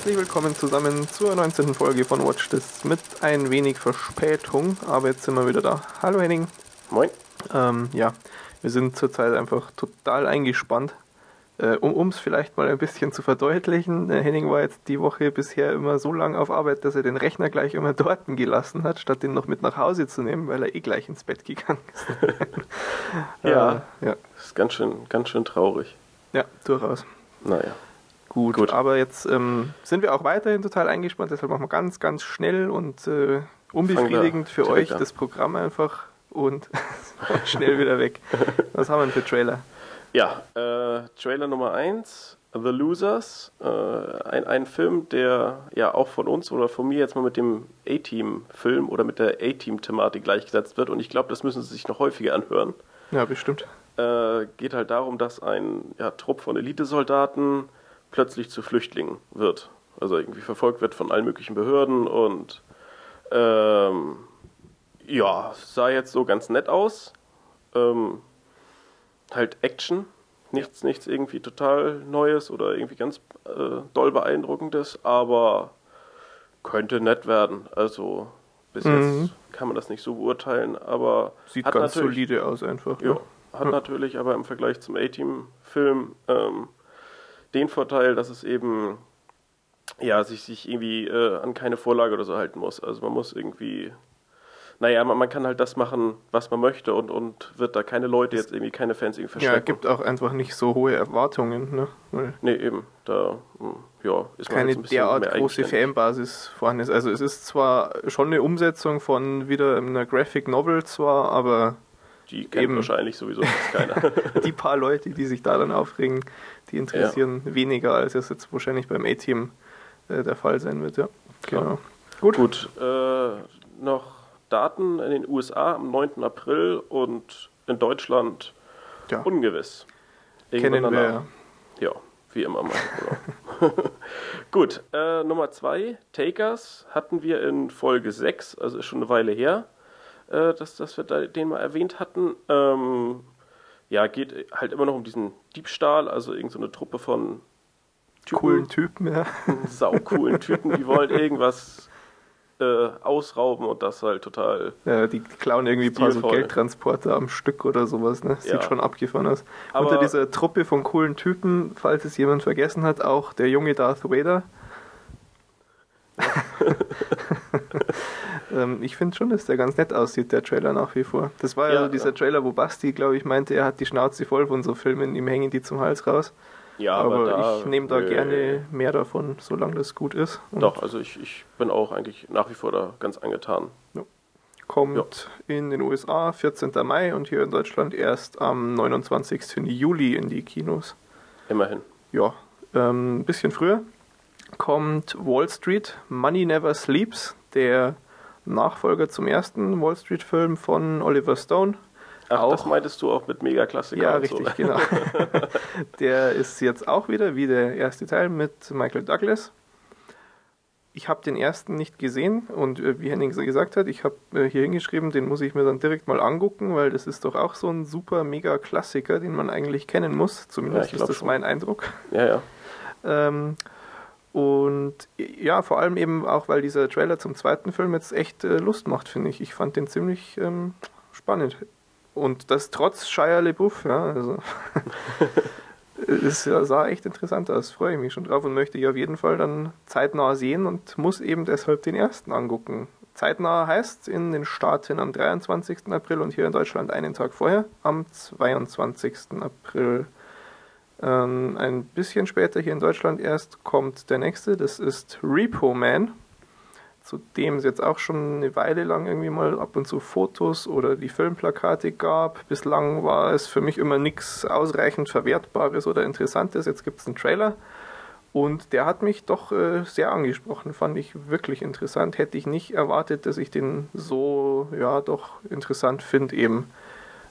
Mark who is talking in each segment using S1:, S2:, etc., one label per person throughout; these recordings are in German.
S1: Herzlich willkommen zusammen zur 19. Folge von Watch This mit ein wenig Verspätung, aber jetzt sind wir wieder da. Hallo Henning.
S2: Moin.
S1: Ähm, ja, wir sind zurzeit einfach total eingespannt. Äh, um es vielleicht mal ein bisschen zu verdeutlichen, äh, Henning war jetzt die Woche bisher immer so lang auf Arbeit, dass er den Rechner gleich immer dort gelassen hat, statt den noch mit nach Hause zu nehmen, weil er eh gleich ins Bett gegangen ist.
S2: Ja.
S1: Äh, ja.
S2: Das ist ganz schön, ganz schön traurig.
S1: Ja, durchaus.
S2: Naja.
S1: Gut,
S2: Gut.
S1: aber jetzt ähm, sind wir auch weiterhin total eingespannt, deshalb machen wir ganz, ganz schnell und äh, unbefriedigend für euch
S2: an.
S1: das Programm einfach und schnell wieder weg. Was haben wir denn für Trailer?
S2: Ja, äh, Trailer Nummer 1, The Losers. Äh, ein, ein Film, der ja auch von uns oder von mir jetzt mal mit dem A-Team-Film oder mit der A-Team-Thematik gleichgesetzt wird. Und ich glaube, das müssen Sie sich noch häufiger anhören.
S1: Ja, bestimmt.
S2: Äh, geht halt darum, dass ein ja, Trupp von Elitesoldaten plötzlich zu Flüchtlingen wird. Also irgendwie verfolgt wird von allen möglichen Behörden und ähm, ja, sah jetzt so ganz nett aus. Ähm, halt Action, nichts, nichts irgendwie total Neues oder irgendwie ganz äh, doll beeindruckendes, aber könnte nett werden. Also bis
S1: Mhm.
S2: jetzt kann man das nicht so beurteilen, aber
S1: Sieht
S2: hat
S1: ganz
S2: natürlich-
S1: solide aus einfach.
S2: ja,
S1: ne?
S2: hat
S1: Ja.
S2: natürlich aber im Vergleich zum A-Team-Film ähm, den Vorteil, dass es eben ja sich, sich irgendwie äh, an keine Vorlage oder so halten muss. Also man muss irgendwie, naja, man, man kann halt das machen, was man möchte und, und wird da keine Leute jetzt irgendwie, keine Fans irgendwie
S1: Ja,
S2: verschrecken.
S1: gibt auch einfach nicht so hohe Erwartungen. Ne? Weil
S2: Nee, eben. Da, hm, ja, ist man
S1: keine
S2: halt
S1: derart große. Fanbasis vorhanden ist. Also es ist zwar schon eine Umsetzung von wieder einer Graphic Novel zwar, aber
S2: Die kennt
S1: eben.
S2: wahrscheinlich sowieso fast keiner.
S1: die paar Leute, die sich da dann aufregen, die interessieren weniger, als es jetzt wahrscheinlich beim A-Team äh, der Fall sein wird. Ja, genau. Gut.
S2: Gut, äh, noch Daten in den USA am 9. April und in Deutschland
S1: Ja,
S2: ungewiss.
S1: kennen
S2: Irgendwann
S1: wir
S2: danach.
S1: ja.
S2: Ja, wie immer mal. Genau. Gut, äh, Nummer zwei, Takers hatten wir in Folge 6, also ist schon eine Weile her, äh, dass, dass wir da, den mal erwähnt hatten. Ähm, ja, geht halt immer noch um diesen Diebstahl, also irgendeine so eine Truppe von Typen,
S1: Coolen Typen, ja.
S2: saucoolen Typen, die wollen irgendwas äh, ausrauben und das halt total.
S1: ja. Die klauen irgendwie ein paar so. Geldtransporter am Stück oder sowas. Ne? Sieht
S2: Ja.
S1: schon abgefahren aus.
S2: Aber-
S1: Unter dieser Truppe von coolen Typen, falls es jemand vergessen hat, auch der junge Darth Vader. ähm, ich finde schon, dass der ganz nett aussieht, der Trailer nach wie vor. Das war ja,
S2: Ja,
S1: dieser
S2: ja.
S1: Trailer, wo Basti, glaube ich, meinte, er hat die Schnauze voll von so Filmen, ihm hängen die zum Hals raus.
S2: Ja,
S1: aber
S2: aber, da,
S1: ich nehme da
S2: nö.
S1: gerne mehr davon, solange das gut ist. Und
S2: Doch, also ich, ich bin auch eigentlich nach wie vor da ganz angetan.
S1: kommt in den USA 14. Mai und hier in Deutschland erst am 29. Juli in die Kinos.
S2: Immerhin.
S1: Ja, ähm, ein bisschen früher kommt Wall Street, Money Never Sleeps, der Nachfolger zum ersten Wall Street Film von Oliver Stone.
S2: Ach,
S1: Auch-
S2: das meintest du auch mit Mega-Klassiker
S1: Ja, richtig,
S2: so.
S1: genau. der ist jetzt auch wieder wie der erste Teil mit Michael Douglas. Ich habe den ersten nicht gesehen und äh, wie Henning gesagt hat, ich habe äh, hier hingeschrieben, den muss ich mir dann direkt mal angucken, weil das ist doch auch so ein super mega Klassiker, den man eigentlich kennen muss. Zumindest
S2: Ja,
S1: ist das
S2: schon.
S1: mein Eindruck.
S2: Ja, ja.
S1: Ähm, und ja, vor allem eben auch, weil dieser Trailer zum zweiten Film jetzt echt äh, Lust macht, finde ich. Ich fand den ziemlich ähm, spannend. Und das trotz Shia LeBouf, ja, also es ja, sah echt interessant aus. Freue ich mich schon drauf und möchte ich auf jeden Fall dann zeitnah sehen und muss eben deshalb den ersten angucken. Zeitnah heißt in den Staaten am 23. April und hier in Deutschland einen Tag vorher, am 22. April. Ähm, ein bisschen später hier in Deutschland erst kommt der nächste, das ist Repo Man, zu dem es jetzt auch schon eine Weile lang irgendwie mal ab und zu Fotos oder die Filmplakate gab. Bislang war es für mich immer nichts ausreichend Verwertbares oder Interessantes. Jetzt gibt es einen Trailer und der hat mich doch äh, sehr angesprochen, fand ich wirklich interessant. Hätte ich nicht erwartet, dass ich den so, ja, doch interessant finde eben.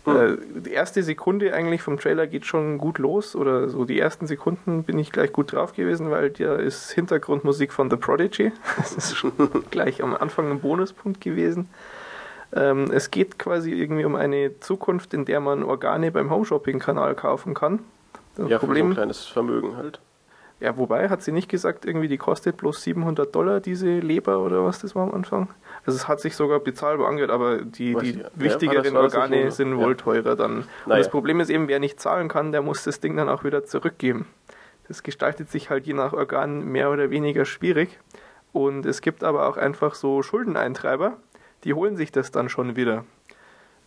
S1: Äh, die erste Sekunde eigentlich vom Trailer geht schon gut los oder so die ersten Sekunden bin ich gleich gut drauf gewesen, weil da ist Hintergrundmusik von The Prodigy. Das ist schon gleich am Anfang ein Bonuspunkt gewesen. Ähm, es geht quasi irgendwie um eine Zukunft, in der man Organe beim Home-Shopping-Kanal kaufen kann. Das
S2: Ja, für so ein
S1: Problem,
S2: kleines Vermögen halt.
S1: Ja, wobei, hat sie nicht gesagt, irgendwie die kostet bloß 700 Dollar, diese Leber oder was das war am Anfang? Also es hat sich sogar bezahlbar angehört, aber die, die ja, wichtigeren ja, Organe sind wohl teurer dann. Und naja. das Problem ist eben, wer nicht zahlen kann, der muss das Ding dann auch wieder zurückgeben. Das gestaltet sich halt je nach Organ mehr oder weniger schwierig. Und es gibt aber auch einfach so Schuldeneintreiber, die holen sich das dann schon wieder.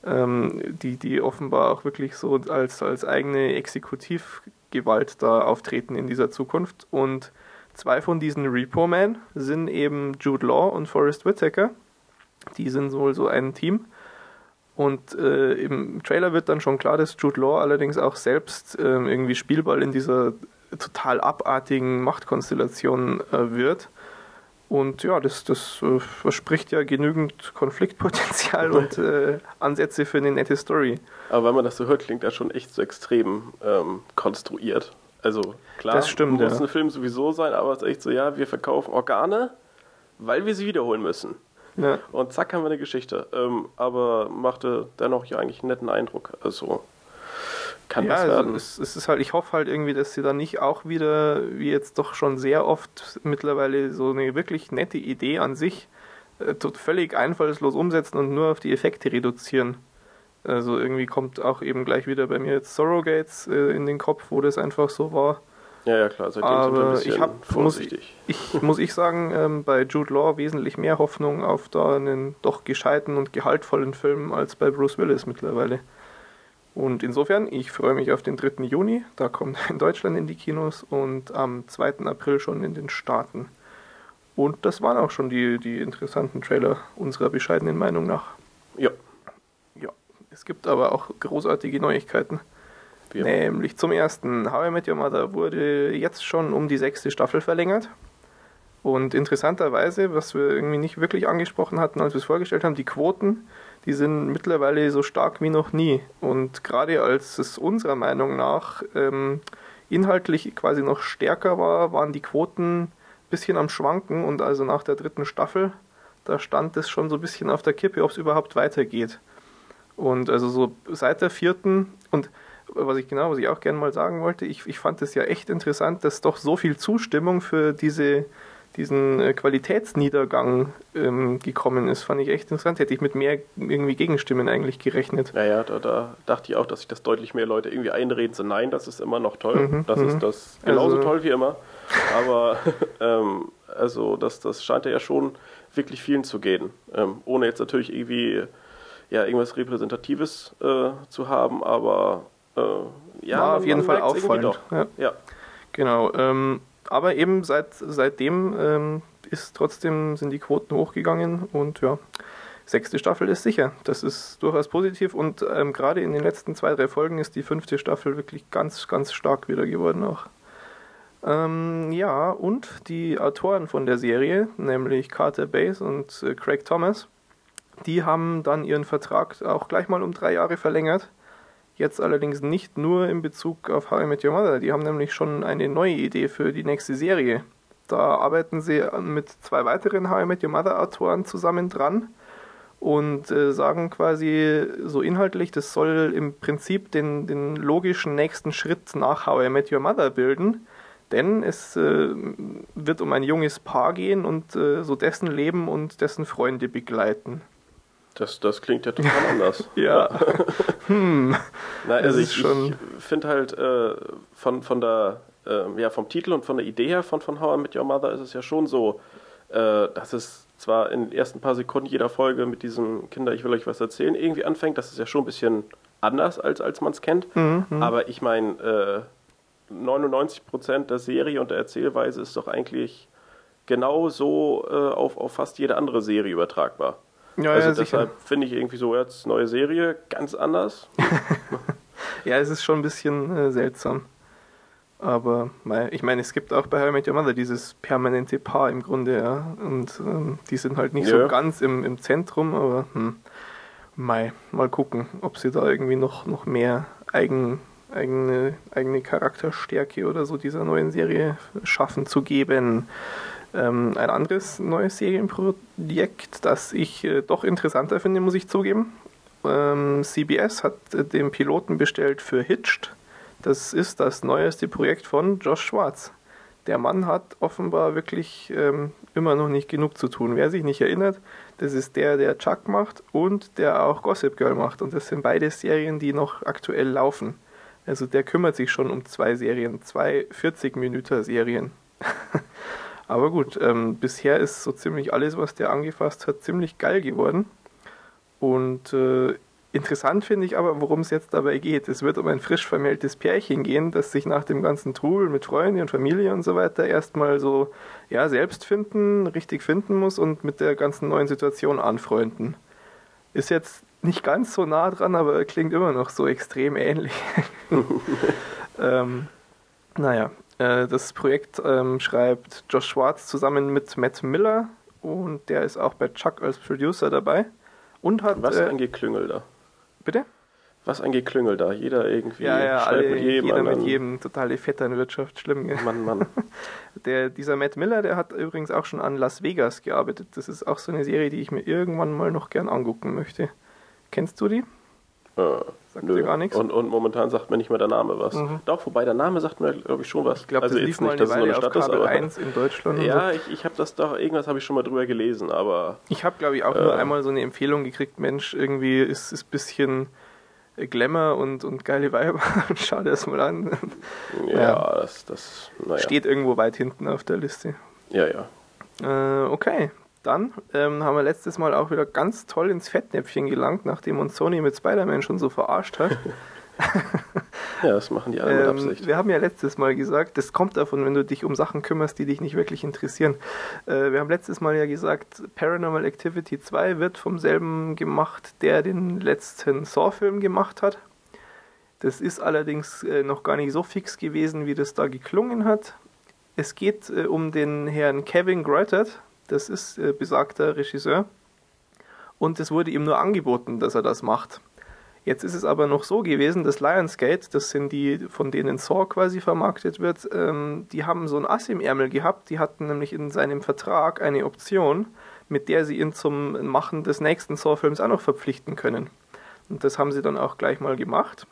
S1: Ähm, die, die offenbar auch wirklich so als, als eigene Exekutiv Gewalt da auftreten in dieser Zukunft. Und zwei von diesen Repo-Men sind eben Jude Law und Forrest Whitaker. Die sind wohl so ein Team. Und äh, im Trailer wird dann schon klar, dass Jude Law allerdings auch selbst äh, irgendwie Spielball in dieser total abartigen Machtkonstellation äh, wird. Und ja, das, das äh, verspricht ja genügend Konfliktpotenzial und äh, Ansätze für eine nette Story.
S2: Aber wenn man das so hört, klingt das schon echt so extrem ähm, konstruiert. Also klar,
S1: das stimmt,
S2: muss
S1: ja.
S2: ein Film sowieso sein, aber es ist echt so, ja, wir verkaufen Organe, weil wir sie wiederholen müssen. Ja. Und zack haben wir eine Geschichte. Ähm, aber machte dennoch ja eigentlich einen netten Eindruck. Also
S1: kann ja, was also werden. Also es, es, ist halt, ich hoffe halt irgendwie, dass sie da nicht auch wieder, wie jetzt doch schon sehr oft mittlerweile, so eine wirklich nette Idee an sich äh, völlig einfallslos umsetzen und nur auf die Effekte reduzieren. Also irgendwie kommt auch eben gleich wieder bei mir jetzt Sorrogates äh, in den Kopf, wo das einfach so war.
S2: Ja, ja, klar.
S1: Seitdem Aber sind wir ein ich hab, vorsichtig. Muss, ich, muss ich sagen, ähm, bei Jude Law wesentlich mehr Hoffnung auf da einen doch gescheiten und gehaltvollen Film als bei Bruce Willis mittlerweile. Und insofern, ich freue mich auf den 3. Juni. Da kommt er in Deutschland in die Kinos und am 2. April schon in den Staaten. Und das waren auch schon die, die interessanten Trailer unserer bescheidenen Meinung nach.
S2: Ja.
S1: Ja. Es gibt aber auch großartige Neuigkeiten. Ja. Nämlich zum ersten, How I Met Your Mother wurde jetzt schon um die sechste Staffel verlängert. Und interessanterweise, was wir irgendwie nicht wirklich angesprochen hatten, als wir es vorgestellt haben, die Quoten die sind mittlerweile so stark wie noch nie. Und gerade als es unserer Meinung nach ähm, inhaltlich quasi noch stärker war, waren die Quoten ein bisschen am Schwanken und also nach der dritten Staffel, da stand es schon so ein bisschen auf der Kippe, ob es überhaupt weitergeht. Und also so seit der vierten und was ich genau, was ich auch gerne mal sagen wollte, ich, ich fand es ja echt interessant, dass doch so viel Zustimmung für diese diesen äh, Qualitätsniedergang ähm, gekommen ist, fand ich echt interessant. Hätte ich mit mehr irgendwie Gegenstimmen eigentlich gerechnet.
S2: Naja, da, da dachte ich auch, dass sich das deutlich mehr Leute irgendwie einreden. So, nein, das ist immer noch toll. Mhm, das ist mhm. das genauso also, toll wie immer. Aber ähm, also das, das scheint ja schon wirklich vielen zu gehen. Ähm, ohne jetzt natürlich irgendwie ja, irgendwas Repräsentatives äh, zu haben, aber äh, ja,
S1: War auf jeden Fall auffallend. Ja. ja. Genau. Ähm, aber eben seit, seitdem ähm, ist trotzdem sind die Quoten hochgegangen und ja, sechste Staffel ist sicher. Das ist durchaus positiv und ähm, gerade in den letzten zwei, drei Folgen ist die fünfte Staffel wirklich ganz, ganz stark wieder geworden auch. Ähm, ja, und die Autoren von der Serie, nämlich Carter Bass und äh, Craig Thomas, die haben dann ihren Vertrag auch gleich mal um drei Jahre verlängert. Jetzt allerdings nicht nur in Bezug auf How I Met Your Mother. Die haben nämlich schon eine neue Idee für die nächste Serie. Da arbeiten sie mit zwei weiteren How I Met Your Mother Autoren zusammen dran und äh, sagen quasi so inhaltlich, das soll im Prinzip den, den logischen nächsten Schritt nach How I Met Your Mother bilden. Denn es äh, wird um ein junges Paar gehen und äh, so dessen Leben und dessen Freunde begleiten.
S2: Das, das klingt ja total anders.
S1: ja.
S2: hm. Na, also ich, ich finde halt äh, von, von der, äh, ja, vom Titel und von der Idee her von, von How I Met Your Mother ist es ja schon so, äh, dass es zwar in den ersten paar Sekunden jeder Folge mit diesem Kinder, ich will euch was erzählen, irgendwie anfängt. Das ist ja schon ein bisschen anders, als, als man es kennt. Mhm, mhm, Aber ich meine, äh, 99% der Serie und der Erzählweise ist doch eigentlich genau so äh, auf, auf fast jede andere Serie übertragbar. Ja, also ja, deshalb finde ich irgendwie so jetzt neue Serie ganz anders.
S1: ja, es ist schon ein bisschen äh, seltsam. Aber ich meine, es gibt auch bei How I Met Your Mother dieses permanente Paar im Grunde, ja. Und ähm, die sind halt nicht ja. so ganz im, im Zentrum, aber hm, mei, mal gucken, ob sie da irgendwie noch, noch mehr eigen, eigene, eigene Charakterstärke oder so dieser neuen Serie schaffen zu geben. Ähm, ein anderes neues Serienprojekt, das ich äh, doch interessanter finde, muss ich zugeben. Ähm, CBS hat äh, den Piloten bestellt für Hitched. Das ist das neueste Projekt von Josh Schwartz, der Mann hat offenbar wirklich ähm, immer noch nicht genug zu tun. Wer sich nicht erinnert, das ist der, der Chuck macht und der auch Gossip Girl macht. Und das sind beide Serien, die noch aktuell laufen. Also der kümmert sich schon um zwei Serien, zwei 40-Minüter-Serien. Aber gut, ähm, bisher ist so ziemlich alles, was der angefasst hat, ziemlich geil geworden. Und äh, Interessant finde ich aber, worum es jetzt dabei geht. Es wird um ein frisch vermähltes Pärchen gehen, das sich nach dem ganzen Trubel mit Freunden und Familie und so weiter erstmal so ja, selbst finden, richtig finden muss und mit der ganzen neuen Situation anfreunden. Ist jetzt nicht ganz so nah dran, aber klingt immer noch so extrem ähnlich. ähm, naja, äh, das Projekt ähm, schreibt Josh Schwartz zusammen mit Matt Miller und der ist auch bei Chuck als Producer dabei. Und hat,
S2: Was äh, ein Geklüngel da.
S1: Bitte?
S2: Was ein Geklüngel da. Jeder irgendwie
S1: ja, ja, alle, mit jedem. Jeder mit jedem. Totale Vetternwirtschaft. Schlimm. Gell?
S2: Mann, Mann.
S1: Der, dieser Matt Miller, der hat übrigens auch schon an Las Vegas gearbeitet. Das ist auch so eine Serie, die ich mir irgendwann mal noch gern angucken möchte. Kennst du die?
S2: Äh, sagt nö. dir gar nichts. Und, und, momentan sagt mir nicht mehr der Name was. Mhm. Doch, wobei der Name sagt mir, glaube ich, schon was.
S1: Ich glaube, also das lief mal eine Weile auf Kabel 1 in Deutschland.
S2: Ja, so. ich, ich habe das doch, irgendwas habe ich schon mal drüber gelesen, aber...
S1: Ich habe, glaube ich, auch äh, nur einmal so eine Empfehlung gekriegt, Mensch, irgendwie ist es ein bisschen Glamour und, und geile Weiber. Schau dir das mal an.
S2: Ja, ja. das, das
S1: naja. steht irgendwo weit hinten auf der Liste.
S2: Ja, ja.
S1: Äh, okay, dann ähm, haben wir letztes Mal auch wieder ganz toll ins Fettnäpfchen gelangt, nachdem uns Sony mit Spider-Man schon so verarscht hat.
S2: ja, das machen die alle mit ähm, Absicht.
S1: Wir haben ja letztes Mal gesagt, das kommt davon, wenn du dich um Sachen kümmerst, die dich nicht wirklich interessieren. Äh, wir haben letztes Mal ja gesagt, Paranormal Activity 2 wird vom selben gemacht, der den letzten Saw-Film gemacht hat. Das ist allerdings äh, noch gar nicht so fix gewesen, wie das da geklungen hat. Es geht äh, um den Herrn Kevin Greutert, das ist äh, besagter Regisseur. Und es wurde ihm nur angeboten, dass er das macht. Jetzt ist es aber noch so gewesen, dass Lionsgate, das sind die, von denen Saw quasi vermarktet wird, ähm, die haben so ein Ass im Ärmel gehabt. Die hatten nämlich in seinem Vertrag eine Option, mit der sie ihn zum Machen des nächsten Saw-Films auch noch verpflichten können. Und das haben sie dann auch gleich mal gemacht.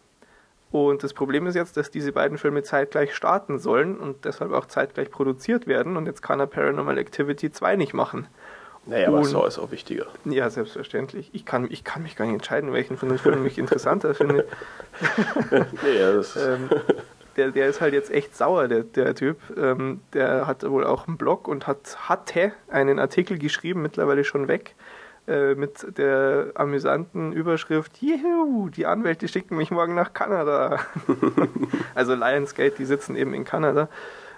S1: Und das Problem ist jetzt, dass diese beiden Filme zeitgleich starten sollen und deshalb auch zeitgleich produziert werden. Und jetzt kann er Paranormal Activity 2 nicht machen.
S2: Naja, aber Saw ist auch wichtiger.
S1: Ja, selbstverständlich. Ich kann, ich kann mich gar nicht entscheiden, welchen von den Filmen ich interessanter finde. nee, ja, das ähm, der, der ist halt jetzt echt sauer, der, der Typ. Ähm, der hat wohl auch einen Blog und hat, hatte einen Artikel geschrieben, mittlerweile schon weg, äh, mit der amüsanten Überschrift, Juhu, die Anwälte schicken mich morgen nach Kanada. also Lionsgate, die sitzen eben in Kanada.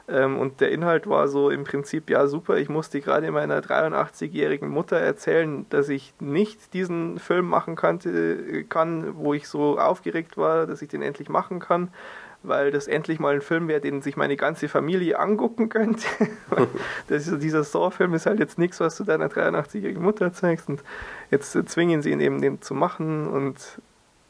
S1: Ähm, und der Inhalt war so im Prinzip, ja super, ich musste gerade meiner 83-jährigen Mutter erzählen, dass ich nicht diesen Film machen konnte, kann, wo ich so aufgeregt war, dass ich den endlich machen kann, weil das endlich mal ein Film wäre, den sich meine ganze Familie angucken könnte. das ist, dieser Saw-Film ist halt jetzt nichts, was du deiner 83-jährigen Mutter zeigst und jetzt zwingen sie ihn eben, den zu machen und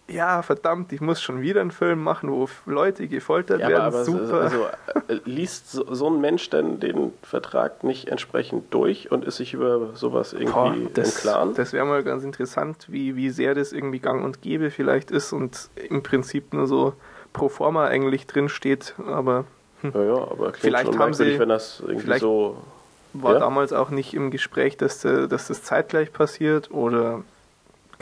S1: ja, verdammt, ich muss schon wieder einen Film machen, wo Leute gefoltert ja, werden. Aber Super.
S2: Also, äh, liest so, so, ein Mensch denn den Vertrag nicht entsprechend durch und ist sich über sowas irgendwie Boah,
S1: das,
S2: im Klaren?
S1: Das wäre mal ganz interessant, wie, wie sehr das irgendwie gang und gäbe vielleicht ist und im Prinzip nur so pro forma eigentlich drin steht, aber.
S2: Hm. Ja, ja, aber
S1: vielleicht haben sie,
S2: wenn das irgendwie so.
S1: War ja? damals auch nicht im Gespräch, dass, äh, dass das zeitgleich passiert oder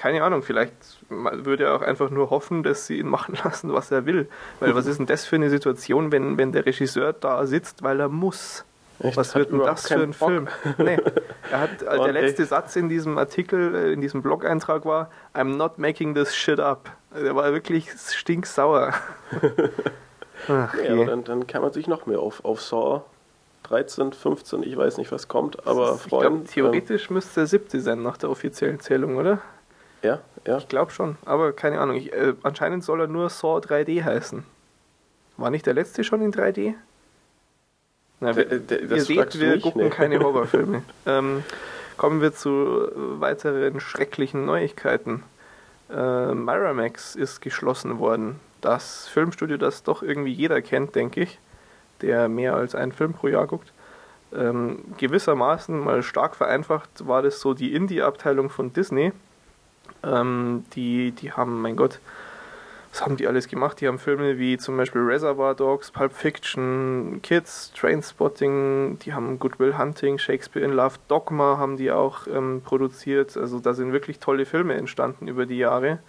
S1: keine Ahnung, vielleicht würde er auch einfach nur hoffen, dass sie ihn machen lassen, was er will. Weil was ist denn das für eine Situation, wenn, wenn der Regisseur da sitzt, weil er muss? Echt? Was wird denn das für ein Bock. Film? Nee. Er hat, äh, der letzte Satz in diesem Artikel, äh, in diesem Blog-Eintrag war, I'm not making this shit up. Der war wirklich stinksauer.
S2: Ach, ja, dann, dann kann man sich noch mehr auf, auf Saw 13, 15, ich weiß nicht, was kommt, aber freuen.
S1: Glaub, theoretisch ähm, müsste der siebte sein nach der offiziellen Zählung, oder?
S2: Ja, ja.
S1: Ich glaube schon, aber keine Ahnung. Ich, äh, anscheinend soll er nur Saw 3D heißen. War nicht der letzte schon in 3D? Na, wir, ihr seht, wir nicht, gucken nee. keine Horrorfilme. ähm, kommen wir zu weiteren schrecklichen Neuigkeiten. Äh, Miramax ist geschlossen worden. Das Filmstudio, das doch irgendwie jeder kennt, denke ich, der mehr als einen Film pro Jahr guckt. Ähm, gewissermaßen, mal stark vereinfacht, war das so die Indie-Abteilung von Disney ähm, die, die haben, mein Gott, was haben die alles gemacht? Die haben Filme wie zum Beispiel Reservoir Dogs, Pulp Fiction, Kids, Trainspotting, die haben Goodwill Hunting, Shakespeare in Love, Dogma haben die auch ähm, produziert. Also da sind wirklich tolle Filme entstanden über die Jahre.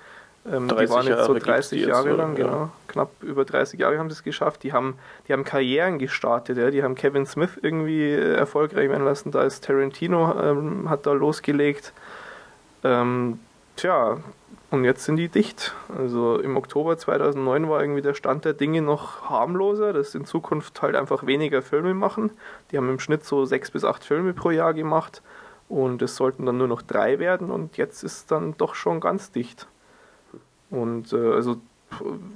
S1: Ähm, die waren jetzt so 30 Jahre jetzt, lang, ja. genau. Knapp über 30 Jahre haben sie es geschafft. Die haben, die haben Karrieren gestartet, ja. Die haben Kevin Smith irgendwie äh, erfolgreich werden lassen. Da ist Tarantino, ähm, hat da losgelegt. Ähm, tja, und jetzt sind die dicht. Also im Oktober 2009 war irgendwie der Stand der Dinge noch harmloser, dass in Zukunft halt einfach weniger Filme machen. Die haben im Schnitt so sechs bis acht Filme pro Jahr gemacht und es sollten dann nur noch drei werden und jetzt ist dann doch schon ganz dicht. Und äh, also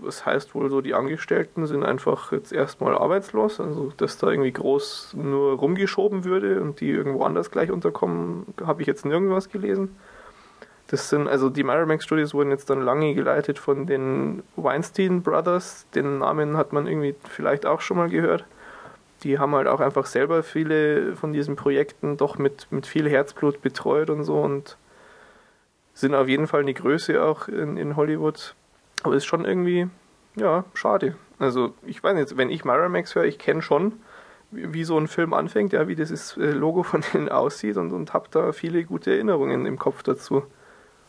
S1: das heißt wohl so, die Angestellten sind einfach jetzt erstmal arbeitslos, also dass da irgendwie groß nur rumgeschoben würde und die irgendwo anders gleich unterkommen, habe ich jetzt nirgendwas gelesen. Das sind, also die Miramax Studios wurden jetzt dann lange geleitet von den Weinstein Brothers. Den Namen hat man irgendwie vielleicht auch schon mal gehört. Die haben halt auch einfach selber viele von diesen Projekten doch mit, mit viel Herzblut betreut und so und sind auf jeden Fall eine Größe auch in, in Hollywood. Aber ist schon irgendwie, ja, schade. Also ich weiß nicht, wenn ich Miramax höre, ich kenne schon, wie, so ein Film anfängt, ja, wie dieses äh, Logo von denen aussieht und, und habe da viele gute Erinnerungen im Kopf dazu.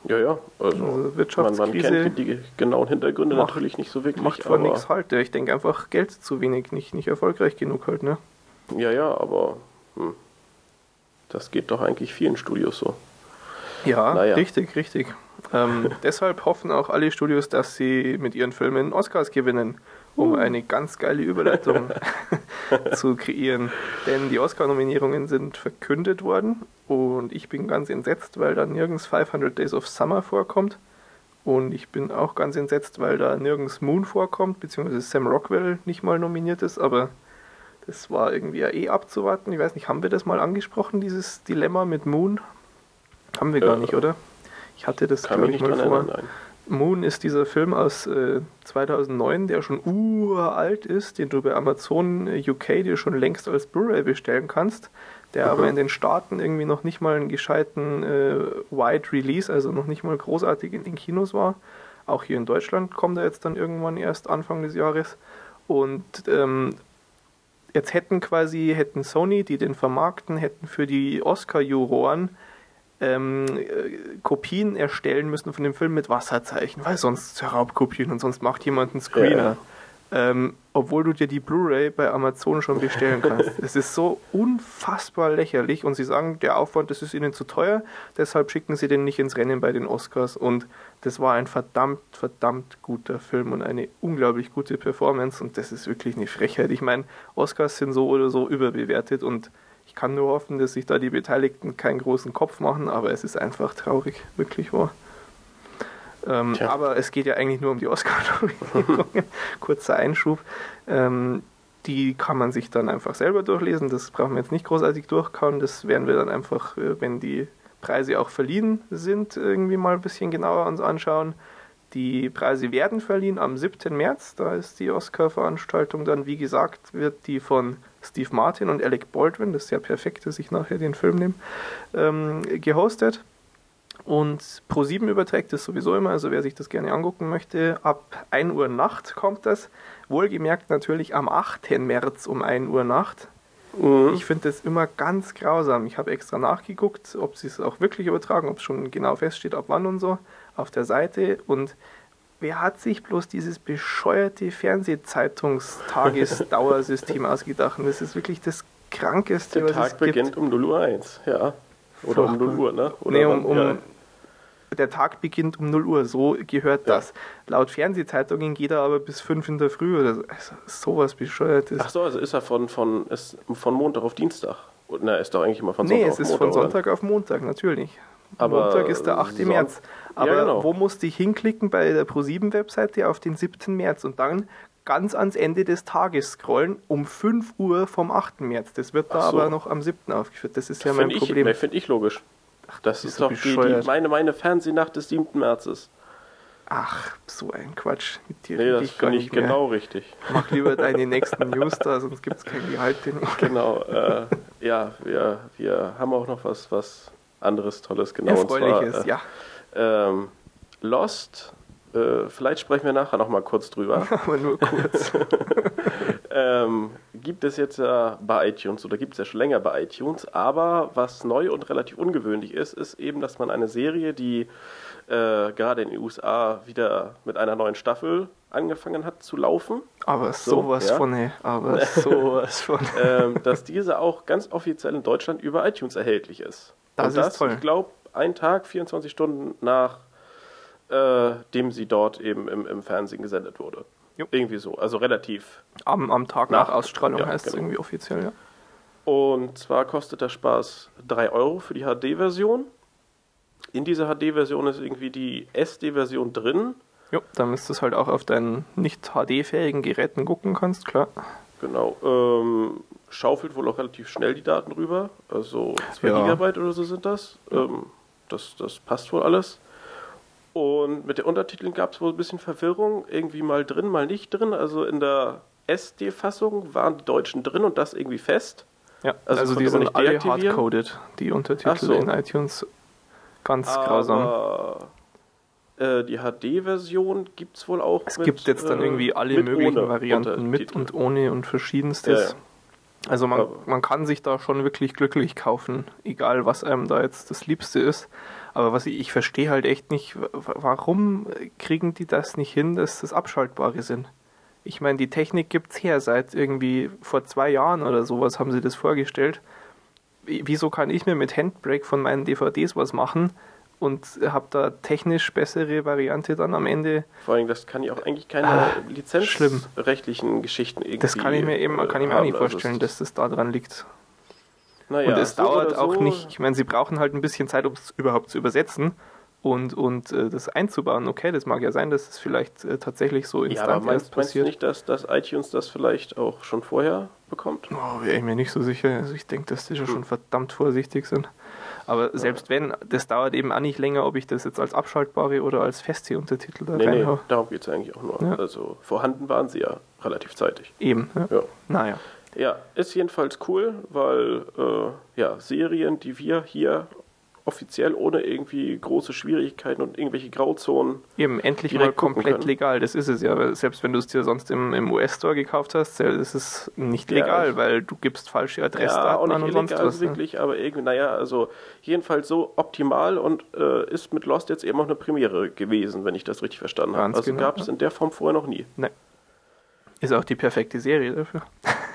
S2: Ja, ja. Also, also Wirtschaftskrise man, man kennt die genauen Hintergründe macht, natürlich nicht so wirklich.
S1: Macht von nichts halt. Ich denke einfach Geld zu wenig, nicht, nicht erfolgreich genug halt, ne?
S2: Ja, ja, aber hm, das geht doch eigentlich vielen Studios so.
S1: Ja, naja. richtig, richtig. Ähm, deshalb hoffen auch alle Studios, dass sie mit ihren Filmen Oscars gewinnen, um eine ganz geile Überleitung zu kreieren. Denn die Oscar-Nominierungen sind verkündet worden und ich bin ganz entsetzt, weil da nirgends 500 Days of Summer vorkommt. Und ich bin auch ganz entsetzt, weil da nirgends Moon vorkommt, beziehungsweise Sam Rockwell nicht mal nominiert ist, aber das war irgendwie ja eh abzuwarten. Ich weiß nicht, haben wir das mal angesprochen, dieses Dilemma mit Moon? Haben wir gar äh, nicht, oder? Ich hatte das, glaube ich, mal vor. Erinnern, Moon ist dieser Film aus äh, 2009, der schon uralt ist, den du bei Amazon äh, UK dir schon längst als Blu-ray bestellen kannst, der mhm. aber in den Staaten irgendwie noch nicht mal einen gescheiten äh, Wide Release, also noch nicht mal großartig in den Kinos war. Auch hier in Deutschland kommt er jetzt dann irgendwann erst Anfang des Jahres. Und ähm, jetzt hätten quasi, hätten Sony, die den vermarkten, hätten für die Oscar-Juroren ähm, äh, Kopien erstellen müssen von dem Film mit Wasserzeichen, weil sonst Raubkopien und sonst macht jemand einen Screener. Ja. Ähm, obwohl du dir die Blu-ray bei Amazon schon bestellen kannst. es ist so unfassbar lächerlich und sie sagen, der Aufwand, das ist ihnen zu teuer, deshalb schicken sie den nicht ins Rennen bei den Oscars und das war ein verdammt, verdammt guter Film und eine unglaublich gute Performance und das ist wirklich eine Frechheit. Ich meine, Oscars sind so oder so überbewertet und kann nur hoffen, dass sich da die Beteiligten keinen großen Kopf machen, aber es ist einfach traurig, wirklich wahr. Ähm, aber es geht ja eigentlich nur um die Oscar-Nominierungen. Kurzer Einschub. Ähm, die kann man sich dann einfach selber durchlesen. Das brauchen wir jetzt nicht großartig durchkauen. Das werden wir dann einfach, äh, wenn die Preise auch verliehen sind, irgendwie mal ein bisschen genauer uns anschauen. Die Preise werden verliehen am 7. März. Da ist die Oscar-Veranstaltung dann, wie gesagt, wird die von Steve Martin und Alec Baldwin, das ist ja perfekt, dass ich nachher den Film nehme, ähm, gehostet. Und Pro7 überträgt das sowieso immer, also wer sich das gerne angucken möchte, ab 1 Uhr Nacht kommt das. Wohlgemerkt natürlich am 8. März um 1 Uhr Nacht. Mhm. Ich finde das immer ganz grausam. Ich habe extra nachgeguckt, ob sie es auch wirklich übertragen, ob es schon genau feststeht, ab wann und so, auf der Seite. Und wer hat sich bloß dieses bescheuerte Fernsehzeitungstagesdauersystem ausgedacht? Und das ist wirklich das Krankeste,
S2: der was Tag es gibt. Der Tag beginnt um 0 Uhr 1, ja. Oder um 0 Uhr, ne?
S1: Oder nee, um, um ja. Der Tag beginnt um 0 Uhr, so gehört ja. das. Laut Fernsehzeitungen geht er aber bis 5 in der Früh oder so. Also, sowas bescheuertes.
S2: Ach so, also ist er von, von, ist von Montag auf Dienstag? Na, ist doch eigentlich immer von Sonntag
S1: nee, auf Montag. Nee, es ist von Sonntag oder? auf Montag, natürlich. Aber Montag ist der 8. Son März. Aber ja, genau. wo musste ich hinklicken bei der Pro7-Webseite auf den 7. März und dann ganz ans Ende des Tages scrollen um 5 Uhr vom 8. März. Das wird da so. aber noch am 7. aufgeführt. Das ist ja mein Problem.
S2: Ich, Finde ich logisch. Ach, das, das ist doch die, die, meine, meine Fernsehnacht des 7. Märzes.
S1: Ach, so ein Quatsch.
S2: Mit dir nee, das finde ich genau richtig.
S1: Mach lieber deine nächsten News da, sonst gibt es kein Gehalt.
S2: Genau. Äh, ja, wir, wir haben auch noch was, was anderes Tolles, genau.
S1: Erfreuliches, und zwar, äh, ja.
S2: Ähm, Lost äh, vielleicht sprechen wir nachher noch mal kurz drüber.
S1: Aber nur kurz.
S2: ähm, gibt es jetzt ja bei iTunes oder gibt es ja schon länger bei iTunes, aber was neu und relativ ungewöhnlich ist, ist eben, dass man eine Serie, die äh, gerade in den USA wieder mit einer neuen Staffel angefangen hat zu laufen.
S1: Aber sowas ja. von, ey. aber sowas von.
S2: ähm, dass diese auch ganz offiziell in Deutschland über iTunes erhältlich ist.
S1: Das, und das ist toll.
S2: Ich glaube, ein Tag, 24 Stunden nach äh, dem sie dort eben im, im Fernsehen gesendet wurde. Jo. Irgendwie so, also relativ.
S1: Am, am Tag nach, nach Ausstrahlung ja, heißt genau. es irgendwie offiziell, ja.
S2: Und zwar kostet der Spaß 3 Euro für die HD-Version. In dieser HD-Version ist irgendwie die SD-Version drin.
S1: Jo, damit du es halt auch auf deinen nicht HD-fähigen Geräten gucken kannst, klar.
S2: Genau. Ähm, schaufelt wohl auch relativ schnell die Daten rüber. Also 2 ja. Gigabyte oder so sind das. Ähm, das. Das passt wohl alles. Und mit den Untertiteln gab es wohl ein bisschen Verwirrung. Irgendwie mal drin, mal nicht drin. Also in der SD-Fassung waren die Deutschen drin und das irgendwie fest.
S1: Ja, also, also die sind alle hardcoded, die Untertitel so. in iTunes. Ganz Aber, grausam.
S2: Äh, die HD-Version gibt es wohl auch.
S1: Es mit, gibt jetzt dann irgendwie alle möglichen Varianten mit und ohne und verschiedenstes. Ja, ja. Also man, man kann sich da schon wirklich glücklich kaufen, egal was einem da jetzt das Liebste ist. Aber was ich, ich verstehe halt echt nicht, warum kriegen die das nicht hin, dass das Abschaltbare sind? Ich meine, die Technik gibt es her, seit irgendwie vor zwei Jahren oder sowas haben sie das vorgestellt. Wieso kann ich mir mit Handbrake von meinen DVDs was machen und habe da technisch bessere Variante dann am Ende?
S2: Vor allem, das kann ich auch eigentlich keine ah, lizenzrechtlichen Geschichten irgendwie.
S1: Das kann ich mir eben kann ich mir auch nicht also vorstellen, also dass das daran liegt. Naja, und es so dauert auch so. nicht, ich meine, sie brauchen halt ein bisschen Zeit, um es überhaupt zu übersetzen und, und äh, das einzubauen. Okay, das mag ja sein, dass es vielleicht äh, tatsächlich so
S2: instant ja, aber meinst, passiert. Meinst du nicht, dass, dass iTunes das vielleicht auch schon vorher bekommt?
S1: Oh, wäre ich mir nicht so sicher. Also ich denke, dass die hm. schon verdammt vorsichtig sind. Aber selbst wenn, das dauert eben auch nicht länger, ob ich das jetzt als abschaltbare oder als Festseeuntertitel da nee, reinhaue.
S2: Nee, darum geht es eigentlich auch nur. Ja. Also vorhanden waren sie ja relativ zeitig.
S1: Eben, ja. ja. Naja.
S2: Ja, ist jedenfalls cool, weil äh, ja, Serien, die wir hier offiziell ohne irgendwie große Schwierigkeiten und irgendwelche Grauzonen.
S1: Eben, endlich mal komplett legal, das ist es ja. Selbst wenn du es dir sonst im, im US-Store gekauft hast, ist es nicht legal, ja, weil du gibst falsche Adressdaten
S2: ja, an und sonst illegal, was. Ne? wirklich, aber irgendwie, naja, also jedenfalls so optimal und äh, ist mit Lost jetzt eben auch eine Premiere gewesen, wenn ich das richtig verstanden habe. Also genau, gab es ja. in der Form vorher noch nie.
S1: Nein. Ist auch die perfekte Serie dafür.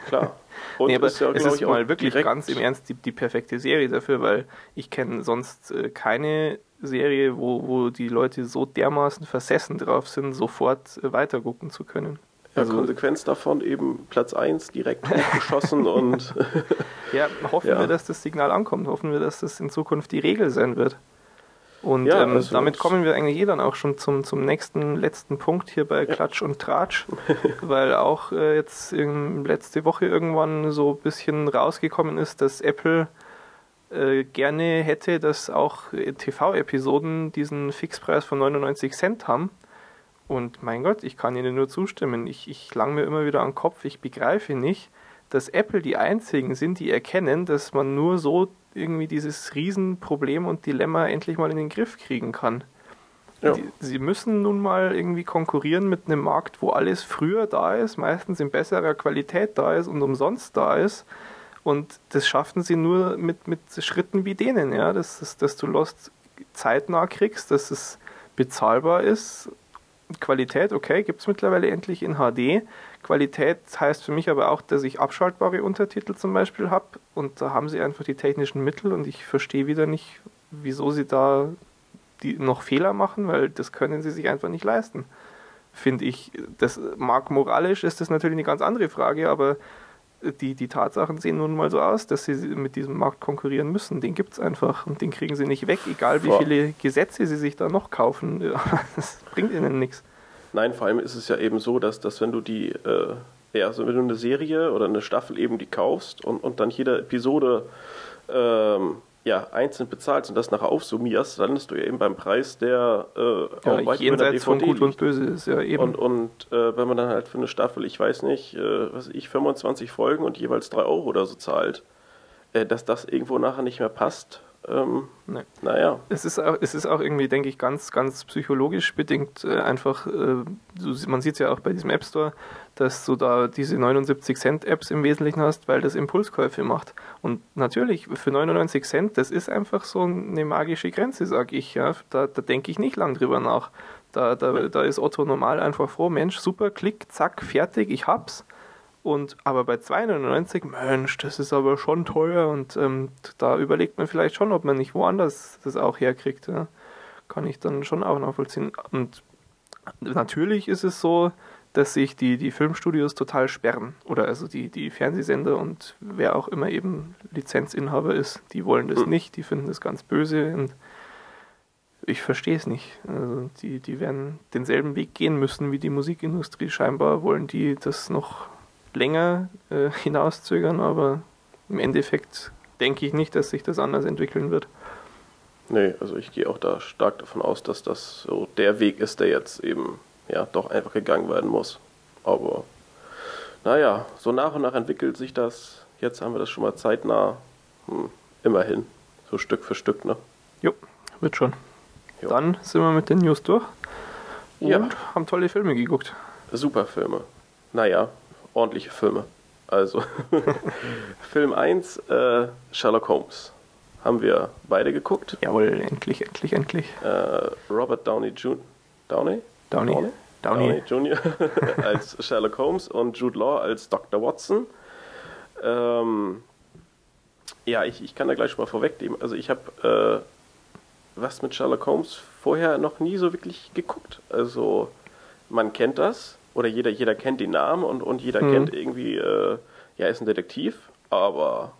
S2: Klar.
S1: Und nee, aber ist ja, es ist mal wirklich ganz im Ernst die, die perfekte Serie dafür, weil ich kenne sonst äh, keine Serie, wo, wo die Leute so dermaßen versessen drauf sind, sofort äh, weitergucken zu können.
S2: Ja, also, Konsequenz davon eben Platz 1 direkt geschossen und.
S1: ja, hoffen ja. wir, dass das Signal ankommt. Hoffen wir, dass das in Zukunft die Regel sein wird. Und ja, ähm, also damit kommen wir eigentlich eh dann auch schon zum, zum nächsten, letzten Punkt hier bei ja. Klatsch und Tratsch, weil auch äh, jetzt in, letzte Woche irgendwann so ein bisschen rausgekommen ist, dass Apple äh, gerne hätte, dass auch TV-Episoden diesen Fixpreis von 99 Cent haben. Und mein Gott, ich kann Ihnen nur zustimmen. Ich, ich lang mir immer wieder an den Kopf, ich begreife nicht, dass Apple die einzigen sind, die erkennen, dass man nur so irgendwie dieses Riesenproblem und Dilemma endlich mal in den Griff kriegen kann. Ja. Die, sie müssen nun mal irgendwie konkurrieren mit einem Markt, wo alles früher da ist, meistens in besserer Qualität da ist und umsonst da ist. Und das schaffen sie nur mit, mit Schritten wie denen, ja, dass, dass, dass du Lost zeitnah kriegst, dass es bezahlbar ist. Qualität, okay, gibt es mittlerweile endlich in HD. Qualität heißt für mich aber auch, dass ich abschaltbare Untertitel zum Beispiel habe und da haben sie einfach die technischen Mittel und ich verstehe wieder nicht, wieso sie da die noch Fehler machen, weil das können sie sich einfach nicht leisten. Finde ich. Das mag moralisch ist das natürlich eine ganz andere Frage, aber die, die Tatsachen sehen nun mal so aus, dass sie mit diesem Markt konkurrieren müssen. Den gibt es einfach und den kriegen sie nicht weg, egal wie viele Gesetze sie sich da noch kaufen. Das bringt ihnen nichts.
S2: Nein, vor allem ist es ja eben so, dass, dass wenn du die, äh, ja, also wenn du eine Serie oder eine Staffel eben die kaufst und, und dann jede Episode ähm, ja, einzeln bezahlst und das nachher aufsummierst, dann landest du ja eben beim Preis, der äh,
S1: ja, auch jenseits von Gut und Böse ist, ja eben.
S2: Und, und äh, wenn man dann halt für eine Staffel, ich weiß nicht, äh, was ich, 25 Folgen und jeweils 3 Euro oder so zahlt, äh, dass das irgendwo nachher nicht mehr passt, ähm, nee. naja.
S1: Es ist, auch, es ist auch irgendwie, denke ich, ganz, ganz psychologisch bedingt äh, einfach, äh, man sieht es ja auch bei diesem App Store, dass du da diese 79 Cent Apps im Wesentlichen hast, weil das Impulskäufe macht. Und natürlich, für 99 Cent, das ist einfach so eine magische Grenze, sage ich. Ja. Da, da denke ich nicht lang drüber nach. Da, da, da ist Otto normal einfach froh, Mensch, super, klick, zack, fertig, ich hab's. Und aber bei 2,99, Mensch, das ist aber schon teuer und ähm, da überlegt man vielleicht schon, ob man nicht woanders das auch herkriegt. Ja. Kann ich dann schon auch nachvollziehen. Und natürlich ist es so, dass sich die, die Filmstudios total sperren. Oder also die, die Fernsehsender und wer auch immer eben Lizenzinhaber ist, die wollen das hm. nicht, die finden das ganz böse und ich verstehe es nicht. Also die, die werden denselben Weg gehen müssen wie die Musikindustrie. Scheinbar wollen die das noch länger äh, hinauszögern, aber im Endeffekt denke ich nicht, dass sich das anders entwickeln wird.
S2: Nee, also ich gehe auch da stark davon aus, dass das so der Weg ist, der jetzt eben ja doch einfach gegangen werden muss. Aber naja, so nach und nach entwickelt sich das. Jetzt haben wir das schon mal zeitnah. Hm, immerhin. So Stück für Stück, ne?
S1: Jo, wird schon. Jo. Dann sind wir mit den News durch. Und ja. haben tolle Filme geguckt.
S2: Super Filme. Naja, ordentliche Filme. Also, Film 1, äh, Sherlock Holmes. Haben wir beide geguckt.
S1: Jawohl, endlich, endlich, endlich.
S2: Äh, Robert Downey Jr. Downey?
S1: Downey? Downey,
S2: Downey. Downey Jr. als Sherlock Holmes und Jude Law als Dr. Watson. Ähm, ja, ich, ich kann da gleich schon mal vorwegnehmen. Also ich habe äh, was mit Sherlock Holmes vorher noch nie so wirklich geguckt. Also man kennt das, oder jeder, jeder kennt den Namen und, und jeder hm. kennt irgendwie, äh, ja, ist ein Detektiv, aber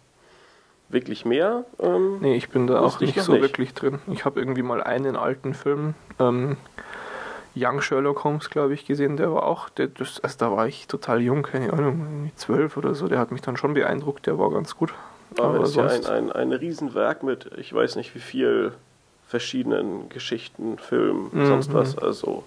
S2: wirklich mehr?
S1: Ähm, nee, ich bin da auch nicht so nicht. wirklich drin. Ich habe irgendwie mal einen alten Film, ähm, Young Sherlock Holmes, glaube ich, gesehen, der war auch, der, das, also da war ich total jung, keine Ahnung, zwölf oder so, der hat mich dann schon beeindruckt, der war ganz gut.
S2: Aber, aber ist sonst... ja ein, ein, ein Riesenwerk mit, ich weiß nicht wie viel verschiedenen Geschichten, Filmen, mhm. sonst was, also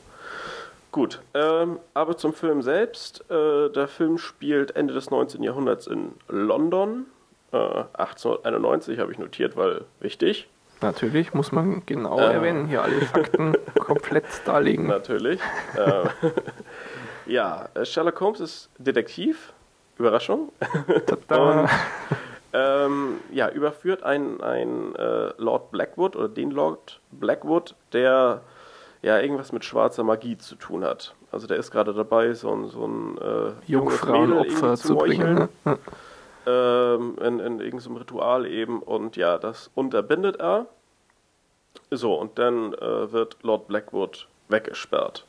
S2: Gut, ähm, aber zum Film selbst. Äh, der Film spielt Ende des 19. Jahrhunderts in London. Äh, 1891 habe ich notiert, weil wichtig.
S1: Natürlich, muss man genau äh, erwähnen, hier alle Fakten komplett darlegen.
S2: Natürlich. Äh, ja, Sherlock Holmes ist Detektiv. Überraschung. Und, ähm, ja, überführt ein, ein äh, Lord Blackwood oder den Lord Blackwood, der ja irgendwas mit schwarzer Magie zu tun hat. Also der ist gerade dabei, so ein, so ein äh,
S1: Jungfrauenopfer zu, zu bringen. Ne?
S2: Ähm, in, in irgendeinem Ritual eben und ja, das unterbindet er. So, und dann äh, wird Lord Blackwood weggesperrt.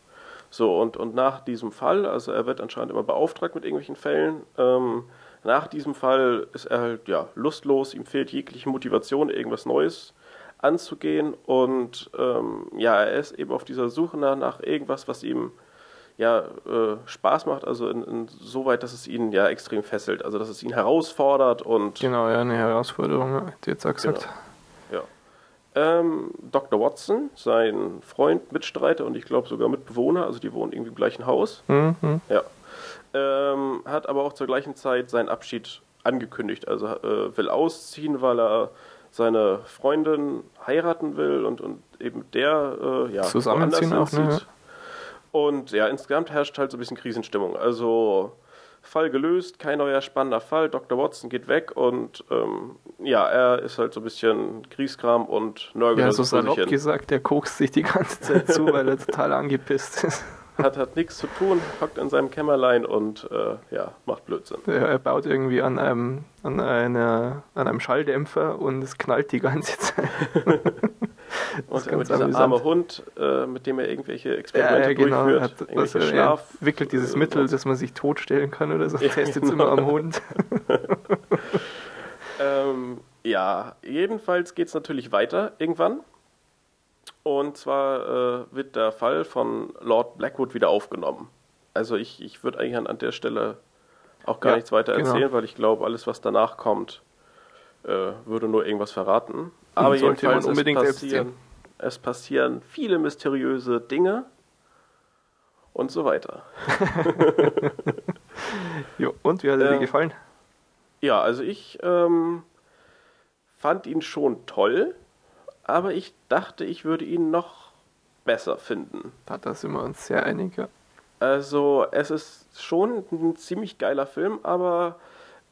S2: So, und, und nach diesem Fall, also er wird anscheinend immer beauftragt mit irgendwelchen Fällen, ähm, nach diesem Fall ist er halt ja lustlos, ihm fehlt jegliche Motivation, irgendwas Neues anzugehen und ähm, ja, er ist eben auf dieser Suche nach, nach irgendwas, was ihm ja äh, Spaß macht, also in, insoweit, dass es ihn ja extrem fesselt, also dass es ihn herausfordert und
S1: genau, ja, eine Herausforderung, hat jetzt gesagt.
S2: Genau. Ja. Ähm, Dr. Watson, sein Freund, Mitstreiter und ich glaube sogar Mitbewohner, also die wohnen irgendwie im gleichen Haus. Mhm. Ja. Ähm, hat aber auch zur gleichen Zeit seinen Abschied angekündigt, also äh, will ausziehen, weil er seine Freundin heiraten will und, und eben der äh, ja,
S1: zusammenziehen auch, ne?
S2: Und ja, insgesamt herrscht halt so ein bisschen Krisenstimmung. Also Fall gelöst, kein neuer spannender Fall. Dr. Watson geht weg und ähm, ja, er ist halt so ein bisschen Kriegskram und
S1: nörgelt. Ja, so salopp gesagt, der kokst sich die ganze Zeit zu, weil er total angepisst ist
S2: hat, hat nichts zu tun, hockt in seinem Kämmerlein und äh, ja, macht Blödsinn.
S1: Ja, er baut irgendwie an einem, an, einer, an einem Schalldämpfer und es knallt die ganze Zeit.
S2: und mit dieser arme Hund, äh, mit dem er irgendwelche Experimente ja, genau, durchführt,
S1: hat, irgendwelche also, Schlaf, er entwickelt dieses äh, Mittel, dass man sich totstellen kann oder so, ja, testet genau. immer am Hund.
S2: ähm, ja, jedenfalls geht es natürlich weiter irgendwann. Und zwar äh, wird der Fall von Lord Blackwood wieder aufgenommen. Also ich, ich würde eigentlich an, an der Stelle auch gar ja, nichts weiter genau. erzählen, weil ich glaube, alles, was danach kommt, äh, würde nur irgendwas verraten. Aber jedenfalls unbedingt es passieren, es passieren viele mysteriöse Dinge und so weiter.
S1: jo, und wie hat er dir gefallen?
S2: Ja, also ich ähm, fand ihn schon toll, aber ich dachte, ich würde ihn noch besser finden.
S1: Da sind wir uns sehr einig, ja.
S2: Also, es ist schon ein ziemlich geiler Film, aber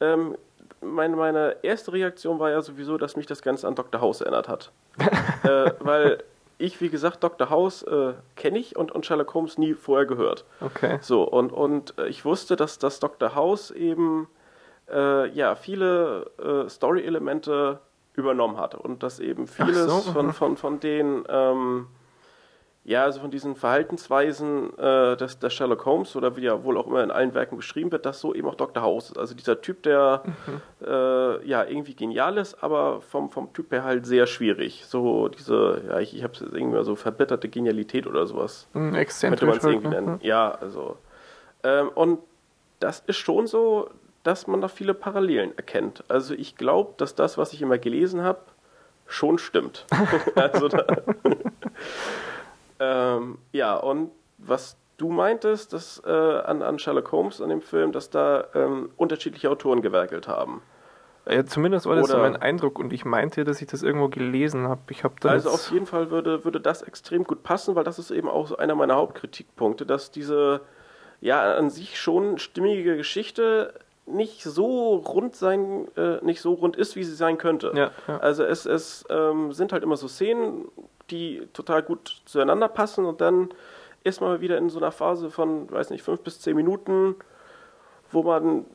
S2: ähm, meine, meine erste Reaktion war ja sowieso, dass mich das Ganze an Dr. House erinnert hat. äh, weil ich, wie gesagt, Dr. House äh, kenne ich und, und Sherlock Holmes nie vorher gehört.
S1: Okay.
S2: So, und, und äh, ich wusste, dass das Dr. House eben äh, ja, viele äh, Story-Elemente übernommen hat und dass eben vieles
S1: so,
S2: von,
S1: mhm.
S2: von, von den ähm, ja, also von diesen Verhaltensweisen äh, des, des Sherlock Holmes oder wie ja wohl auch immer in allen Werken beschrieben wird, dass so eben auch Dr. House ist. Also dieser Typ, der
S1: Mhm.
S2: äh, ja irgendwie genial ist, aber vom, vom Typ her halt sehr schwierig. So diese, ja, ich, ich habe es jetzt irgendwie so verbitterte Genialität oder sowas.
S1: Hm,
S2: Könnte
S1: Exzentrisch.
S2: man es irgendwie
S1: ne?
S2: nennen. Ja, also. Ähm, und das ist schon so, dass man da viele Parallelen erkennt. Also ich glaube, dass das, was ich immer gelesen habe, schon stimmt. also da, ähm, ja, und was du meintest, dass äh, an, an Sherlock Holmes an dem Film, dass da ähm, unterschiedliche Autoren gewerkelt haben.
S1: Ja, zumindest war das so
S2: Oder-
S1: mein Eindruck und ich meinte, dass ich das irgendwo gelesen habe. Ich habe da
S2: Also auf jeden Fall würde, würde das extrem gut passen, weil das ist eben auch so einer meiner Hauptkritikpunkte, dass diese ja an sich schon stimmige Geschichte nicht so rund sein, äh, nicht so rund ist, wie sie sein könnte.
S1: Ja, ja.
S2: Also es, es ähm, sind halt immer so Szenen, die total gut zueinander passen und dann ist man wieder in so einer Phase von, weiß nicht, fünf bis zehn Minuten, wo man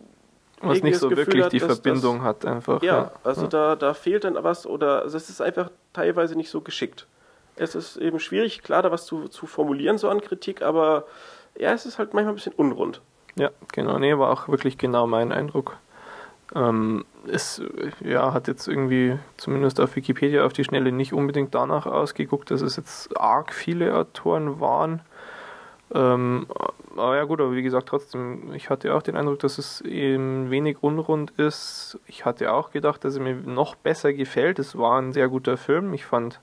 S1: was nicht
S2: das
S1: so
S2: Gefühl
S1: wirklich
S2: hat,
S1: die Verbindung hat einfach.
S2: ja, also Da, da fehlt dann was oder also es ist einfach teilweise nicht so geschickt. Es ist eben schwierig, klar, da was zu, zu formulieren, so an Kritik, aber ja, es ist halt manchmal ein bisschen unrund.
S1: Ja, genau. Nee, war auch wirklich genau mein Eindruck. Ähm, es ja, hat jetzt irgendwie, zumindest auf Wikipedia auf die Schnelle, nicht unbedingt danach ausgeguckt, dass es jetzt arg viele Autoren waren. Ähm, aber ja gut, aber wie gesagt, trotzdem, ich hatte auch den Eindruck, dass es eben wenig unrund ist. Ich hatte auch gedacht, dass er mir noch besser gefällt. Es war ein sehr guter Film. Ich fand,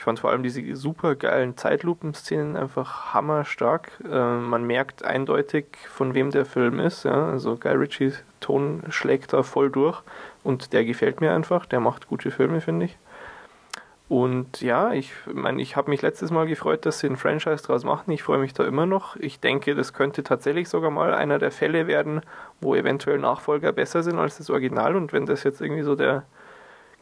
S1: ich fand vor allem diese super geilen Zeitlupenszenen einfach hammerstark. Äh, man merkt eindeutig, von wem der Film ist. Ja? Also Guy Ritchies Ton schlägt da voll durch und der gefällt mir einfach. Der macht gute Filme, finde ich. Und ja, ich meine, ich habe mich letztes Mal gefreut, dass sie ein Franchise draus machen. Ich freue mich da immer noch. Ich denke, das könnte tatsächlich sogar mal einer der Fälle werden, wo eventuell Nachfolger besser sind als das Original. Und wenn das jetzt irgendwie so der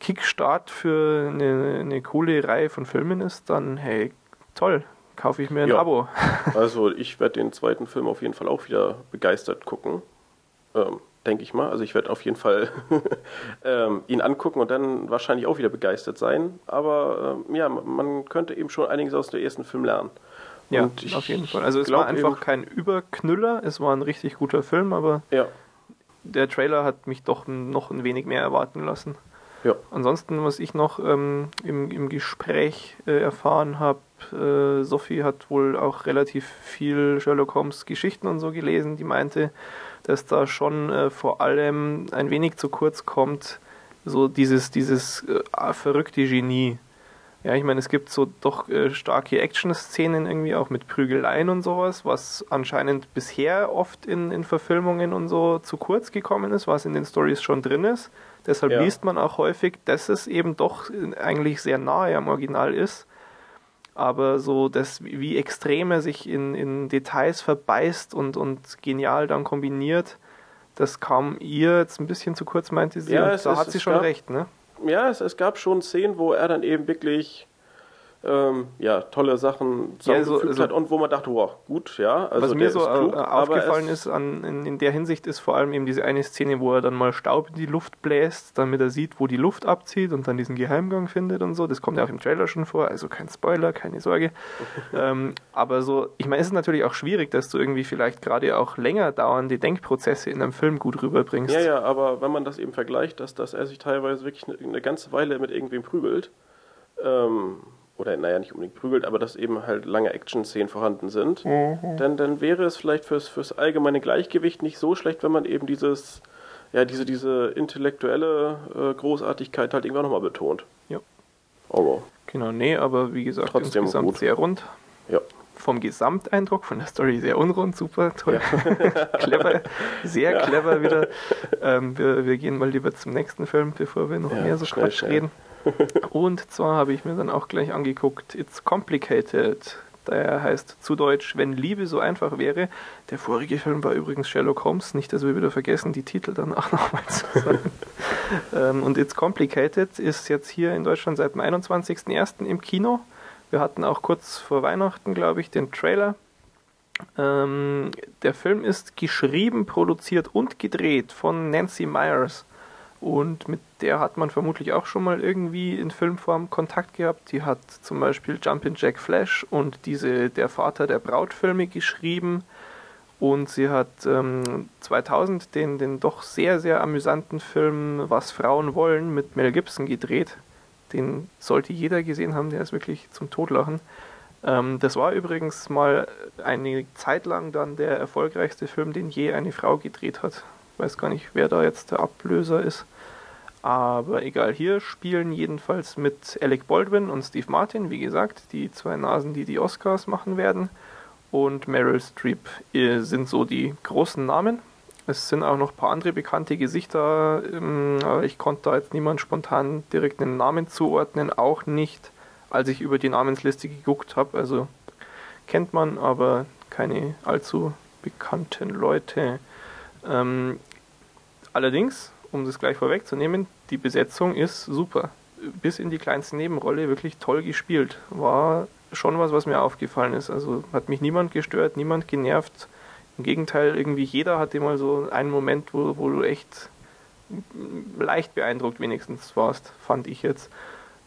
S1: Kickstart für eine, eine coole Reihe von Filmen ist, dann hey, toll, kaufe ich mir ein
S2: Ja.
S1: Abo.
S2: Also ich werde den zweiten Film auf jeden Fall auch wieder begeistert gucken. Ähm, Denke ich mal. Also ich werde auf jeden Fall ähm, ihn angucken und dann wahrscheinlich auch wieder begeistert sein. Aber ähm, ja, man könnte eben schon einiges aus dem ersten Film lernen.
S1: Ja,
S2: Und ich
S1: auf jeden Fall. Also es war einfach kein Überknüller, es war ein richtig guter Film, aber
S2: Ja,
S1: der Trailer hat mich doch noch ein wenig mehr erwarten lassen.
S2: Ja.
S1: Ansonsten, was ich noch ähm, im, im Gespräch äh, erfahren habe, äh, Sophie hat wohl auch relativ viel Sherlock Holmes Geschichten und so gelesen, die meinte, dass da schon äh, vor allem ein wenig zu kurz kommt, so dieses, dieses äh, verrückte Genie. Ja, ich meine, es gibt so doch äh, starke Action-Szenen irgendwie auch mit Prügeleien und sowas, was anscheinend bisher oft in, in Verfilmungen und so zu kurz gekommen ist, was in den Stories schon drin ist. Deshalb
S2: Ja.
S1: liest man auch häufig, dass es eben doch eigentlich sehr nahe am Original ist. Aber so, das, wie er sich in, in Details verbeißt und, und genial dann kombiniert, das kam ihr jetzt ein bisschen zu kurz, meinte sie.
S2: Ja, es
S1: da hat sie schon
S2: gab-
S1: recht, ne?
S2: ja es, es gab schon Szenen, wo er dann eben wirklich ähm, ja, tolle Sachen
S1: Ja, also-
S2: zusammengefügt
S1: also-
S2: hat und wo man dachte, wow, gut, ja. Also
S1: Was mir so
S2: ist klug,
S1: äh,
S2: aber
S1: aufgefallen ist an, in, in der Hinsicht ist vor allem eben diese eine Szene, wo er dann mal Staub in die Luft bläst, damit er sieht, wo die Luft abzieht und dann diesen Geheimgang findet und so. Das kommt ja auch im Trailer schon vor, also kein Spoiler, keine Sorge. ähm, aber so, ich meine, es ist natürlich auch schwierig, dass du irgendwie vielleicht gerade auch länger dauernde Denkprozesse in einem Film gut rüberbringst.
S2: Ja, ja, aber wenn man das eben vergleicht, dass, dass er sich teilweise wirklich eine, eine ganze Weile mit irgendwem prügelt, ähm, oder naja, nicht unbedingt prügelt, aber dass eben halt lange Action-Szenen vorhanden sind,
S1: Mhm.
S2: dann, dann wäre es vielleicht fürs, fürs allgemeine Gleichgewicht nicht so schlecht, wenn man eben dieses, ja, diese, diese intellektuelle äh, Großartigkeit halt irgendwann nochmal betont.
S1: Ja.
S2: Aber,
S1: Genau, nee, aber wie gesagt,
S2: Trotzdem
S1: insgesamt
S2: gut.
S1: sehr rund.
S2: ja.
S1: vom Gesamteindruck, von der Story sehr unrund, super, toll, ja. clever, sehr ja. clever wieder. Ähm, wir, wir, gehen mal lieber zum nächsten Film, bevor wir noch ja, mehr so Quatsch reden. Und zwar habe ich mir dann auch gleich angeguckt, It's Complicated. Der heißt zu Deutsch, wenn Liebe so einfach wäre. Der vorige Film war übrigens Sherlock Holmes, nicht, dass wir wieder vergessen, die Titel dann auch nochmal zu sagen. ähm, und It's Complicated ist jetzt hier in Deutschland seit dem 21.01. im Kino. Wir hatten auch kurz vor Weihnachten, glaube ich, den Trailer. Ähm, der Film ist geschrieben, produziert und gedreht von Nancy Myers. Und mit der hat man vermutlich auch schon mal irgendwie in Filmform Kontakt gehabt. Die hat zum Beispiel Jumpin' Jack Flash und diese Der Vater der Brautfilme geschrieben. Und sie hat ähm, 2000 den, den doch sehr, sehr amüsanten Film Was Frauen wollen mit Mel Gibson gedreht. Den sollte jeder gesehen haben, der ist wirklich zum Todlachen. Ähm, das war übrigens mal eine Zeit lang dann der erfolgreichste Film, den je eine Frau gedreht hat. Weiß gar nicht, wer da jetzt der Ablöser ist. Aber egal, hier spielen jedenfalls mit Alec Baldwin und Steve Martin, wie gesagt, die zwei Nasen, die die Oscars machen werden. Und Meryl Streep äh, sind so die großen Namen. Es sind auch noch ein paar andere bekannte Gesichter, ähm, aber ich konnte da jetzt niemand spontan direkt einen Namen zuordnen, auch nicht, als ich über die Namensliste geguckt habe. Also kennt man, aber keine allzu bekannten Leute. Ähm, allerdings, um das gleich vorwegzunehmen, die Besetzung ist super. Bis in die kleinste Nebenrolle wirklich toll gespielt. War schon was, was mir aufgefallen ist. Also hat mich niemand gestört, niemand genervt. Im Gegenteil, irgendwie jeder hatte mal so einen Moment, wo, wo du echt leicht beeindruckt wenigstens warst, fand ich jetzt.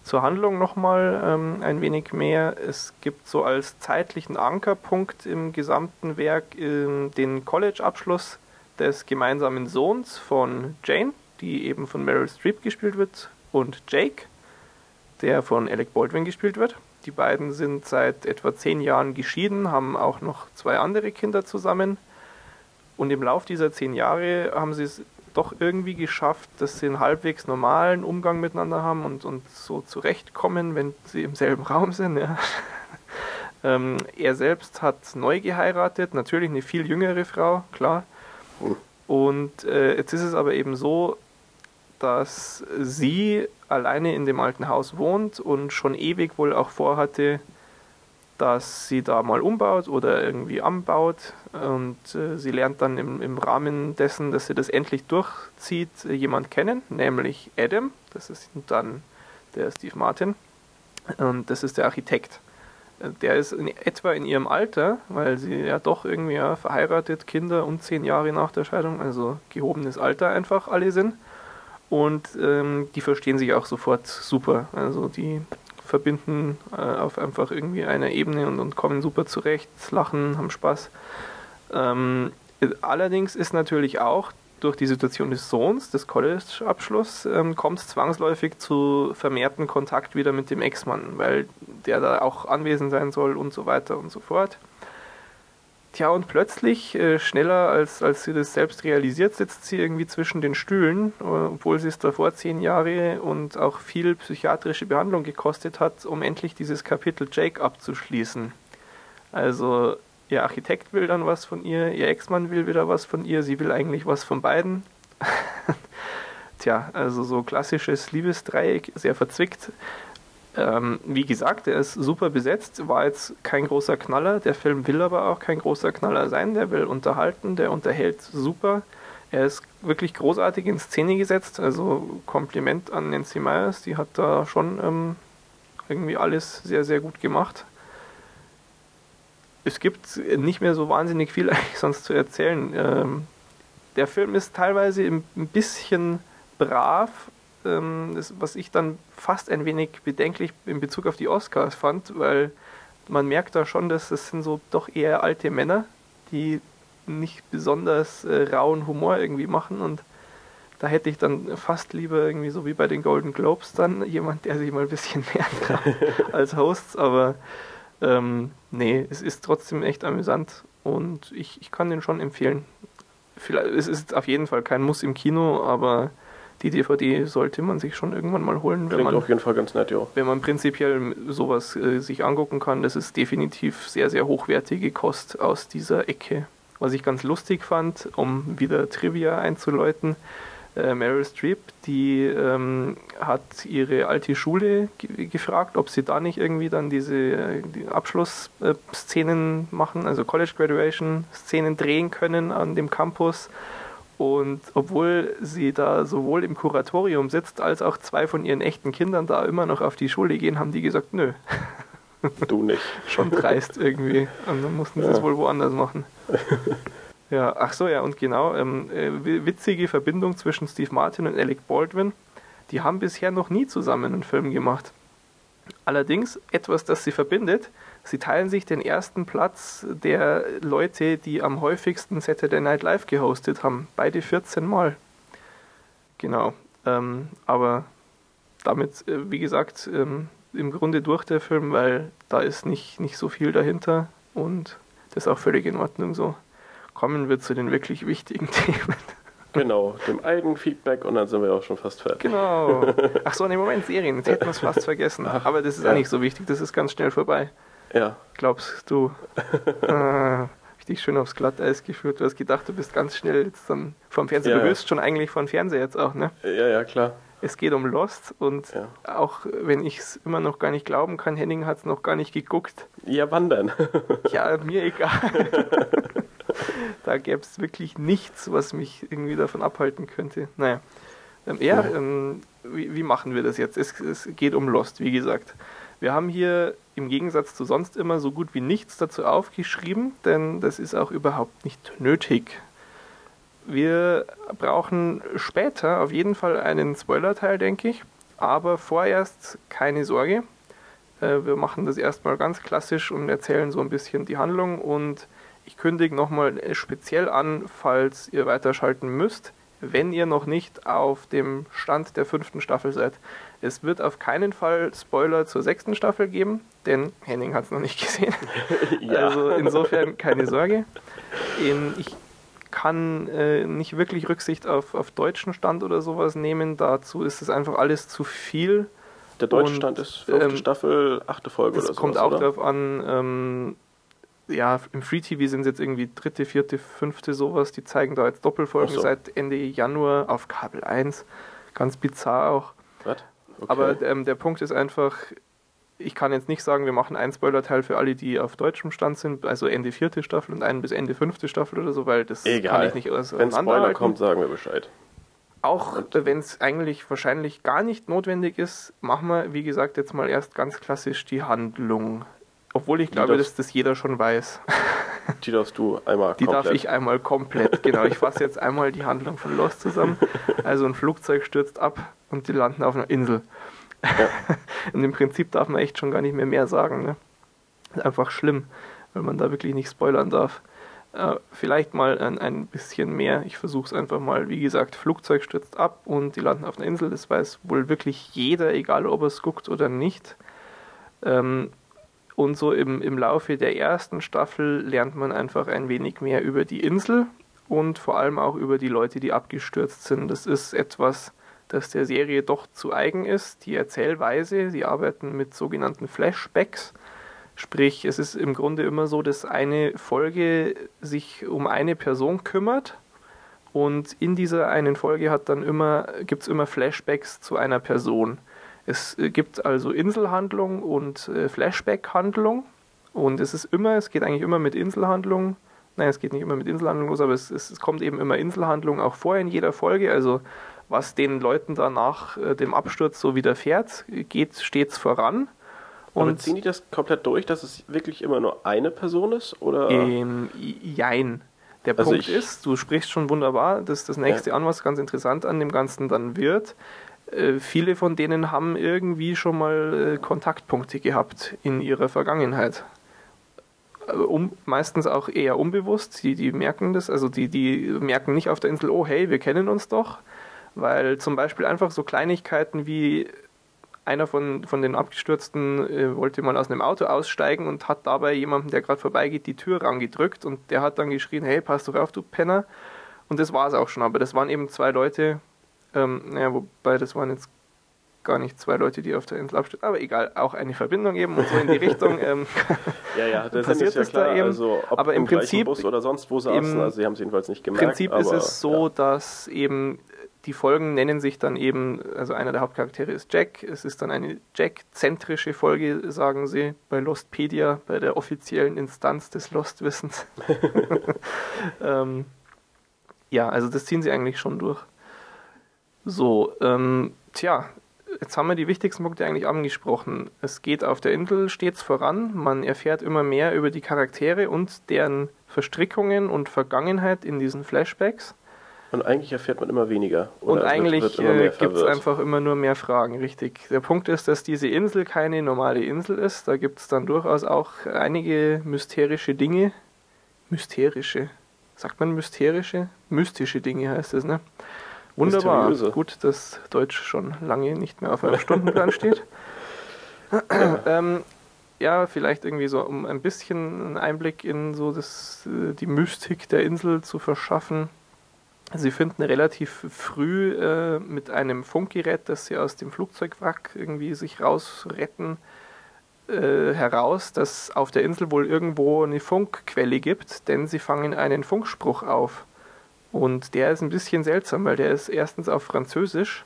S1: Zur Handlung nochmal ähm, ein wenig mehr. Es gibt so als zeitlichen Ankerpunkt im gesamten Werk äh, den College-Abschluss des gemeinsamen Sohns von Jane, die eben von Meryl Streep gespielt wird, und Jake, der von Alec Baldwin gespielt wird. Die beiden sind seit etwa zehn Jahren geschieden, haben auch noch zwei andere Kinder zusammen. Und im Lauf dieser zehn Jahre haben sie es doch irgendwie geschafft, dass sie einen halbwegs normalen Umgang miteinander haben und, und so zurechtkommen, wenn sie im selben Raum sind. Ja. ähm, er selbst hat neu geheiratet, natürlich eine viel jüngere Frau, klar. Und äh, jetzt ist es aber eben so, dass sie alleine in dem alten Haus wohnt und schon ewig wohl auch vorhatte, dass sie da mal umbaut oder irgendwie anbaut. Und äh, sie lernt dann im, im Rahmen dessen, dass sie das endlich durchzieht, jemand kennen, nämlich Adam. Das ist dann der Steve Martin. Und das ist der Architekt. Der ist in etwa in ihrem Alter, weil sie ja doch irgendwie ja, verheiratet, Kinder und zehn Jahre nach der Scheidung, also gehobenes Alter einfach alle sind. Und ähm, die verstehen sich auch sofort super. Also die verbinden äh, auf einfach irgendwie einer Ebene und, und, kommen super zurecht, lachen, haben Spaß. Ähm, allerdings ist natürlich auch durch die Situation des Sohns, des College-Abschluss, ähm, kommt es zwangsläufig zu vermehrten Kontakt wieder mit dem Ex-Mann, weil der da auch anwesend sein soll und so weiter und so fort. Tja, und plötzlich, äh, schneller als, als sie das selbst realisiert, sitzt sie irgendwie zwischen den Stühlen, äh, obwohl sie es davor zehn Jahre und auch viel psychiatrische Behandlung gekostet hat, um endlich dieses Kapitel Jake abzuschließen. Also, ihr Architekt will dann was von ihr, ihr Ex-Mann will wieder was von ihr, sie will eigentlich was von beiden. Tja, also so klassisches Liebesdreieck, sehr verzwickt. Ähm, wie gesagt, er ist super besetzt, war jetzt kein großer Knaller. Der Film will aber auch kein großer Knaller sein. Der will unterhalten, der unterhält super. Er ist wirklich großartig in Szene gesetzt. Also Kompliment an Nancy Myers, die hat da schon ähm, irgendwie alles sehr, sehr gut gemacht. Es gibt nicht mehr so wahnsinnig viel eigentlich sonst zu erzählen. Ähm, der Film ist teilweise ein bisschen brav, ähm, das, was ich dann fast ein wenig bedenklich in Bezug auf die Oscars fand, weil man merkt da schon, dass das sind so doch eher alte Männer, die nicht besonders äh, rauen Humor irgendwie machen. Und da hätte ich dann fast lieber irgendwie so wie bei den Golden Globes dann jemand, der sich mal ein bisschen mehr traut als Hosts, aber ähm, nee, es ist trotzdem echt amüsant und ich, ich kann den schon empfehlen. Vielleicht, es ist auf jeden Fall kein Muss im Kino, aber Die DVD sollte man sich schon irgendwann mal holen, wenn
S2: Klingt
S1: man,
S2: auf jeden Fall ganz nett, ja.
S1: wenn man prinzipiell sowas äh, sich angucken kann. Das ist definitiv sehr, sehr hochwertige Kost aus dieser Ecke. Was ich ganz lustig fand, um wieder Trivia einzuläuten, äh, Meryl Streep, die ähm, hat ihre alte Schule ge gefragt, ob sie da nicht irgendwie dann diese äh, die Abschlussszenen machen, also College Graduation Szenen drehen können an dem Campus. Und obwohl sie da sowohl im Kuratorium sitzt, als auch zwei von ihren echten Kindern da immer noch auf die Schule gehen, haben die gesagt, nö.
S2: Du nicht.
S1: Schon dreist irgendwie. Und dann mussten sie
S2: Ja.
S1: es wohl woanders machen. Ja, ach so, ja, und genau, ähm, äh, wi- witzige Verbindung zwischen Steve Martin und Alec Baldwin. Die haben bisher noch nie zusammen einen Film gemacht. Allerdings etwas, das sie verbindet. Sie teilen sich den ersten Platz der Leute, die am häufigsten Saturday Night Live gehostet haben. Beide 14 Mal. Genau. Ähm, aber damit, äh, wie gesagt, ähm, im Grunde durch der Film, weil da ist nicht, nicht so viel dahinter und das ist auch völlig in Ordnung so. Kommen wir zu den wirklich wichtigen Themen.
S2: Genau, dem Eigenfeedback und dann sind wir auch schon fast fertig.
S1: Genau. Ach so, nee, Moment, Serien. Jetzt hätten wir es fast vergessen.
S2: Ach,
S1: Aber das ist
S2: ja.
S1: auch nicht so wichtig. Das ist ganz schnell vorbei.
S2: Ja,
S1: Glaubst du? ich dich schön aufs Glatteis geführt. Du hast gedacht, du bist ganz schnell jetzt dann vom Fernseher.
S2: Ja,
S1: du
S2: ja.
S1: wirst schon eigentlich vom Fernseher jetzt auch, ne?
S2: ja, ja, klar.
S1: Es geht um Lost und
S2: Ja.
S1: auch wenn ich es immer noch gar nicht glauben kann, Henning hat es noch gar nicht geguckt.
S2: Ja, wann denn?
S1: Ja, mir egal. da gäbe es wirklich nichts, was mich irgendwie davon abhalten könnte. Naja. Ähm, ja, ähm, wie, wie machen wir das jetzt? Es, es geht um Lost, wie gesagt. Wir haben hier im Gegensatz zu sonst immer so gut wie nichts dazu aufgeschrieben, denn das ist auch überhaupt nicht nötig. Wir brauchen später auf jeden Fall einen Spoiler-Teil, denke ich. Aber vorerst keine Sorge. Äh, Wir machen das erstmal ganz klassisch und erzählen so ein bisschen die Handlung. Und ich kündige nochmal speziell an, falls ihr weiterschalten müsst, wenn ihr noch nicht auf dem Stand der fünften Staffel seid. Es wird auf keinen Fall Spoiler zur sechsten Staffel geben, denn Henning hat es noch nicht gesehen.
S2: ja.
S1: Also insofern keine Sorge. Ähm, Ich kann äh, nicht wirklich Rücksicht auf, auf deutschen Stand oder sowas nehmen. Dazu ist es einfach alles zu viel.
S2: Der deutsche Stand ist fünfte
S1: ähm,
S2: Staffel, achte Folge
S1: Es
S2: oder so.
S1: kommt auch darauf an, ähm, ja, im Free TV sind es jetzt irgendwie dritte, vierte, fünfte sowas. Die zeigen da jetzt Doppelfolgen
S2: so.
S1: seit Ende Januar auf Kabel 1. Ganz bizarr auch.
S2: Was? Okay.
S1: Aber ähm, der Punkt ist einfach, ich kann jetzt nicht sagen, wir machen einen Spoiler-Teil für alle, die auf deutschem Stand sind, also Ende vierte Staffel und einen bis Ende fünfte Staffel oder so, weil das kann
S2: Egal.
S1: ich nicht
S2: Wenn Spoiler kommt, sagen wir Bescheid.
S1: Auch wenn es eigentlich wahrscheinlich gar nicht notwendig ist, machen wir, wie gesagt, jetzt mal erst ganz klassisch die Handlung. Obwohl ich
S2: Die
S1: glaube, dass das jeder schon weiß.
S2: Die darfst du einmal
S1: Die
S2: komplett.
S1: darf ich einmal komplett. Genau, ich fasse jetzt einmal die Handlung von Lost zusammen. Also ein Flugzeug stürzt ab und die landen auf einer Insel. Und im Prinzip darf man echt schon gar nicht mehr mehr sagen. Ne? Ist einfach schlimm, weil man da wirklich nicht spoilern darf. Äh, vielleicht mal ein, ein bisschen mehr. Ich versuche es einfach mal. Wie gesagt, Flugzeug stürzt ab und die landen auf einer Insel. Das weiß wohl wirklich jeder, egal ob er es guckt oder nicht. Ähm, und so im, im Laufe der ersten Staffel lernt man einfach ein wenig mehr über die Insel und vor allem auch über die Leute, die abgestürzt sind. Das ist etwas, das der Serie doch zu eigen ist. Die Erzählweise, sie arbeiten mit sogenannten Flashbacks. Sprich, es ist im Grunde immer so, dass eine Folge sich um eine Person kümmert und in dieser einen Folge hat dann immer, gibt es immer Flashbacks zu einer Person. Es äh, gibt also Inselhandlung und äh, Flashback-Handlung. Und es ist immer, es geht eigentlich immer mit Inselhandlung. Nein, es geht nicht immer mit Inselhandlung los, aber es, es, es kommt eben immer Inselhandlung auch vor in jeder Folge. Also was den Leuten da nach äh, dem Absturz so widerfährt, geht stets voran.
S2: Aber
S1: Und
S2: ziehen die das komplett durch, dass es wirklich immer nur eine Person ist? Oder?
S1: ähm, jein. Der
S2: Also
S1: Punkt ist, du sprichst schon wunderbar, das ist das nächste an, was ganz interessant an dem Ganzen dann wird. Äh, viele von denen haben irgendwie schon mal äh, Kontaktpunkte gehabt in ihrer Vergangenheit. Äh, Um, meistens auch eher unbewusst, die, die merken das, also die, die merken nicht auf der Insel, oh hey, wir kennen uns doch, weil zum Beispiel einfach so Kleinigkeiten wie einer von, von den Abgestürzten äh, wollte mal aus einem Auto aussteigen und hat dabei jemandem, der gerade vorbeigeht, die Tür rangedrückt und der hat dann geschrien, hey, pass doch auf, du Penner. Und das war es auch schon, aber das waren eben zwei Leute, Ähm, naja, wobei das waren jetzt gar nicht zwei Leute, die auf der Insel abstehen. Aber egal, auch eine Verbindung eben und so in die Richtung. Ähm,
S2: ja, ja, das
S1: passiert
S2: ist ja
S1: es da
S2: klar.
S1: eben.
S2: Also, ob
S1: Aber im
S2: gleichen
S1: Prinzip-
S2: Bus oder sonst wo saßen,
S1: im
S2: also sie haben es jedenfalls nicht
S1: Im
S2: gemerkt.
S1: Prinzip
S2: aber,
S1: ist es so, dass eben die Folgen nennen sich dann eben, also einer der Hauptcharaktere ist Jack. Es ist dann eine Jack-zentrische Folge, sagen sie bei Lostpedia, bei der offiziellen Instanz des Lost-Wissens. ähm, ja, also das ziehen sie eigentlich schon durch. So, ähm, tja, jetzt haben wir die wichtigsten Punkte eigentlich angesprochen. Es geht auf der Insel stets voran, man erfährt immer mehr über die Charaktere und deren Verstrickungen und Vergangenheit in diesen Flashbacks.
S2: Und eigentlich erfährt man immer weniger.
S1: Und
S2: wird-
S1: eigentlich äh, gibt es einfach immer nur mehr Fragen, richtig. Der Punkt ist, dass diese Insel keine normale Insel ist. Da gibt es dann durchaus auch einige mysterische Dinge. Mysterische. Sagt man mysterische? Mystische Dinge heißt es, ne? Wunderbar.
S2: Mysteriöse.
S1: Gut, dass Deutsch schon lange nicht mehr auf einem Stundenplan steht. ähm, ja, vielleicht irgendwie so, um ein bisschen einen Einblick in so das, äh, die Mystik der Insel zu verschaffen. Sie finden relativ früh äh, mit einem Funkgerät, das sie aus dem Flugzeugwrack irgendwie sich rausretten, äh, heraus, dass auf der Insel wohl irgendwo eine Funkquelle gibt, denn sie fangen einen Funkspruch auf. Und der ist ein bisschen seltsam, weil der ist erstens auf Französisch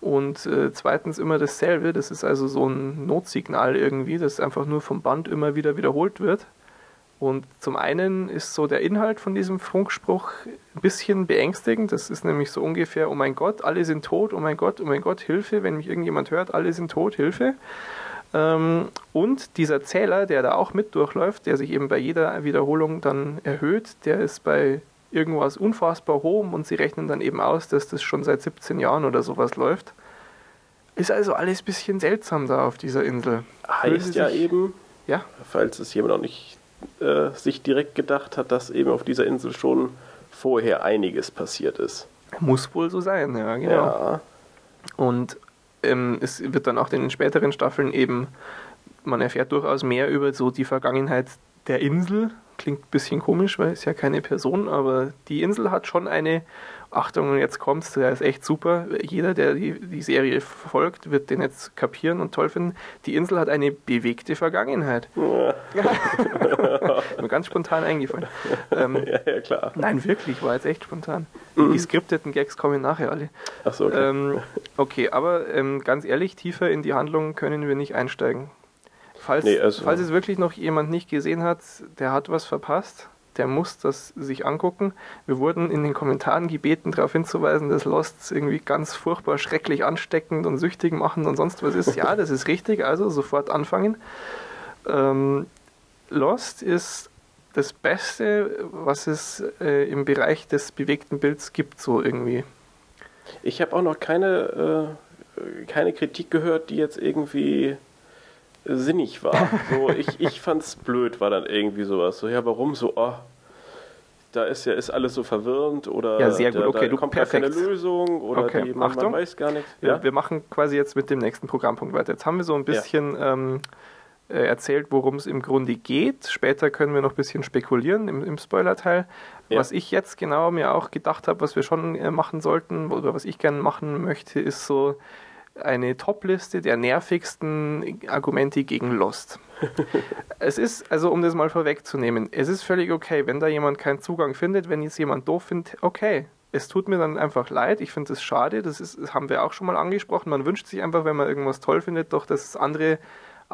S1: und äh, zweitens immer dasselbe. Das ist also so ein Notsignal irgendwie, das einfach nur vom Band immer wieder wiederholt wird. Und zum einen ist so der Inhalt von diesem Funkspruch ein bisschen beängstigend. Das ist nämlich so ungefähr, oh mein Gott, alle sind tot, oh mein Gott, oh mein Gott, Hilfe, wenn mich irgendjemand hört, alle sind tot, Hilfe. Ähm, und dieser Zähler, der da auch mit durchläuft, der sich eben bei jeder Wiederholung dann erhöht, der ist bei irgendwas unfassbar hoch und sie rechnen dann eben aus, dass das schon seit 17 Jahren oder sowas läuft. Ist also alles ein bisschen seltsam da auf dieser Insel.
S2: Heißt
S1: Sie
S2: ja
S1: sich-
S2: eben,
S1: Ja,
S2: falls es jemand noch nicht äh, sich direkt gedacht hat, dass eben auf dieser Insel schon vorher einiges passiert ist.
S1: muss wohl so sein, ja, genau.
S2: Ja.
S1: Und ähm, es wird dann auch in den späteren Staffeln eben, man erfährt durchaus mehr über so die Vergangenheit der Insel. Klingt ein bisschen komisch, weil es ja keine Person, aber die Insel hat schon eine, Achtung, und jetzt kommt's, der ist echt super. Jeder, der die, die Serie verfolgt, wird den jetzt kapieren und toll finden. Die Insel hat eine bewegte Vergangenheit. Mir ganz spontan eingefallen. Ähm,
S2: ja, ja, klar.
S1: nein, wirklich, war jetzt echt spontan. Die geskripteten Gags kommen nachher alle.
S2: Achso, okay.
S1: Ähm, okay, aber ähm, ganz ehrlich, tiefer in die Handlung können wir nicht einsteigen. Falls,
S2: Nee, also-
S1: falls es wirklich noch jemand nicht gesehen hat, der hat was verpasst, der muss das sich angucken. Wir wurden in den Kommentaren gebeten, darauf hinzuweisen, dass Lost irgendwie ganz furchtbar schrecklich ansteckend und süchtig machen und sonst was ist. Ja, das ist richtig, also sofort anfangen. Ähm, Lost ist das Beste, was es äh, im Bereich des bewegten Bilds gibt, so irgendwie.
S2: Ich habe auch noch keine, äh, keine Kritik gehört, die jetzt irgendwie sinnig war. So, ich, ich fand's blöd, war dann irgendwie sowas. So, ja, warum so, oh, da ist ja ist alles so verwirrend oder
S1: Ja, sehr gut,
S2: da,
S1: okay,
S2: da
S1: du-
S2: kommt gar keine
S1: perfekt.
S2: Lösung oder
S1: Okay,
S2: die, man, man
S1: Achtung.
S2: weiß gar nichts.
S1: Wir,
S2: Ja?
S1: wir machen quasi jetzt mit dem nächsten Programmpunkt weiter. Jetzt haben wir so ein bisschen ähm, äh, erzählt, worum es im Grunde geht. Später können wir noch ein bisschen spekulieren im, im Spoiler-Teil.
S2: Ja.
S1: Was ich jetzt genau mir auch gedacht habe, was wir schon äh, machen sollten oder was ich gerne machen möchte, ist so eine Top-Liste der nervigsten Argumente gegen Lost. es ist, also um das mal vorwegzunehmen, es ist völlig okay, wenn da jemand keinen Zugang findet, wenn jetzt jemand doof findet, okay. Es tut mir dann einfach leid, ich finde es schade, das, ist, das haben wir auch schon mal angesprochen. Man wünscht sich einfach, wenn man irgendwas toll findet, doch, dass andere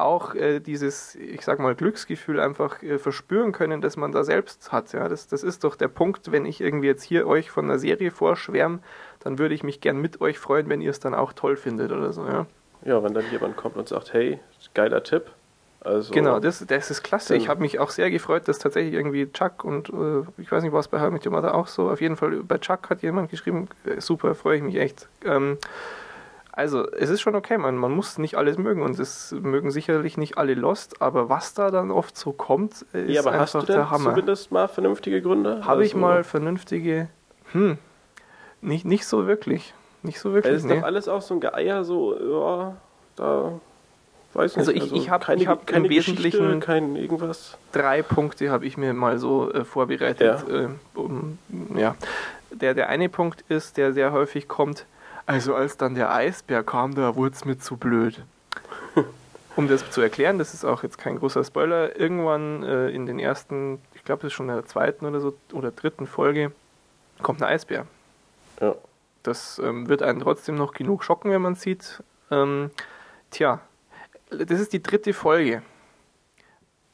S1: auch äh, dieses, ich sag mal, Glücksgefühl einfach äh, verspüren können, dass man da selbst hat. Ja? Das, das ist doch der Punkt, wenn ich irgendwie jetzt hier euch von einer Serie vorschwärme, dann würde ich mich gern mit euch freuen, wenn ihr es dann auch toll findet oder so. Ja?
S2: ja, wenn dann jemand kommt und sagt, hey, geiler Tipp. Also,
S1: Genau, das, das ist klasse. Ich habe mich auch sehr gefreut, dass tatsächlich irgendwie Chuck und äh, ich weiß nicht, was bei Met Your Mother auch so. Auf jeden Fall bei Chuck hat jemand geschrieben, äh, super, freue ich mich echt. Ähm, also, es ist schon okay, man, man muss nicht alles mögen und es mögen sicherlich nicht alle Lost, aber was da dann oft so kommt, ist
S2: ja, aber hast
S1: einfach
S2: du denn
S1: der Hammer.
S2: zumindest mal vernünftige Gründe?
S1: Habe ich
S2: Also,
S1: mal vernünftige, hm, nicht, nicht so wirklich. Nicht so
S2: Es
S1: wirklich,
S2: ist
S1: nee.
S2: doch alles auch so ein Geier, so, ja, da weiß nicht.
S1: Also ich- ich hab-
S2: keine,
S1: ich hab im Wesentlichen-
S2: kein irgendwas.
S1: drei Punkte habe ich mir mal so äh, vorbereitet.
S2: Ja.
S1: Äh, um, ja. Der, der eine Punkt ist, der sehr häufig kommt, Also als dann der Eisbär kam, da wurde es mir zu blöd. Um das zu erklären, das ist auch jetzt kein großer Spoiler, irgendwann äh, in den ersten, ich glaube, das ist schon in der zweiten oder so, oder dritten Folge, kommt ein Eisbär.
S2: Ja.
S1: Das ähm, wird einen trotzdem noch genug schocken, wenn man sieht. Ähm, tja, das ist die dritte Folge.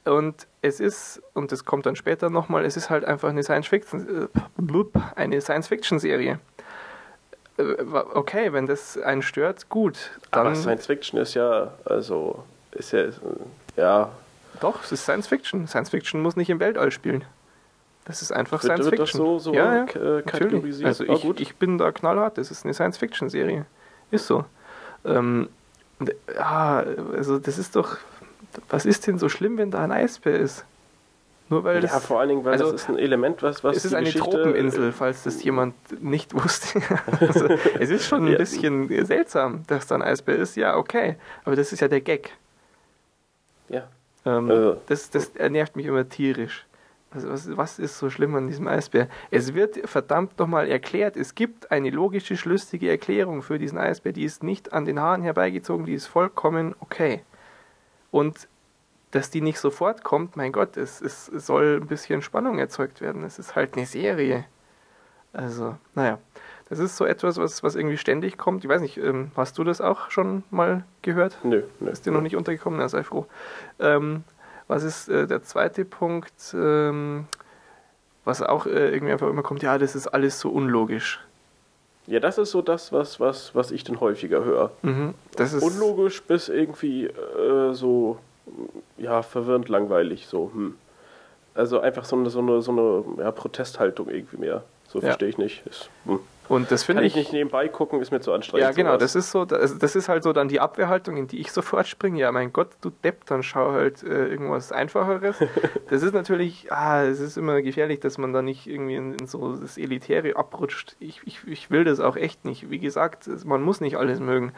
S1: Und es ist, und das kommt dann später nochmal, es ist halt einfach eine Science-Fiction, äh, eine Science-Fiction-Serie. Äh, okay, wenn das einen stört, gut.
S2: Aber Science-Fiction ist ja, also, ist ja, ja.
S1: Doch, es ist Science-Fiction. Science-Fiction muss nicht im Weltall spielen. Das ist einfach
S2: wird,
S1: Science
S2: Fiction.
S1: Das
S2: so, so
S1: ja, ja, kategorisiert? Also ich, ich, bin da knallhart. Das ist eine Science-Fiction-Serie. Ist so. Ähm, ja, also das ist doch. Was ist denn so schlimm, wenn da ein Eisbär ist? Nur weil
S2: ja,
S1: das,
S2: vor allen Dingen, weil also, das ist ein Element, was, was
S1: Es ist eine Geschichte Tropeninsel, falls das jemand nicht wusste. also, es ist schon ein ja. bisschen seltsam, dass da ein Eisbär ist. Ja, okay. Aber das ist ja der Gag.
S2: Ja.
S1: Ähm, also. das, das nervt mich immer tierisch. Also was, was ist so schlimm an diesem Eisbär? Es wird verdammt nochmal erklärt, es gibt eine logische, schlüssige Erklärung für diesen Eisbär, die ist nicht an den Haaren herbeigezogen, die ist vollkommen okay. Und dass die nicht sofort kommt, mein Gott, es, es, es soll ein bisschen Spannung erzeugt werden. Es ist halt eine Serie. Also, naja, das ist so etwas, was, was irgendwie ständig kommt. Ich weiß nicht, ähm, hast du das auch schon mal gehört?
S2: Nö, nö.
S1: Ist dir noch nicht untergekommen? Na, sei froh. Ähm, was ist äh, der zweite Punkt, ähm, was auch äh, irgendwie einfach immer kommt? Ja, das ist alles so unlogisch.
S2: Ja, das ist so das, was, was, was ich dann häufiger höre.
S1: Mhm, das ist
S2: Unlogisch bis irgendwie äh, so, ja, verwirrend langweilig, so, hm. Also einfach so eine, so eine, so eine ja, Protesthaltung irgendwie mehr. So ja. verstehe ich nicht. Ist, hm.
S1: Und das finde
S2: ich, ich nicht nebenbei gucken, ist mir zu anstrengend.
S1: Ja, genau, sowas. das ist so, das, das, ist halt so dann die Abwehrhaltung, in die ich sofort springe. Ja, mein Gott, du Depp, dann schau halt äh, irgendwas Einfacheres. das ist natürlich, ah, es ist immer gefährlich, dass man da nicht irgendwie in, in so das Elitäre abrutscht. Ich, ich, ich will das auch echt nicht. Wie gesagt, man muss nicht alles mögen.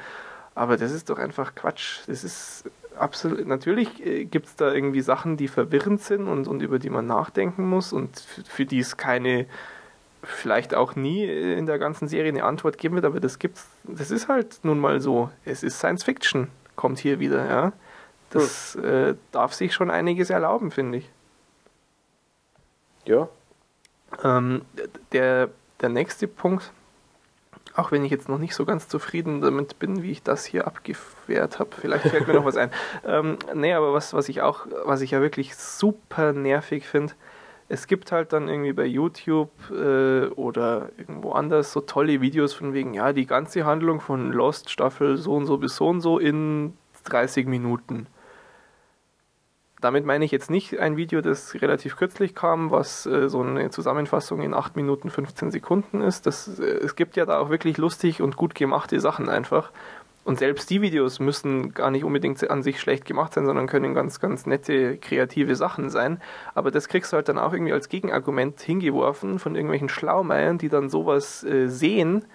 S1: Aber das ist doch einfach Quatsch. Das ist absolut, natürlich äh, gibt es da irgendwie Sachen, die verwirrend sind und, und über die man nachdenken muss und für, für die es keine vielleicht auch nie in der ganzen Serie eine Antwort geben wird, aber das gibt's, das ist halt nun mal so. Es ist Science Fiction, kommt hier wieder, ja. Das hm. äh, darf sich schon einiges erlauben, finde ich.
S2: Ja.
S1: Ähm, der, der nächste Punkt, auch wenn ich jetzt noch nicht so ganz zufrieden damit bin, wie ich das hier abgewehrt habe, vielleicht fällt mir noch was ein. Ähm, nee, aber was, was ich auch, was ich ja wirklich super nervig finde, es gibt halt dann irgendwie bei YouTube äh, oder irgendwo anders so tolle Videos von wegen, ja, die ganze Handlung von Lost Staffel so und so bis so und so in 30 Minuten. Damit meine ich jetzt nicht ein Video, das relativ kürzlich kam, was äh, so eine Zusammenfassung in 8 Minuten 15 Sekunden ist. Das, äh, es gibt ja da auch wirklich lustig und gut gemachte Sachen einfach. Und selbst die Videos müssen gar nicht unbedingt an sich schlecht gemacht sein, sondern können ganz, ganz nette, kreative Sachen sein. Aber das kriegst du halt dann auch irgendwie als Gegenargument hingeworfen von irgendwelchen Schlaumeiern, die dann sowas äh, sehen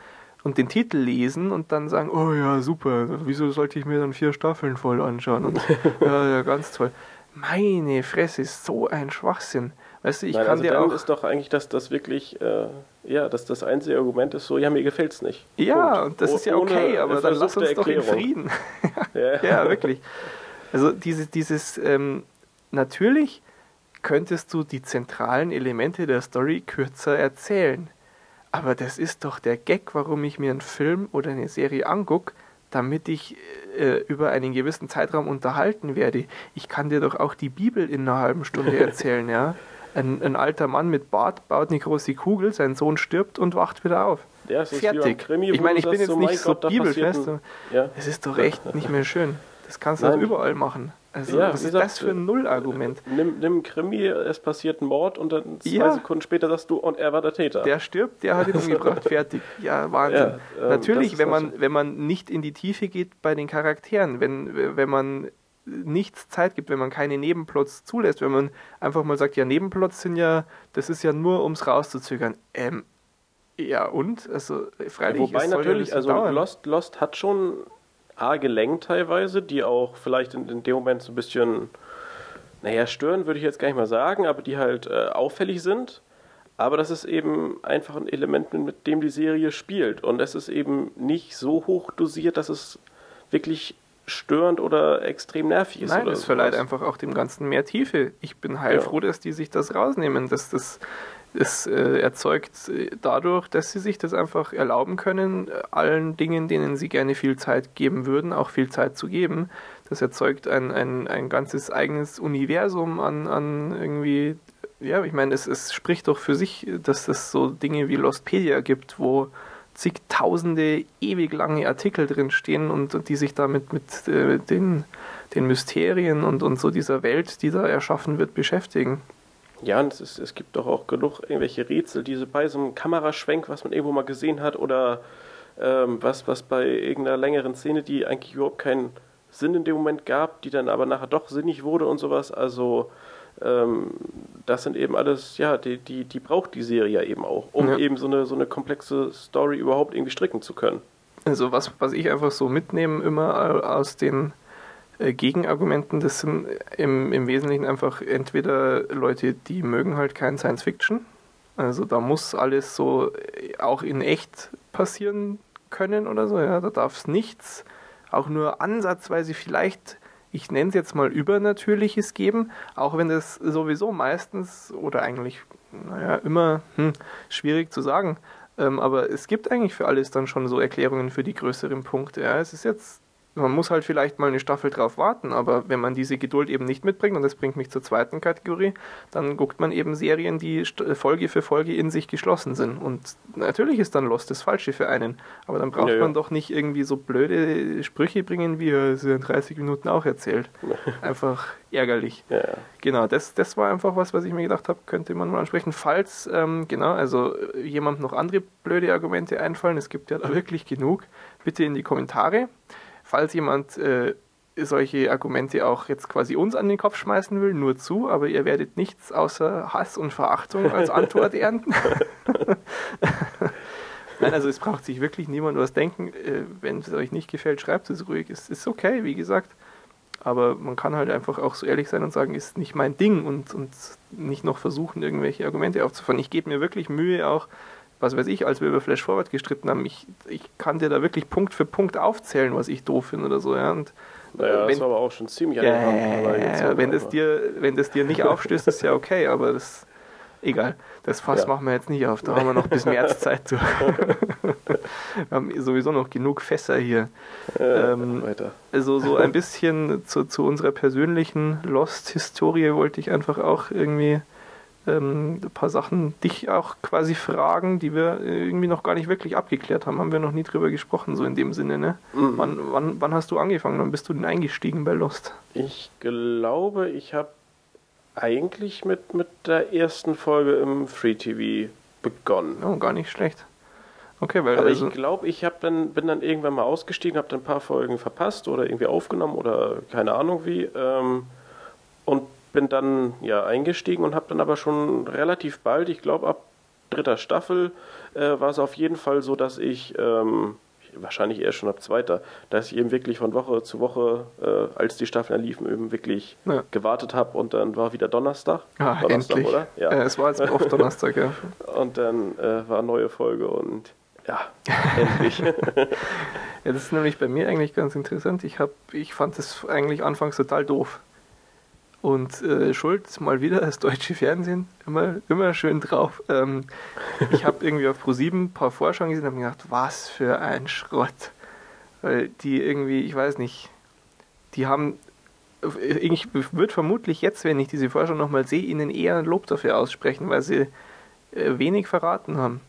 S1: und den Titel lesen und dann sagen, oh ja, super, wieso sollte ich mir dann vier Staffeln voll anschauen? Und, ja, ja, ganz toll. Meine Fresse, ist so ein Schwachsinn. Weißt du, ich Nein, kann
S2: also
S1: dir
S2: dann
S1: auch.
S2: ist doch eigentlich, dass das wirklich, äh, ja, dass das einzige Argument ist so, ja, mir gefällt's nicht.
S1: Ja, Punkt. und das ist ja okay, aber dann lass uns doch in Frieden. ja. ja, wirklich. Also diese, dieses, ähm, natürlich könntest du die zentralen Elemente der Story kürzer erzählen. Aber das ist doch der Gag, warum ich mir einen Film oder eine Serie angucke, damit ich äh, über einen gewissen Zeitraum unterhalten werde. Ich kann dir doch auch die Bibel in einer halben Stunde erzählen, ja. Ein, ein, alter Mann mit Bart baut eine große Kugel, sein Sohn stirbt und wacht wieder auf.
S2: Ja, Fertig.
S1: Krimi, ich meine, ich bin jetzt so, nicht so Gott, bibelfest. Ja. Es ist doch echt nicht mehr schön. Das kannst du auch überall machen. Also, ja, was ist gesagt, das für ein Nullargument?
S2: Nimm, nimm Krimi, es passiert ein Mord und dann zwei ja. Sekunden später sagst du, und er war der Täter.
S1: Der stirbt, der hat ihn umgebracht, fertig. Ja, Wahnsinn. Ja, ähm, Natürlich, wenn man, wenn man nicht in die Tiefe geht bei den Charakteren, wenn, wenn man nichts Zeit gibt, wenn man keine Nebenplots zulässt, wenn man einfach mal sagt, ja, Nebenplots sind ja, das ist ja nur, ums rauszuzögern. Ähm, ja, und? Also, freilich.
S2: Ja, wobei natürlich, also Lost, Lost hat schon arge Längen teilweise, die auch vielleicht in, in dem Moment so ein bisschen, naja, stören würde ich jetzt gar nicht mal sagen, aber die halt äh, auffällig sind. Aber das ist eben einfach ein Element, mit dem die Serie spielt. Und es ist eben nicht so hoch dosiert, dass es wirklich störend oder extrem nervig ist.
S1: Nein,
S2: es
S1: verleiht einfach auch dem Ganzen mehr Tiefe. Ich bin heilfroh, ja. dass die sich das rausnehmen, dass das es äh, erzeugt dadurch, dass sie sich das einfach erlauben können, allen Dingen, denen sie gerne viel Zeit geben würden, auch viel Zeit zu geben. Das erzeugt ein, ein, ein ganzes eigenes Universum an, an irgendwie, ja, ich meine, es, es spricht doch für sich, dass es so Dinge wie Lostpedia gibt, wo zigtausende ewig lange Artikel drin stehen und, und die sich damit mit äh, den, den Mysterien und, und so dieser Welt, die da erschaffen wird, beschäftigen.
S2: Ja, und es, ist, es gibt doch auch genug irgendwelche Rätsel, diese bei so einem Kameraschwenk, was man irgendwo mal gesehen hat, oder ähm, was, was bei irgendeiner längeren Szene, die eigentlich überhaupt keinen Sinn in dem Moment gab, die dann aber nachher doch sinnig wurde und sowas. Also ähm, das sind eben alles, ja, die, die, die braucht die Serie ja eben auch, um ja. eben so eine, so eine komplexe Story überhaupt irgendwie stricken zu können.
S1: Also was, was ich einfach so mitnehme immer aus den äh, Gegenargumenten, das sind im, im Wesentlichen einfach entweder Leute, die mögen halt kein Science Fiction. Also da muss alles so äh, auch in echt passieren können oder so, ja. Da darf es nichts, auch nur ansatzweise vielleicht, ich nenne es jetzt mal Übernatürliches geben, auch wenn das sowieso meistens oder eigentlich, naja, immer hm, schwierig zu sagen. Ähm, aber es gibt eigentlich für alles dann schon so Erklärungen für die größeren Punkte. Ja. Es ist jetzt man muss halt vielleicht mal eine Staffel drauf warten, aber wenn man diese Geduld eben nicht mitbringt, und das bringt mich zur zweiten Kategorie, dann guckt man eben Serien, die Folge für Folge in sich geschlossen sind. Und natürlich ist dann Lost das Falsche für einen, aber dann braucht ja, ja. man doch nicht irgendwie so blöde Sprüche bringen, wie er es in 30 Minuten auch erzählt. Einfach ärgerlich. Ja, genau, das, das war einfach was, was ich mir gedacht habe, könnte man mal ansprechen. Falls, ähm, genau, also jemand noch andere blöde Argumente einfallen, es gibt ja da wirklich genug, bitte in die Kommentare falls jemand äh, solche Argumente auch jetzt quasi uns an den Kopf schmeißen will, nur zu, aber ihr werdet nichts außer Hass und Verachtung als Antwort ernten. Nein, also es braucht sich wirklich niemand was denken. Äh, wenn es euch nicht gefällt, schreibt es ruhig. Es ist okay, wie gesagt. Aber man kann halt einfach auch so ehrlich sein und sagen, ist nicht mein Ding und, und nicht noch versuchen, irgendwelche Argumente aufzufahren. Ich gebe mir wirklich Mühe, auch was weiß ich, als wir über Flash Forward gestritten haben, ich, ich kann dir da wirklich Punkt für Punkt aufzählen, was ich doof finde oder so. Ja. Und,
S2: naja, wenn, das war aber auch schon ziemlich
S1: ja, ja, ja, wenn, das dir, wenn das dir nicht aufstößt, ist ja okay, aber das egal. Das Fass ja. machen wir jetzt nicht auf, da haben wir noch bis März Zeit zu. wir haben sowieso noch genug Fässer hier. Ähm, weiter. Also so ein bisschen zu, zu unserer persönlichen Lost-Historie wollte ich einfach auch irgendwie ähm, ein paar Sachen dich auch quasi fragen, die wir irgendwie noch gar nicht wirklich abgeklärt haben. Haben wir noch nie drüber gesprochen, so in dem Sinne, ne? Mhm. Wann, wann, wann hast du angefangen? Wann bist du denn eingestiegen bei Lost?
S2: Ich glaube, ich habe eigentlich mit, mit der ersten Folge im Free TV begonnen.
S1: Oh, gar nicht schlecht. Okay,
S2: weil Aber also ich glaube, ich hab dann, bin dann irgendwann mal ausgestiegen, habe dann ein paar Folgen verpasst oder irgendwie aufgenommen oder keine Ahnung wie. Ähm, und bin dann ja eingestiegen und habe dann aber schon relativ bald, ich glaube ab dritter Staffel, äh, war es auf jeden Fall so, dass ich ähm, wahrscheinlich eher schon ab zweiter, dass ich eben wirklich von Woche zu Woche, äh, als die Staffeln liefen, eben wirklich ja. gewartet habe und dann war wieder Donnerstag.
S1: Ah, Donnerstag, endlich. oder? Ja. Äh, es war jetzt oft Donnerstag, ja.
S2: und dann äh, war eine neue Folge und ja, endlich. ja,
S1: das ist nämlich bei mir eigentlich ganz interessant. Ich, hab, ich fand das eigentlich anfangs total doof. Und äh, Schuld mal wieder das deutsche Fernsehen, immer, immer schön drauf. Ähm, ich habe irgendwie auf Pro7 ein paar Vorschauen gesehen und habe gedacht, was für ein Schrott. Weil die irgendwie, ich weiß nicht, die haben, ich würde vermutlich jetzt, wenn ich diese Vorschau nochmal sehe, ihnen eher ein Lob dafür aussprechen, weil sie äh, wenig verraten haben.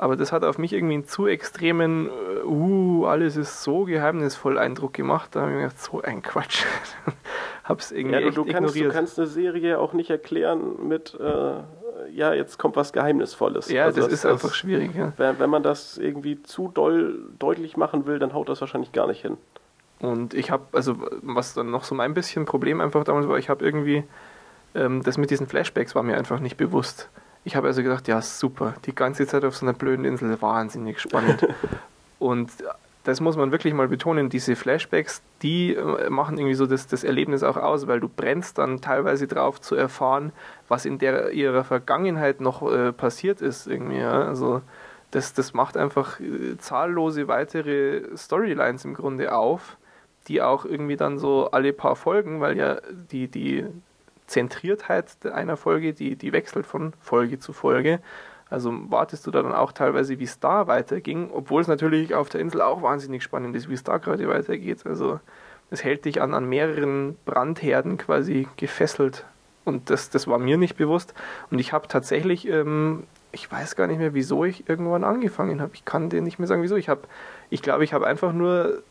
S1: Aber das hat auf mich irgendwie einen zu extremen, uh, alles ist so geheimnisvoll Eindruck gemacht. Da habe ich mir gedacht, so ein Quatsch.
S2: Hab's irgendwie ja, du, du kannst, du kannst eine Serie auch nicht erklären mit, äh, ja, jetzt kommt was Geheimnisvolles.
S1: Ja, also das, das, ist das, einfach schwierig. Ja.
S2: Wenn, wenn man das irgendwie zu doll deutlich machen will, dann haut das wahrscheinlich gar nicht hin.
S1: Und ich habe, also was dann noch so mein bisschen Problem einfach damals war, ich habe irgendwie, ähm, das mit diesen Flashbacks war mir einfach nicht bewusst. Ich habe also gedacht, ja super, die ganze Zeit auf so einer blöden Insel, wahnsinnig spannend. und das muss man wirklich mal betonen, diese Flashbacks, die äh, machen irgendwie so das, das Erlebnis auch aus, weil du brennst dann teilweise drauf zu erfahren, was in der ihrer Vergangenheit noch äh, passiert ist irgendwie. Ja? Also das, das macht einfach äh, zahllose weitere Storylines im Grunde auf, die auch irgendwie dann so alle paar Folgen, weil ja die, die Zentriertheit einer Folge, die, die wechselt von Folge zu Folge. Also wartest du da dann auch teilweise, wie es da weiterging, obwohl es natürlich auf der Insel auch wahnsinnig spannend ist, wie es da gerade weitergeht. Also es hält dich an, an mehreren Brandherden quasi gefesselt. Und das, das war mir nicht bewusst. Und ich habe tatsächlich, ähm, ich weiß gar nicht mehr, wieso ich irgendwann angefangen habe. Ich kann dir nicht mehr sagen, wieso. Ich habe, ich glaube, ich habe einfach nur,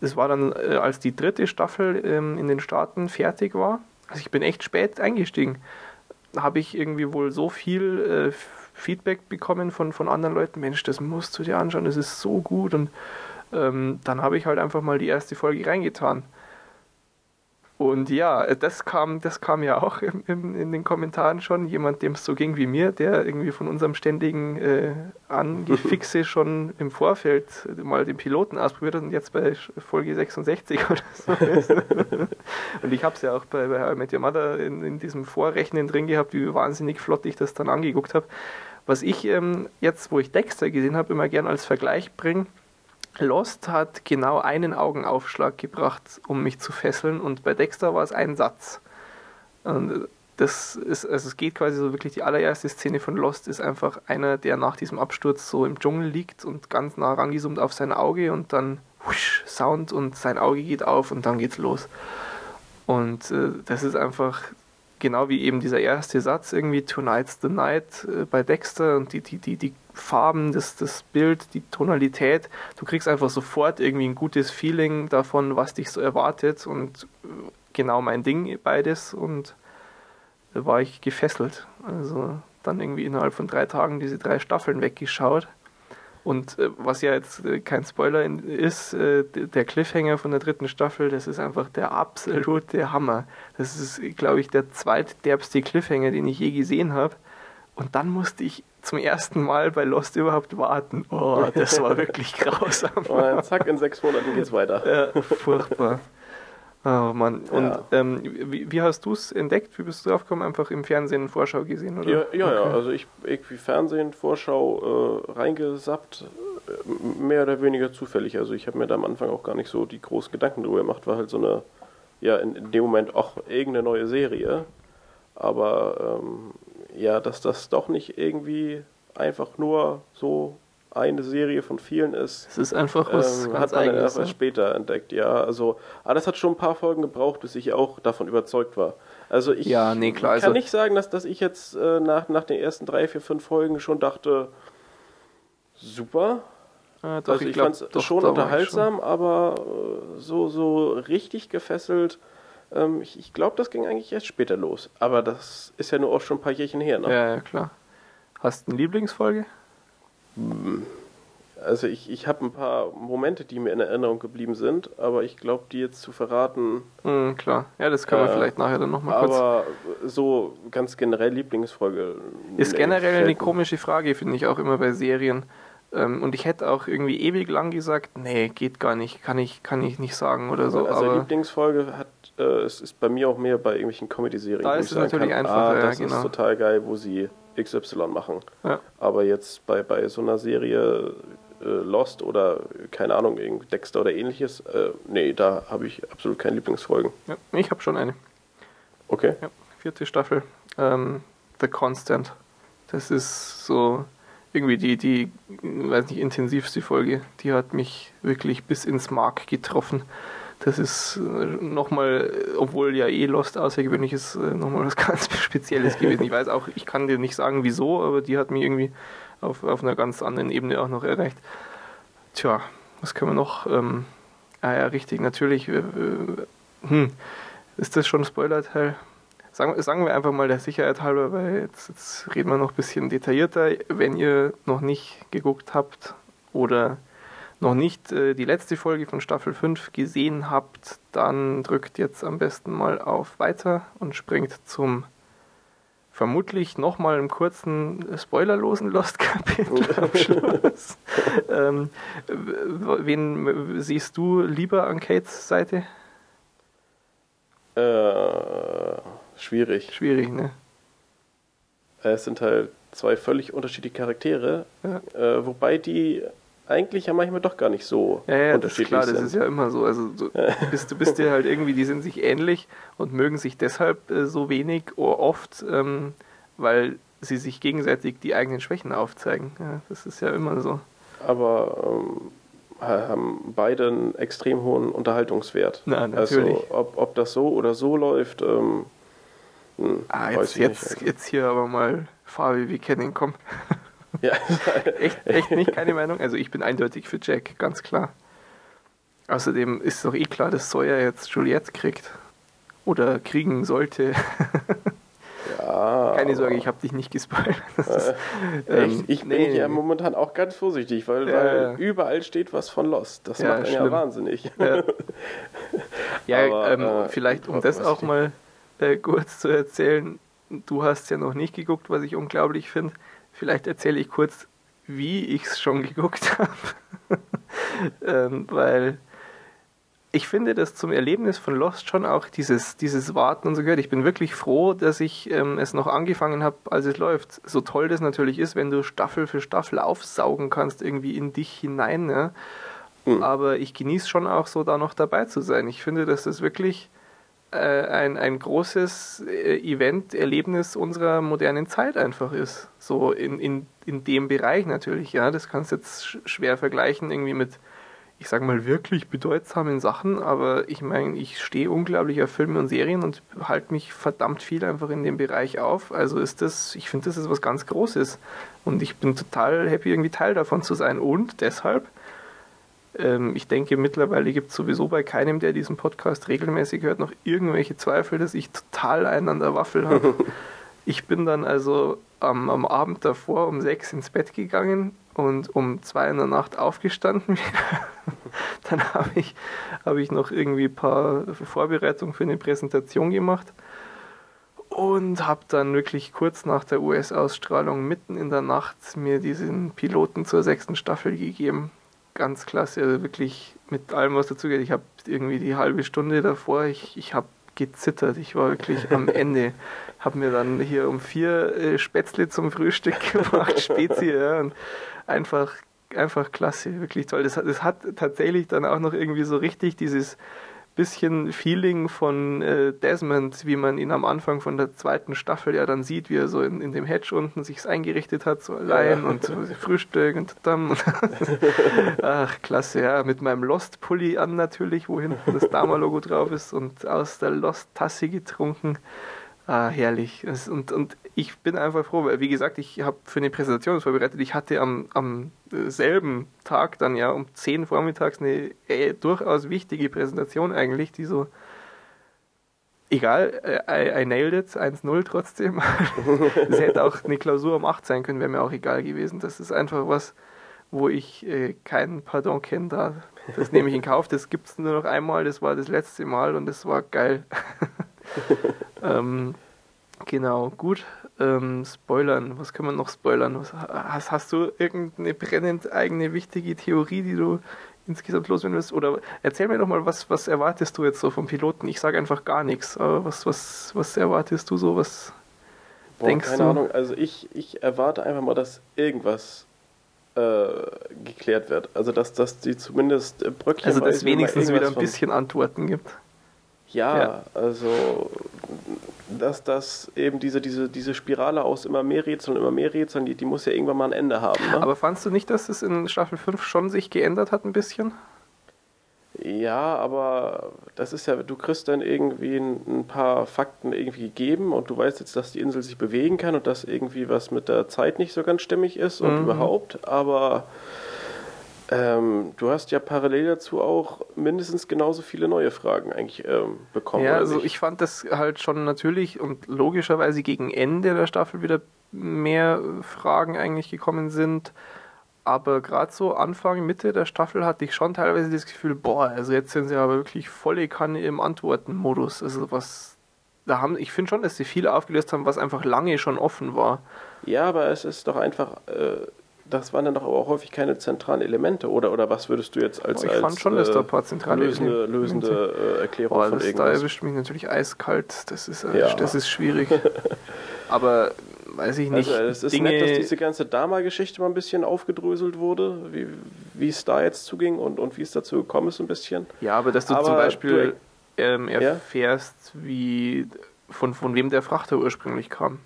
S1: das war dann, äh, als die dritte Staffel ähm, in den Staaten fertig war. Also ich bin echt spät eingestiegen. Habe ich irgendwie wohl so viel äh, Feedback bekommen von, von anderen Leuten, Mensch, das musst du dir anschauen, das ist so gut. Und ähm, dann habe ich halt einfach mal die erste Folge reingetan. Und ja, das kam, das kam ja auch im, im, in den Kommentaren schon. Jemand, dem es so ging wie mir, der irgendwie von unserem ständigen äh, Angefixe schon im Vorfeld mal den Piloten ausprobiert hat und jetzt bei Folge 66 oder so ist. und ich habe es ja auch bei, bei Met Your Mother in, in diesem Vorrechnen drin gehabt, wie wahnsinnig flott ich das dann angeguckt habe. Was ich ähm, jetzt, wo ich Dexter gesehen habe, immer gern als Vergleich bringe, Lost hat genau einen Augenaufschlag gebracht, um mich zu fesseln, und bei Dexter war es ein Satz. Und das ist, also es geht quasi so wirklich die allererste Szene von Lost ist einfach einer, der nach diesem Absturz so im Dschungel liegt und ganz nah rangezoomt auf sein Auge und dann husch, Sound und sein Auge geht auf und dann geht's los. Und äh, das ist einfach genau wie eben dieser erste Satz, irgendwie Tonight's the Night äh, bei Dexter und die, die, die, die Farben, das, das Bild, die Tonalität, du kriegst einfach sofort irgendwie ein gutes Feeling davon, was dich so erwartet und äh, genau mein Ding beides. Und da war ich gefesselt. Also dann irgendwie innerhalb von drei Tagen diese drei Staffeln weggeschaut und äh, was ja jetzt äh, kein Spoiler in, ist, äh, der Cliffhanger von der dritten Staffel, das ist einfach der absolute Hammer. Das ist, glaube ich, der zweitderbste Cliffhanger, den ich je gesehen habe. Und dann musste ich zum ersten Mal bei Lost überhaupt warten. Oh, das war wirklich grausam.
S2: Und dann zack, in sechs Monaten geht's weiter.
S1: Ja, furchtbar. Oh Mann. Und ja. ähm, wie, wie, hast du es entdeckt? Wie bist du drauf gekommen? Einfach im Fernsehen Vorschau gesehen, oder?
S2: Ja, ja, okay. ja. also ich irgendwie Fernsehen, Vorschau äh, reingesappt, äh, mehr oder weniger zufällig. Also ich habe mir da am Anfang auch gar nicht so die großen Gedanken drüber gemacht, war halt so eine, ja, in, in dem Moment auch irgendeine neue Serie. Aber ähm, ja, dass das doch nicht irgendwie einfach nur so eine Serie von vielen ist.
S1: Es ist einfach was
S2: ähm, hat man eigenes, erst später entdeckt, ja. Also, aber das hat schon ein paar Folgen gebraucht, bis ich auch davon überzeugt war. Also ich
S1: ja, nee, klar,
S2: kann also nicht sagen, dass, dass ich jetzt äh, nach, nach den ersten drei, vier, fünf Folgen schon dachte, super.
S1: Äh, doch, also ich, ich fand es
S2: schon unterhaltsam, schon. aber äh, so, so richtig gefesselt. Ähm, ich ich glaube, das ging eigentlich erst später los. Aber das ist ja nur auch schon ein paar Jährchen her. Ne?
S1: Ja, ja, klar. Hast du eine Lieblingsfolge?
S2: Also ich, ich habe ein paar Momente, die mir in Erinnerung geblieben sind, aber ich glaube, die jetzt zu verraten.
S1: Mhm, klar, ja, das können wir äh, vielleicht nachher dann nochmal kurz.
S2: Aber so ganz generell Lieblingsfolge.
S1: Ist generell eine komische Frage, finde ich auch immer bei Serien. Ähm, und ich hätte auch irgendwie ewig lang gesagt, nee, geht gar nicht, kann ich, kann ich nicht sagen oder so.
S2: Also Lieblingsfolge hat, äh, es ist bei mir auch mehr bei irgendwelchen Comedy-Serien.
S1: Da ist es natürlich kann, einfacher,
S2: ah, das
S1: ja,
S2: genau. ist total geil, wo sie XY machen. Ja. Aber jetzt bei, bei so einer Serie äh, Lost oder keine Ahnung, Dexter oder ähnliches, äh, nee, da habe ich absolut keine Lieblingsfolgen.
S1: Ja, ich habe schon eine.
S2: Okay.
S1: Ja, vierte Staffel. Ähm, The Constant. Das ist so irgendwie die, die, weiß nicht, intensivste Folge. Die hat mich wirklich bis ins Mark getroffen. Das ist äh, nochmal, obwohl ja eh Lost außergewöhnlich ist, äh, nochmal was ganz Spezielles gewesen. Ich weiß auch, ich kann dir nicht sagen wieso, aber die hat mich irgendwie auf, auf einer ganz anderen Ebene auch noch erreicht. Tja, was können wir noch? Ähm, ah ja, richtig, natürlich. Äh, hm, ist das schon ein Spoiler-Teil? Sagen, sagen wir einfach mal der Sicherheit halber, weil jetzt, jetzt reden wir noch ein bisschen detaillierter. Wenn ihr noch nicht geguckt habt oder noch nicht äh, die letzte Folge von Staffel 5 gesehen habt, dann drückt jetzt am besten mal auf Weiter und springt zum vermutlich nochmal einen kurzen spoilerlosen Lost-Kapitel am Schluss. ähm, wen siehst du lieber an Kates Seite?
S2: Äh, schwierig.
S1: Schwierig, ne?
S2: Es sind halt zwei völlig unterschiedliche Charaktere, ja. äh, wobei die eigentlich ja manchmal doch gar nicht so
S1: ja, ja, unterschiedlich das ist klar, sind. das ist ja immer so. Also du bist, du bist dir halt irgendwie, die sind sich ähnlich und mögen sich deshalb äh, so wenig oft, ähm, weil sie sich gegenseitig die eigenen Schwächen aufzeigen. Ja, das ist ja immer so.
S2: Aber ähm, haben beide einen extrem hohen Unterhaltungswert.
S1: Na, natürlich.
S2: Also ob, ob das so oder so läuft, ähm,
S1: hm, ah, jetzt, jetzt, also. jetzt hier aber mal Fabi, wie kennen komm. Ja. echt, echt nicht, keine Meinung. Also ich bin eindeutig für Jack, ganz klar. Außerdem ist es doch eh klar, dass Sawyer jetzt Juliette kriegt. Oder kriegen sollte.
S2: Ja.
S1: Keine Sorge, ich habe dich nicht gespoilert.
S2: Ist, ähm, ich bin nee, ja momentan auch ganz vorsichtig, weil, ja, weil ja. überall steht was von Lost. Das macht einen ja wahnsinnig.
S1: Ja, Aber, ähm, äh, vielleicht um das auch mal äh, kurz zu erzählen. Du hast ja noch nicht geguckt, was ich unglaublich finde. Vielleicht erzähle ich kurz, wie ich es schon geguckt habe. ähm, weil ich finde das zum Erlebnis von Lost schon auch dieses, dieses Warten und so gehört. Ich bin wirklich froh, dass ich ähm, es noch angefangen habe, als es läuft. So toll das natürlich ist, wenn du Staffel für Staffel aufsaugen kannst, irgendwie in dich hinein. Ja? Mhm. Aber ich genieße schon auch so, da noch dabei zu sein. Ich finde, dass das wirklich ein, ein großes äh, Event, Erlebnis unserer modernen Zeit einfach ist. So in, in, in dem Bereich natürlich, ja. Das kannst du jetzt schwer vergleichen irgendwie mit, ich sag mal, wirklich bedeutsamen Sachen, aber ich meine, ich stehe unglaublich auf Filme und Serien und halte mich verdammt viel einfach in dem Bereich auf. Also ist das, ich finde, das ist was ganz Großes. Und ich bin total happy, irgendwie Teil davon zu sein. Und deshalb ich denke, mittlerweile gibt es sowieso bei keinem, der diesen Podcast regelmäßig hört, noch irgendwelche Zweifel, dass ich total einen an der Waffel habe. ich bin dann also am, am Abend davor um sechs ins Bett gegangen und um zwei in der Nacht aufgestanden dann habe ich, hab ich noch irgendwie ein paar Vorbereitungen für eine Präsentation gemacht und habe dann wirklich kurz nach der US-Ausstrahlung mitten in der Nacht mir diesen Piloten zur sechsten Staffel gegeben ganz klasse, also wirklich mit allem, was dazugehört. Ich habe irgendwie die halbe Stunde davor, ich, ich habe gezittert. Ich war wirklich am Ende. Habe mir dann hier um vier äh, Spätzle zum Frühstück gemacht, Spezie, ja, und einfach, einfach klasse, wirklich toll. Das, das hat tatsächlich dann auch noch irgendwie so richtig dieses bisschen Feeling von äh, Desmond, wie man ihn am Anfang von der zweiten Staffel ja dann sieht, wie er so in, in dem Hedge unten sich eingerichtet hat, so allein ja. und so Frühstück und dann. Ach, klasse, ja. Mit meinem Lost-Pulli an natürlich, wo hinten das Dama-Logo drauf ist und aus der Lost-Tasse getrunken. Ah, herrlich. Und, und ich bin einfach froh, weil, wie gesagt, ich habe für eine Präsentation vorbereitet. Ich hatte am, am selben Tag dann ja um 10 vormittags eine äh, durchaus wichtige Präsentation eigentlich, die so. Egal, äh, I, I nailed it, 1-0 trotzdem. Es hätte auch eine Klausur um 8 sein können, wäre mir auch egal gewesen. Das ist einfach was, wo ich äh, keinen Pardon kenne da. Das nehme ich in Kauf. Das gibt es nur noch einmal, das war das letzte Mal und das war geil. ähm, genau, gut. Ähm, spoilern, was kann man noch spoilern? Was, hast, hast du irgendeine brennend eigene wichtige Theorie, die du insgesamt loswerden willst? Oder erzähl mir doch mal, was, was erwartest du jetzt so vom Piloten? Ich sage einfach gar nichts, aber was, was, was erwartest du so? Was Boah, denkst
S2: keine
S1: du?
S2: Keine Ahnung, also ich, ich erwarte einfach mal, dass irgendwas äh, geklärt wird. Also dass, dass die zumindest Bröckchen.
S1: Also dass es wenigstens wieder ein bisschen Antworten gibt.
S2: Ja, ja, also dass das eben diese, diese, diese Spirale aus immer mehr Rätseln, immer mehr Rätseln, die, die muss ja irgendwann mal ein Ende haben. Ne?
S1: Aber fandst du nicht, dass es in Staffel 5 schon sich geändert hat ein bisschen?
S2: Ja, aber das ist ja, du kriegst dann irgendwie ein, ein, paar Fakten irgendwie gegeben und du weißt jetzt, dass die Insel sich bewegen kann und dass irgendwie was mit der Zeit nicht so ganz stimmig ist und mhm. überhaupt, aber ähm, du hast ja parallel dazu auch mindestens genauso viele neue Fragen eigentlich ähm, bekommen.
S1: Ja, also ich fand das halt schon natürlich und logischerweise gegen Ende der Staffel wieder mehr Fragen eigentlich gekommen sind. Aber gerade so Anfang, Mitte der Staffel hatte ich schon teilweise das Gefühl, boah, also jetzt sind sie aber wirklich volle Kanne im Antworten-Modus. Also was da haben, ich finde schon, dass sie viel aufgelöst haben, was einfach lange schon offen war.
S2: Ja, aber es ist doch einfach, äh, das waren dann doch aber auch häufig keine zentralen Elemente, oder? Oder was würdest du jetzt als,
S1: ich
S2: als
S1: fand schon, dass
S2: äh,
S1: da ein paar zentrale
S2: lösende, lösende äh, Erklärung
S1: Boah,
S2: von
S1: das, da
S2: irgendwas?
S1: erwischt mich natürlich eiskalt. Das ist, äh,
S2: Ja.
S1: das ist schwierig. Aber weiß ich nicht.
S2: Also es ist
S1: Dinge,
S2: nett, dass diese ganze Dama-Geschichte mal ein bisschen aufgedröselt wurde, wie, wie es da jetzt zuging und, und wie es dazu gekommen ist ein bisschen.
S1: ja, aber dass du
S2: Aber
S1: zum Beispiel ähm,
S2: Ja?
S1: erfährst, wie von, von wem der Frachter ursprünglich kam.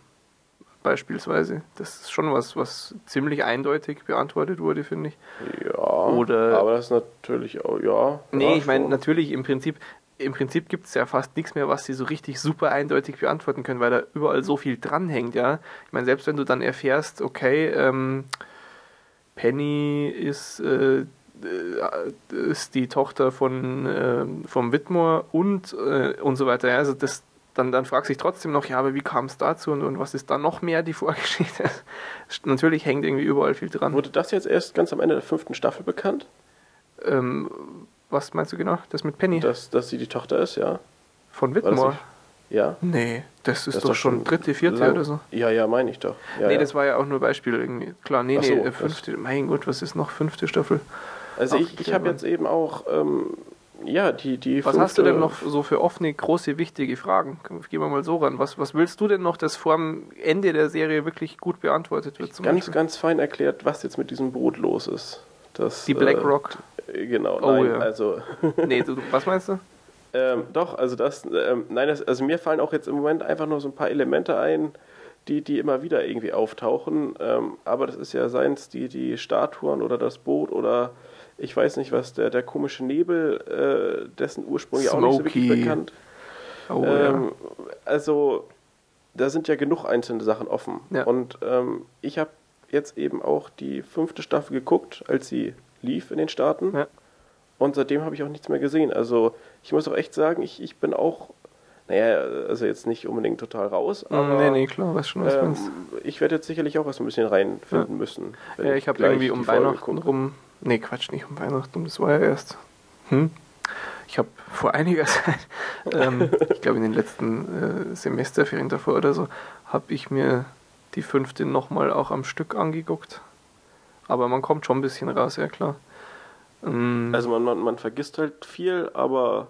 S1: Beispielsweise. Das ist schon was, was ziemlich eindeutig beantwortet wurde, finde ich.
S2: Ja,
S1: Oder-
S2: aber das ist natürlich auch, ja.
S1: Nee,
S2: ja,
S1: ich meine, natürlich, im Prinzip, im Prinzip gibt es ja fast nichts mehr, was sie so richtig super eindeutig beantworten können, weil da überall so viel dranhängt, ja. Ich meine, selbst wenn du dann erfährst, okay, ähm, Penny ist, äh, äh, ist die Tochter von ähm, vom Whitmore und äh, und so weiter, ja, also das dann, dann fragst du dich trotzdem noch, ja, aber wie kam es dazu und, und was ist da noch mehr die Vorgeschichte? Natürlich hängt irgendwie überall viel dran.
S2: Wurde das jetzt erst ganz am Ende der fünften Staffel bekannt,
S1: Ähm, was meinst du genau? Das mit Penny?
S2: dass, dass sie die Tochter ist, ja?
S1: Von Whitmore?
S2: Ja.
S1: Nee, das ist
S2: Das
S1: doch, schon dritte, vierte
S2: lang-
S1: oder so.
S2: Ja, ja, meine ich doch. Ja,
S1: nee,
S2: ja.
S1: das war ja auch nur Beispiel irgendwie. Klar, nee,
S2: so,
S1: nee, äh, fünfte. Mein Gott, was ist noch fünfte Staffel?
S2: Also
S1: Ach,
S2: ich, ich habe jetzt eben auch, ähm, ja, die, die
S1: Was hast du denn noch so für offene, große, wichtige Fragen? Gehen wir mal so ran. Was, was willst du denn noch, dass vor dem Ende der Serie wirklich gut beantwortet wird? Zum
S2: Ganz,
S1: Beispiel?
S2: ganz fein erklärt, was jetzt mit diesem Boot los ist. Das,
S1: Die Black
S2: äh,
S1: Rock.
S2: äh, Genau,
S1: Oh,
S2: nein,
S1: ja.
S2: also
S1: Nee, du, was meinst du?
S2: ähm, doch, also das, ähm, nein, das, also mir fallen auch jetzt im Moment einfach nur so ein paar Elemente ein, die, die immer wieder irgendwie auftauchen. Ähm, aber das ist ja seins die, die Statuen oder das Boot oder ich weiß nicht was, der, der komische Nebel, äh, dessen Ursprung ja auch nicht so wirklich bekannt.
S1: Oh,
S2: Ähm, Also, da sind ja genug einzelne Sachen offen.
S1: Ja.
S2: Und ähm, ich habe jetzt eben auch die fünfte Staffel geguckt, als sie lief in den Staaten.
S1: Ja.
S2: Und seitdem habe ich auch nichts mehr gesehen. Also, ich muss auch echt sagen, ich, ich bin auch, naja, also jetzt nicht unbedingt total raus,
S1: ja.
S2: aber
S1: Nee, nee, klar, weiß schon, was
S2: ähm,
S1: meinst.
S2: ich werde jetzt sicherlich auch erst ein bisschen reinfinden müssen. wenn
S1: Ja, ich habe irgendwie um Weihnachten rum. Nee, Quatsch, nicht um Weihnachten, das war ja erst. Hm? Ich habe vor einiger Zeit, ähm, ich glaube in den letzten äh, Semesterferien davor oder so, habe ich mir die fünfte nochmal auch am Stück angeguckt. Aber man kommt schon ein bisschen raus, ja klar. Ähm,
S2: Also man, man, man vergisst halt viel, aber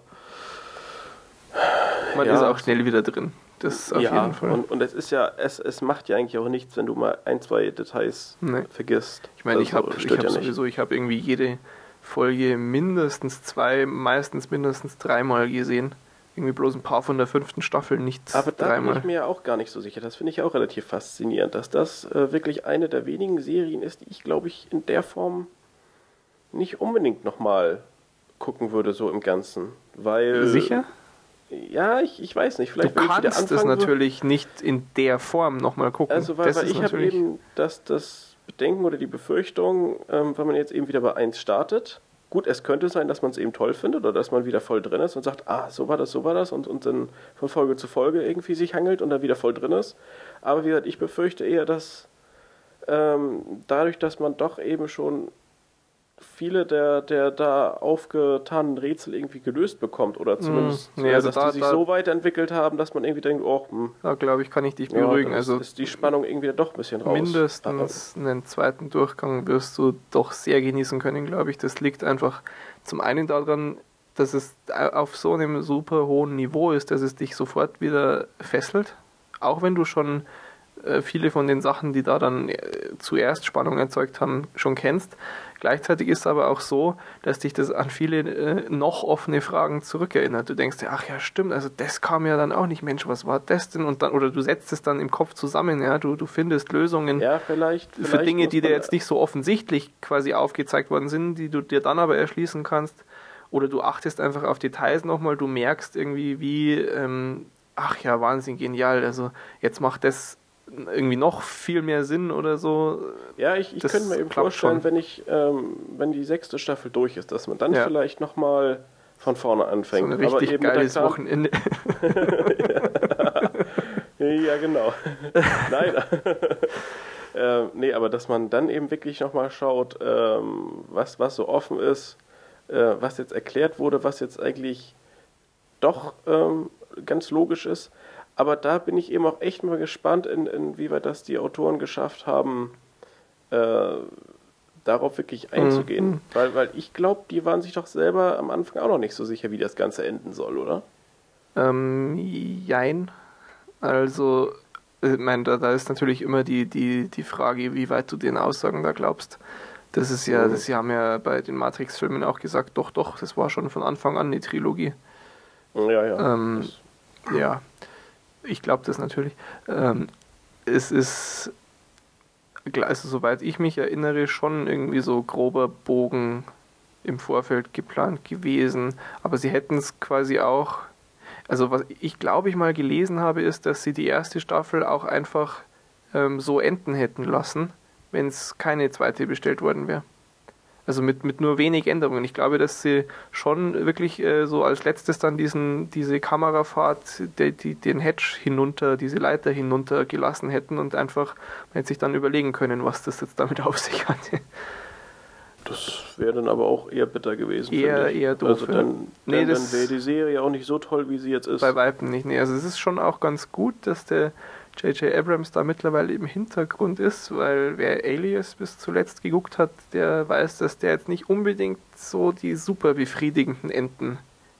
S1: man
S2: ja.
S1: ist auch schnell wieder drin. Das auf
S2: ja,
S1: jeden Fall.
S2: Und, und es ist ja, es, es macht ja eigentlich auch nichts, wenn du mal ein, zwei Details
S1: Nee.
S2: vergisst.
S1: Ich meine, ich
S2: Also,
S1: habe ich hab
S2: ja
S1: sowieso, ich habe irgendwie jede Folge mindestens zwei, meistens mindestens dreimal gesehen. Irgendwie bloß ein paar von der fünften Staffel, nicht
S2: Aber da bin
S1: dreimal.
S2: ich mir ja auch gar nicht so sicher. Das finde ich auch relativ faszinierend, dass das äh, wirklich eine der wenigen Serien ist, die ich, glaube ich, in der Form nicht unbedingt nochmal gucken würde, so im Ganzen. Weil.
S1: Sicher?
S2: Ja, ich, ich weiß nicht.
S1: Du
S2: Vielleicht wieder
S1: kannst es natürlich nicht in der Form nochmal gucken.
S2: Also, weil,
S1: das
S2: weil
S1: ist
S2: ich habe eben das, das Bedenken oder die Befürchtung, ähm, wenn man jetzt eben wieder bei 1 startet, gut, es könnte sein, dass man es eben toll findet oder dass man wieder voll drin ist und sagt, ah, so war das, so war das und, und dann von Folge zu Folge irgendwie sich hangelt und dann wieder voll drin ist. Aber wie gesagt, ich befürchte eher, dass ähm, dadurch, dass man doch eben schon viele der, der da aufgetanen Rätsel irgendwie gelöst bekommt oder zumindest,
S1: Mm, nee, also
S2: dass
S1: da-
S2: die sich
S1: da-
S2: so weiterentwickelt haben, dass man irgendwie denkt, oh, hm,
S1: Da glaube ich, kann ich dich
S2: ja,
S1: beruhigen.
S2: dann
S1: also
S2: ist, die Spannung irgendwie doch ein bisschen raus.
S1: mindestens einen zweiten Durchgang wirst du doch sehr genießen können, glaube ich. Das liegt einfach zum einen daran, dass es auf so einem super hohen Niveau ist, dass es dich sofort wieder fesselt. Auch wenn du schon äh, viele von den Sachen, die da dann äh, zuerst Spannung erzeugt haben, schon kennst. Gleichzeitig ist es aber auch so, dass dich das an viele äh, noch offene Fragen zurückerinnert. Du denkst dir, ach ja, stimmt, also das kam ja dann auch nicht, Mensch, was war das denn? Und dann, oder du setzt es dann im Kopf zusammen, ja, du, du findest Lösungen
S2: Ja, vielleicht.
S1: für
S2: vielleicht
S1: Dinge,
S2: muss
S1: die dir jetzt nicht so offensichtlich quasi aufgezeigt worden sind, die du dir dann aber erschließen kannst. Oder du achtest einfach auf Details nochmal, du merkst irgendwie, wie, ähm, ach ja, Wahnsinn, genial. Also jetzt macht das irgendwie noch viel mehr Sinn oder so.
S2: Ja, ich, ich
S1: das
S2: könnte mir eben vorstellen,
S1: schon.
S2: wenn ich, ähm, wenn die sechste Staffel durch ist, dass man dann
S1: Ja.
S2: vielleicht nochmal von vorne
S1: So
S2: anfängt.
S1: ein richtig
S2: eben mit der
S1: geiles Wochenende.
S2: Ja, genau. Nein. ähm, nee, aber dass man dann eben wirklich nochmal schaut, ähm, was, was so offen ist, äh, was jetzt erklärt wurde, was jetzt eigentlich doch ähm, ganz logisch ist. Aber da bin ich eben auch echt mal gespannt, in, inwieweit das die Autoren geschafft haben, äh, darauf wirklich einzugehen. Mhm. Weil, weil ich glaube, die waren sich doch selber am Anfang auch noch nicht so sicher, wie das Ganze enden soll, oder?
S1: Ähm, jein. Also, ich meine, da, da ist natürlich immer die, die, die Frage, wie weit du den Aussagen da glaubst. Das ist ja, mhm. das, sie haben ja bei den Matrix-Filmen auch gesagt, doch, doch, das war schon von Anfang an eine Trilogie.
S2: Ja, ja.
S1: Ähm, ja, ich glaube das natürlich. Ähm, es ist, also soweit ich mich erinnere, schon irgendwie so grober Bogen im Vorfeld geplant gewesen. Aber sie hätten es quasi auch, also was ich glaube ich mal gelesen habe, ist, dass sie die erste Staffel auch einfach ähm, so enden hätten lassen wenn es keine zweite bestellt worden wäre. Also mit, mit nur wenig Änderungen. Ich glaube, dass sie schon wirklich äh, so als letztes dann diesen, diese Kamerafahrt, de, die, den Hedge hinunter, diese Leiter hinunter gelassen hätten und einfach, man hätte sich dann überlegen können, was das jetzt damit auf sich hatte.
S2: Das wäre dann aber auch eher bitter gewesen.
S1: Eher, eher doof.
S2: Also dann, nee, dann, dann wäre die Serie auch nicht so toll, wie sie jetzt ist.
S1: Bei Weitem nicht. Nee, also es ist schon auch ganz gut, dass der J.J. Abrams da mittlerweile im Hintergrund ist, weil wer Alias bis zuletzt geguckt hat, der weiß, dass der jetzt nicht unbedingt so die super befriedigenden Enden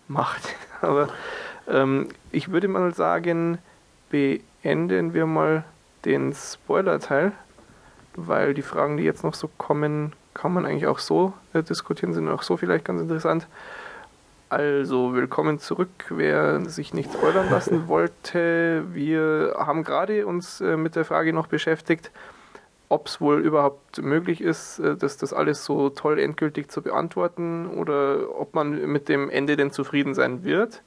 S1: macht. Aber ähm, ich würde mal sagen, beenden wir mal den Spoiler-Teil, weil die Fragen, die jetzt noch so kommen, kann man eigentlich auch so äh, diskutieren, sind auch so vielleicht ganz interessant. Also, willkommen zurück. Wer sich nicht spoilern lassen wollte, wir haben gerade uns äh, mit der Frage noch beschäftigt, ob es wohl überhaupt möglich ist, äh, dass das alles so toll endgültig zu beantworten oder ob man mit dem Ende denn zufrieden sein wird.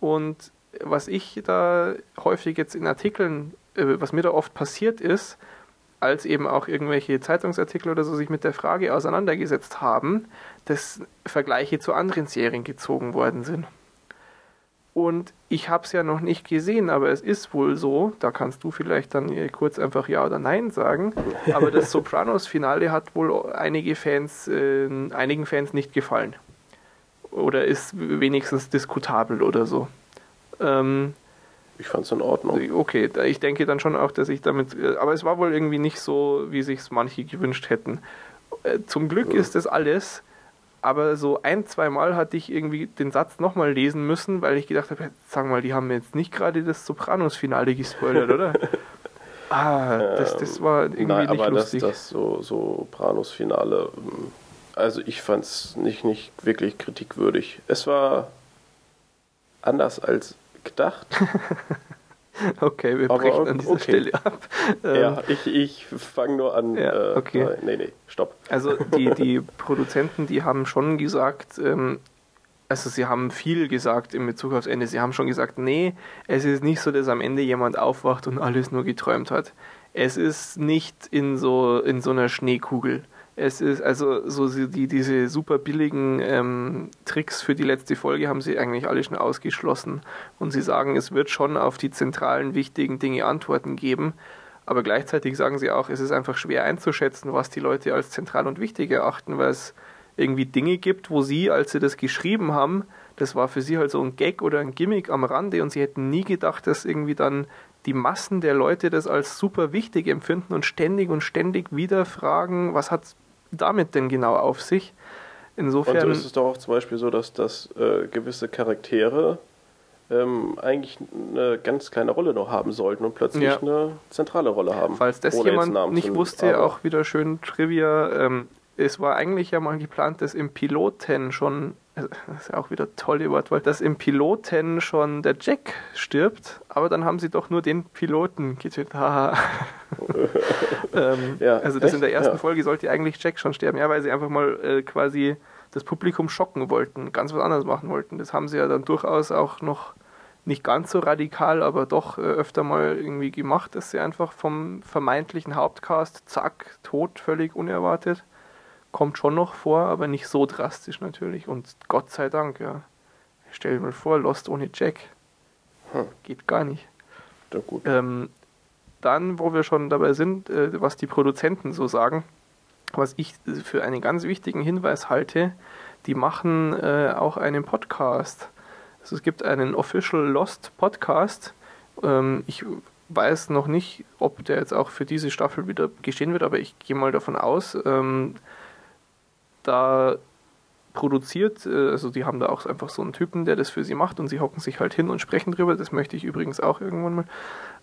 S1: Und was ich da häufig jetzt in Artikeln, äh, was mir da oft passiert ist, als eben auch irgendwelche Zeitungsartikel oder so sich mit der Frage auseinandergesetzt haben, dass Vergleiche zu anderen Serien gezogen worden sind. Und ich habe es ja noch nicht gesehen, aber es ist wohl so, da kannst du vielleicht dann kurz einfach Ja oder Nein sagen, aber das Sopranos-Finale hat wohl einige Fans, äh, einigen Fans nicht gefallen. Oder ist wenigstens diskutabel oder so. Ähm,
S2: ich fand es in Ordnung.
S1: Okay, ich denke dann schon auch, dass ich damit, äh, aber es war wohl irgendwie nicht so, wie sich manche gewünscht hätten. Äh, zum Glück ja. ist das alles aber so ein, zwei Mal hatte ich irgendwie den Satz nochmal lesen müssen, weil ich gedacht habe, sag mal, die haben jetzt nicht gerade das Sopranos-Finale gespoilert, oder? ah, das, das war irgendwie Nein, nicht aber lustig.
S2: Das, das so, Sopranos-Finale, ähm, also ich fand es nicht, nicht wirklich kritikwürdig. Es war anders als gedacht.
S1: Okay, wir brechen Aber, an dieser okay. Stelle ab.
S2: Ja, ähm, ich, ich fange nur an.
S1: Ja, okay. Äh,
S2: nee, nee, stopp.
S1: Also die, die Produzenten, die haben schon gesagt, ähm, also sie haben viel gesagt in Bezug aufs Ende. Sie haben schon gesagt, nee, es ist nicht so, dass am Ende jemand aufwacht und alles nur geträumt hat. Es ist nicht in so, in so einer Schneekugel. Es ist also so die, diese super billigen ähm, Tricks für die letzte Folge haben sie eigentlich alle schon ausgeschlossen. Und sie sagen, es wird schon auf die zentralen wichtigen Dinge Antworten geben. Aber gleichzeitig sagen sie auch, es ist einfach schwer einzuschätzen, was die Leute als zentral und wichtig erachten, weil es irgendwie Dinge gibt, wo sie, als sie das geschrieben haben, das war für sie halt so ein Gag oder ein Gimmick am Rande und sie hätten nie gedacht, dass irgendwie dann die Massen der Leute das als super wichtig empfinden und ständig und ständig wieder fragen, was hat damit denn genau auf sich? Insofern. Und
S2: so ist es doch auch zum Beispiel so, dass, dass äh, gewisse Charaktere ähm, eigentlich eine ganz kleine Rolle noch haben sollten und plötzlich ja. eine zentrale Rolle haben.
S1: Falls das jemand nicht wusste, auch wieder schön Trivia. Ähm, es war eigentlich ja mal geplant, dass im Piloten schon das ist ja auch wieder tolle Wortwahl, dass im Piloten schon der Jack stirbt, aber dann haben sie doch nur den Piloten getötet. ähm, ja, also das echt? in der ersten ja. Folge sollte eigentlich Jack schon sterben, ja, weil sie einfach mal äh, quasi das Publikum schocken wollten, ganz was anderes machen wollten. Das haben sie ja dann durchaus auch noch nicht ganz so radikal, aber doch äh, öfter mal irgendwie gemacht, dass sie einfach vom vermeintlichen Hauptcast, zack, tot, völlig unerwartet kommt schon noch vor, aber nicht so drastisch natürlich. Und Gott sei Dank, ja. Stell dir mal vor, Lost ohne Jack. Hm. Geht gar nicht.
S2: Ja, gut.
S1: Ähm, dann, wo wir schon dabei sind, äh, was die Produzenten so sagen, was ich für einen ganz wichtigen Hinweis halte, die machen äh, auch einen Podcast. Also es gibt einen Official Lost Podcast. Ähm, ich weiß noch nicht, ob der jetzt auch für diese Staffel wieder geschehen wird, aber ich gehe mal davon aus. Ähm, da produziert, äh, also die haben da auch einfach so einen Typen, der das für sie macht und sie hocken sich halt hin und sprechen drüber. Das möchte ich übrigens auch irgendwann mal.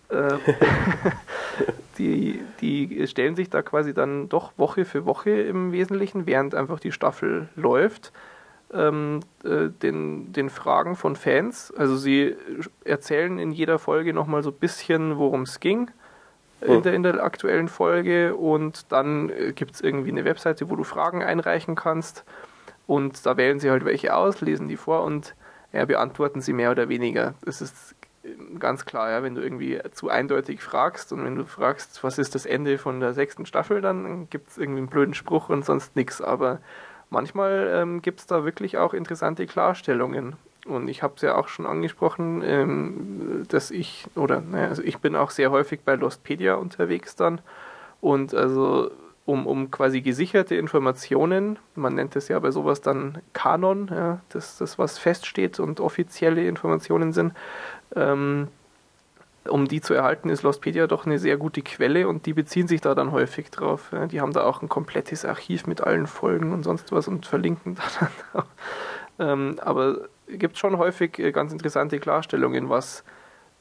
S1: Äh, die, die stellen sich da quasi dann doch Woche für Woche im Wesentlichen, während einfach die Staffel läuft, ähm, äh, den, den Fragen von Fans. Also sie erzählen in jeder Folge nochmal so ein bisschen, worum es ging in hm. der, in der aktuellen Folge und dann äh, gibt es irgendwie eine Webseite, wo du Fragen einreichen kannst und da wählen sie halt welche aus, lesen die vor und ja, beantworten sie mehr oder weniger. Das ist ganz klar, ja, wenn du irgendwie zu eindeutig fragst und wenn du fragst, was ist das Ende von der sechsten Staffel, dann gibt es irgendwie einen blöden Spruch und sonst nichts. Aber manchmal ähm, gibt es da wirklich auch interessante Klarstellungen. Und ich habe es ja auch schon angesprochen, ähm, dass ich, oder naja, also ich bin auch sehr häufig bei Lostpedia unterwegs dann. Und also um, um quasi gesicherte Informationen, man nennt es ja bei sowas dann Kanon, ja, das, das was feststeht und offizielle Informationen sind, ähm, um die zu erhalten, ist Lostpedia doch eine sehr gute Quelle und die beziehen sich da dann häufig drauf. Ja. Die haben da auch ein komplettes Archiv mit allen Folgen und sonst was und verlinken da dann auch. Ähm, aber gibt schon häufig äh, ganz interessante Klarstellungen, was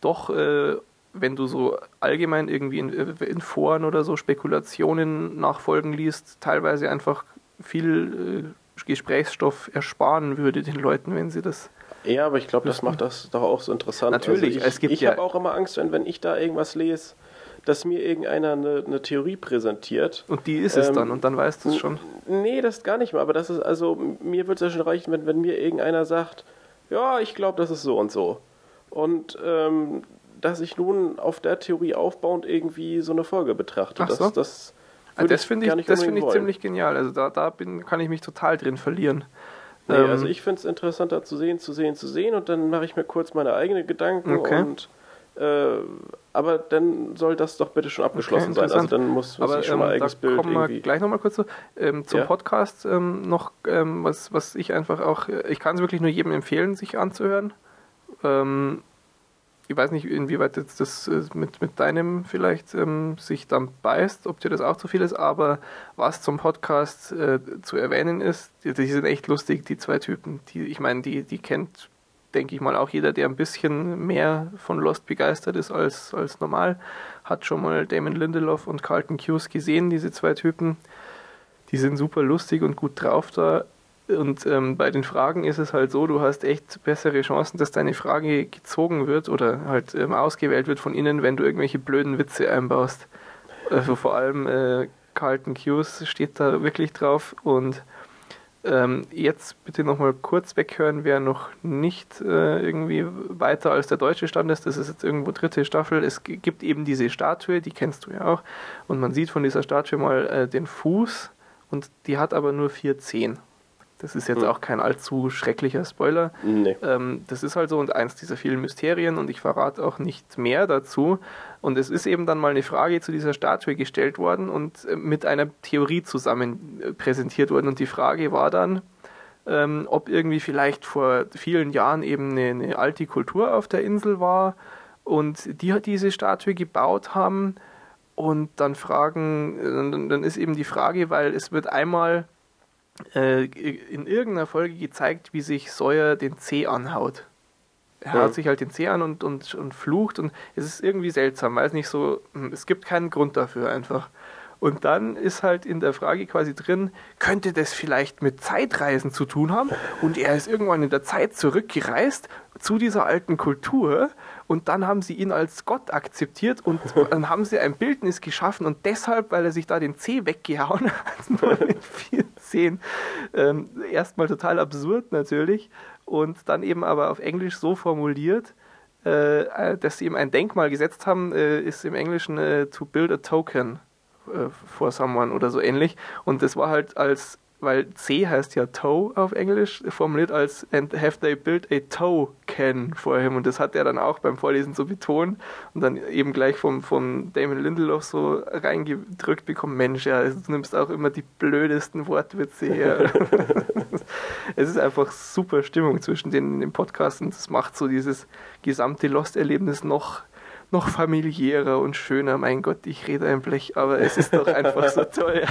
S1: doch, äh, wenn du so allgemein irgendwie in, äh, in, Foren oder so Spekulationen nachfolgen liest, teilweise einfach viel äh, Gesprächsstoff ersparen würde den Leuten, wenn sie das
S2: ja, aber ich glaube, das macht das doch auch so interessant.
S1: Natürlich,
S2: also ich,
S1: es gibt
S2: Ich
S1: ja
S2: habe auch immer Angst, wenn, wenn ich da irgendwas lese, dass mir irgendeiner eine, eine Theorie präsentiert.
S1: Und die ist es ähm, dann und dann weißt du es schon.
S2: Nee, das gar nicht mal, aber das ist, also, mir würde es ja schon reichen, wenn, wenn mir irgendeiner sagt, ja, ich glaube, das ist so und so. Und ähm, dass ich nun auf der Theorie aufbauend irgendwie so eine Folge betrachte.
S1: Ach so. Das, das, ah, das finde ich, das find ich ziemlich genial. Also da, da bin, kann ich mich total drin verlieren.
S2: Nee, ähm, also ich finde es interessanter zu sehen, zu sehen, zu sehen und dann mache ich mir kurz meine eigenen Gedanken
S1: okay.
S2: und äh, aber dann soll das doch bitte schon abgeschlossen okay, sein. Also dann muss, muss
S1: aber,
S2: ich schon ähm, mal eigenes Bild
S1: kommen
S2: irgendwie.
S1: Wir gleich nochmal kurz so, ähm, zum
S2: Ja.
S1: Podcast ähm, noch, ähm, was, was ich einfach auch, äh, ich kann es wirklich nur jedem empfehlen, sich anzuhören. Ähm, ich weiß nicht, inwieweit jetzt das äh, mit, mit deinem vielleicht ähm, sich dann beißt, ob dir das auch zu viel ist, aber was zum Podcast äh, zu erwähnen ist, die, die sind echt lustig, die zwei Typen. Die, ich meine, die, die kennt, denke ich mal, auch jeder, der ein bisschen mehr von Lost begeistert ist als, als normal, hat schon mal Damon Lindelof und Carlton Cuse gesehen, diese zwei Typen. Die sind super lustig und gut drauf da. Und ähm, bei den Fragen ist es halt so, du hast echt bessere Chancen, dass deine Frage gezogen wird oder halt ähm, ausgewählt wird von ihnen, wenn du irgendwelche blöden Witze einbaust. Also vor allem äh, Carlton Hughes steht da wirklich drauf. Und ähm, jetzt bitte nochmal kurz weghören, wer noch nicht äh, irgendwie weiter als der deutsche Stand ist. Das ist jetzt irgendwo dritte Staffel. Es gibt eben diese Statue, die kennst du ja auch. Und man sieht von dieser Statue mal äh, den Fuß und die hat aber nur vier Zehen. Das ist jetzt
S2: Hm.
S1: auch kein allzu schrecklicher Spoiler.
S2: Nee.
S1: Ähm, das ist halt so und eins dieser vielen Mysterien und ich verrate auch nicht mehr dazu. Und es ist eben dann mal eine Frage zu dieser Statue gestellt worden und äh, mit einer Theorie zusammen äh, präsentiert worden. Und die Frage war dann, ähm, ob irgendwie vielleicht vor vielen Jahren eben eine, eine alte Kultur auf der Insel war und die hat diese Statue gebaut haben. Und dann fragen, äh, dann dann ist eben die Frage, weil es wird einmal äh, in irgendeiner Folge gezeigt, wie sich Sawyer den Zeh anhaut. Er haut mhm. sich halt den Zeh an und, und, und flucht und es ist irgendwie seltsam, weiß nicht so, hm, es gibt keinen Grund dafür einfach. Und dann ist halt in der Frage quasi drin, könnte das vielleicht mit Zeitreisen zu tun haben? Und er ist irgendwann in der Zeit zurückgereist zu dieser alten Kultur und dann haben sie ihn als Gott akzeptiert und dann haben sie ein Bildnis geschaffen und deshalb, weil er sich da den Zeh weggehauen hat, nur den vierten 10. Ähm, erstmal total absurd natürlich und dann eben aber auf Englisch so formuliert, äh, dass sie eben ein Denkmal gesetzt haben, äh, ist im Englischen äh, to build a token äh, for someone oder so ähnlich. Und das war halt als weil C heißt ja Toe auf Englisch, formuliert als and have they built a toe can for him und das hat er dann auch beim Vorlesen so betont und dann eben gleich vom, von Damon Lindelof so reingedrückt bekommen, Mensch, ja, du nimmst auch immer die blödesten Wortwitze her. es ist einfach super Stimmung zwischen denen im Podcast und das macht so dieses gesamte Lost-Erlebnis noch noch familiärer und schöner. Mein Gott, ich rede ein Blech, aber es ist doch einfach so toll.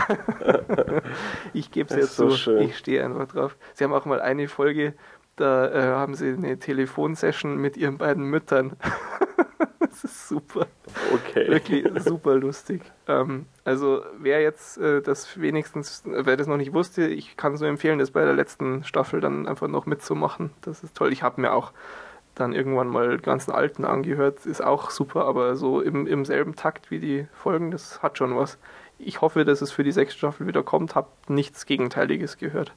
S1: ich gebe es jetzt so, schön. ich stehe einfach drauf. Sie haben auch mal eine Folge, da äh, haben sie eine Telefonsession mit ihren beiden Müttern. das ist super.
S2: Okay.
S1: Wirklich super lustig. Ähm, also wer jetzt äh, das wenigstens, wer das noch nicht wusste, ich kann so empfehlen, das bei der letzten Staffel dann einfach noch mitzumachen. Das ist toll. Ich habe mir auch dann irgendwann mal ganzen alten angehört, ist auch super, aber so im, im selben Takt wie die Folgen, das hat schon was. Ich hoffe, dass es für die sechste Staffel wieder kommt, hab nichts Gegenteiliges gehört.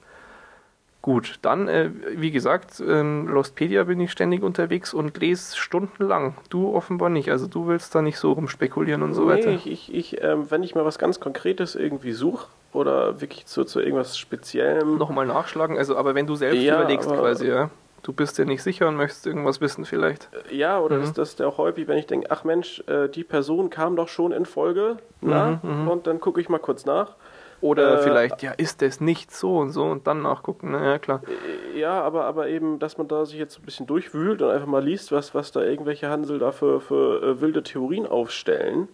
S1: Gut, dann, äh, wie gesagt, ähm, Lostpedia bin ich ständig unterwegs und lese stundenlang. Du offenbar nicht. Also du willst da nicht so rumspekulieren und so nee, weiter.
S2: Ich, ich, ich ähm, wenn ich mal was ganz Konkretes irgendwie suche oder wirklich zu, zu irgendwas Speziellem.
S1: Nochmal nachschlagen, also aber wenn du selbst ja, überlegst quasi, ja. Du bist dir nicht sicher und möchtest irgendwas wissen vielleicht.
S2: Ja, oder mhm. ist das auch häufig, wenn ich denke, ach Mensch, äh, die Person kam doch schon in Folge, na? Mhm, mhm. und dann gucke ich mal kurz nach.
S1: Oder äh, vielleicht, ja, ist das nicht so und so und dann nachgucken, na ja, klar.
S2: Äh, ja, aber, aber eben, dass man da sich jetzt ein bisschen durchwühlt und einfach mal liest, was, was da irgendwelche Hansel da für, für äh, wilde Theorien aufstellen.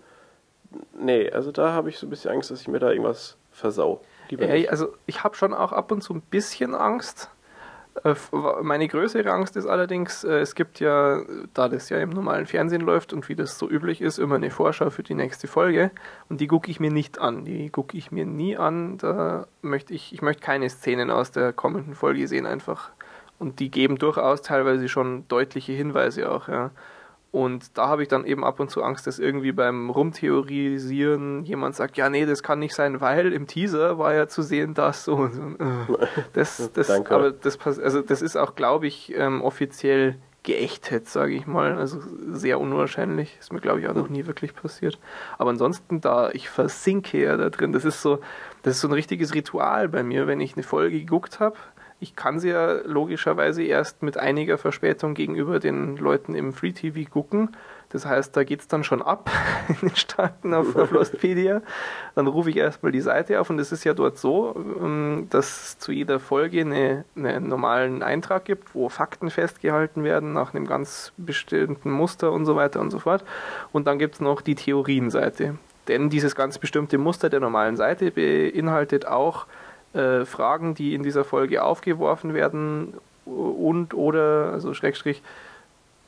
S2: Nee, also da habe ich so ein bisschen Angst, dass ich mir da irgendwas versau.
S1: Ja, also ich habe schon auch ab und zu ein bisschen Angst, äh, meine größere Angst ist allerdings, äh, es gibt ja, da das ja im normalen Fernsehen läuft und wie das so üblich ist, immer eine Vorschau für die nächste Folge und die gucke ich mir nicht an. Die gucke ich mir nie an. Da möchte ich, ich möchte keine Szenen aus der kommenden Folge sehen einfach. Und die geben durchaus teilweise schon deutliche Hinweise auch, ja. Und da habe ich dann eben ab und zu Angst, dass irgendwie beim Rumtheorisieren jemand sagt, ja, nee, das kann nicht sein, weil im Teaser war ja zu sehen, dass so. Und so. Das, das, Danke. aber das, also das ist auch, glaube ich, ähm, offiziell geächtet, sage ich mal. Also sehr unwahrscheinlich. Ist mir, glaube ich, auch noch nie wirklich passiert. Aber ansonsten da, ich versinke ja da drin. Das ist so, das ist so ein richtiges Ritual bei mir, wenn ich eine Folge geguckt habe ich kann sie ja logischerweise erst mit einiger Verspätung gegenüber den Leuten im Free TV gucken. Das heißt, da geht es dann schon ab in den Staaten auf, auf Lostpedia. Dann rufe ich erstmal die Seite auf und es ist ja dort so, ähm, dass es zu jeder Folge eine, einen normalen Eintrag gibt, wo Fakten festgehalten werden nach einem ganz bestimmten Muster und so weiter und so fort. Und dann gibt es noch die Theorienseite. Denn dieses ganz bestimmte Muster der normalen Seite beinhaltet auch äh, Fragen, die in dieser Folge aufgeworfen werden und oder, also Schrägstrich,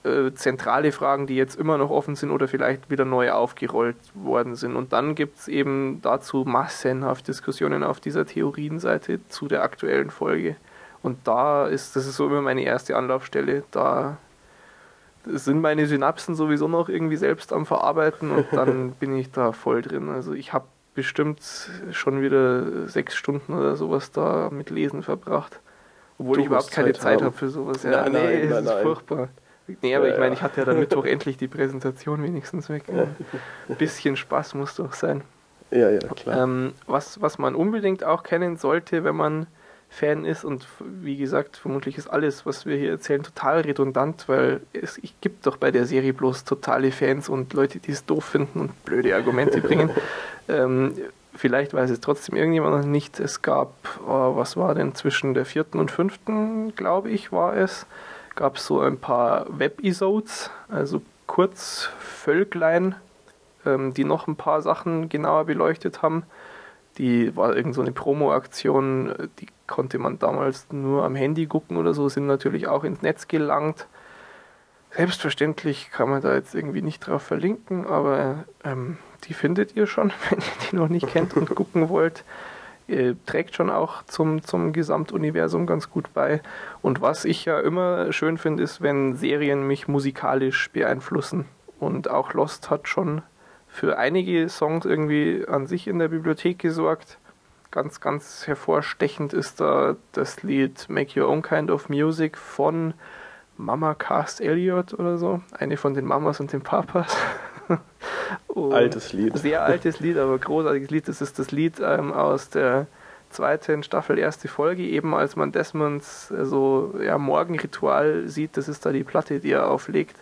S1: äh, zentrale Fragen, die jetzt immer noch offen sind oder vielleicht wieder neu aufgerollt worden sind. Und dann gibt es eben dazu massenhaft Diskussionen auf dieser Theorienseite zu der aktuellen Folge. Und da ist, das ist so immer meine erste Anlaufstelle, da sind meine Synapsen sowieso noch irgendwie selbst am Verarbeiten und dann bin ich da voll drin. Also ich habe bestimmt schon wieder sechs Stunden oder sowas da mit Lesen verbracht. Obwohl du ich überhaupt keine Zeit habe für sowas. Ja, nein, nee, nein, das ist furchtbar. Nee, aber ja, ich meine, ich hatte ja dann Mittwoch endlich die Präsentation wenigstens weg. Ein bisschen Spaß muss doch sein.
S2: Ja, ja, klar.
S1: Ähm, was, was man unbedingt auch kennen sollte, wenn man Fan ist und wie gesagt, vermutlich ist alles, was wir hier erzählen, total redundant, weil es gibt doch bei der Serie bloß totale Fans und Leute, die es doof finden und blöde Argumente bringen. Ähm, vielleicht weiß es trotzdem irgendjemand noch nicht. Es gab, oh, was war denn zwischen der vierten und fünften, glaube ich, war es, gab es so ein paar Webisodes, also kurz Völklein, ähm, die noch ein paar Sachen genauer beleuchtet haben. Die war irgend so eine Promo-Aktion, die konnte man damals nur am Handy gucken oder so, sind natürlich auch ins Netz gelangt. Selbstverständlich kann man da jetzt irgendwie nicht drauf verlinken, aber ähm, die findet ihr schon, wenn ihr die noch nicht kennt und gucken wollt. Ihr trägt schon auch zum, zum Gesamtuniversum ganz gut bei. Und was ich ja immer schön finde, ist, wenn Serien mich musikalisch beeinflussen. Und auch Lost hat schon für einige Songs irgendwie an sich in der Bibliothek gesorgt. Ganz, ganz hervorstechend ist da das Lied Make Your Own Kind of Music von Mama Cast Elliot oder so. Eine von den Mamas und den Papas.
S2: altes Lied.
S1: Sehr altes Lied, aber großartiges Lied. Das ist das Lied ähm, aus der zweiten Staffel, erste Folge, eben als man Desmonds also, ja, Morgenritual sieht, das ist da die Platte, die er auflegt.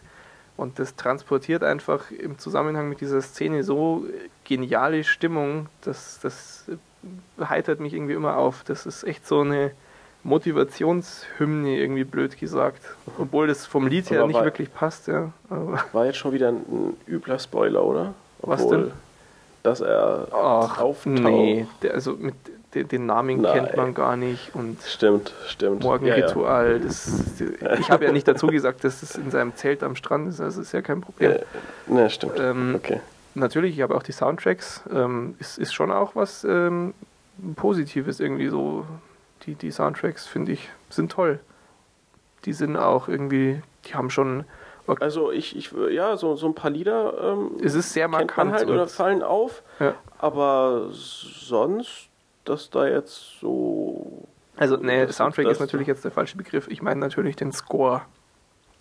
S1: Und das transportiert einfach im Zusammenhang mit dieser Szene so geniale Stimmung, dass das heitert mich irgendwie immer auf. Das ist echt so eine Motivationshymne, irgendwie blöd gesagt. Obwohl das vom Lied her
S2: Aber
S1: nicht wirklich passt, ja. Aber,
S2: War jetzt schon wieder ein, ein übler Spoiler, oder?
S1: Was denn?
S2: Dass er
S1: ach,
S2: auftaucht.
S1: nee, der, also mit den, den Namen
S2: Nein.
S1: kennt man gar nicht und
S2: Stimmt, stimmt.
S1: Morgenritual, das, ich habe ja nicht dazu gesagt, dass das in seinem Zelt am Strand ist, also ist ja kein
S2: Ja,
S1: Problem.
S2: ja. Ne, stimmt.
S1: Ähm,
S2: okay.
S1: Natürlich, ich habe auch die Soundtracks, ähm, ist, ist schon auch was ähm, Positives irgendwie so. Die, die Soundtracks, finde ich, sind toll. Die sind auch irgendwie, die haben schon,
S2: Also ich, ich ja, so, so ein paar Lieder ähm,
S1: es ist sehr markant.
S2: halt oder fallen auf,
S1: ja.
S2: aber sonst, dass da jetzt so
S1: Also, nee, Soundtrack ist natürlich jetzt der falsche Begriff. Ich meine natürlich den Score.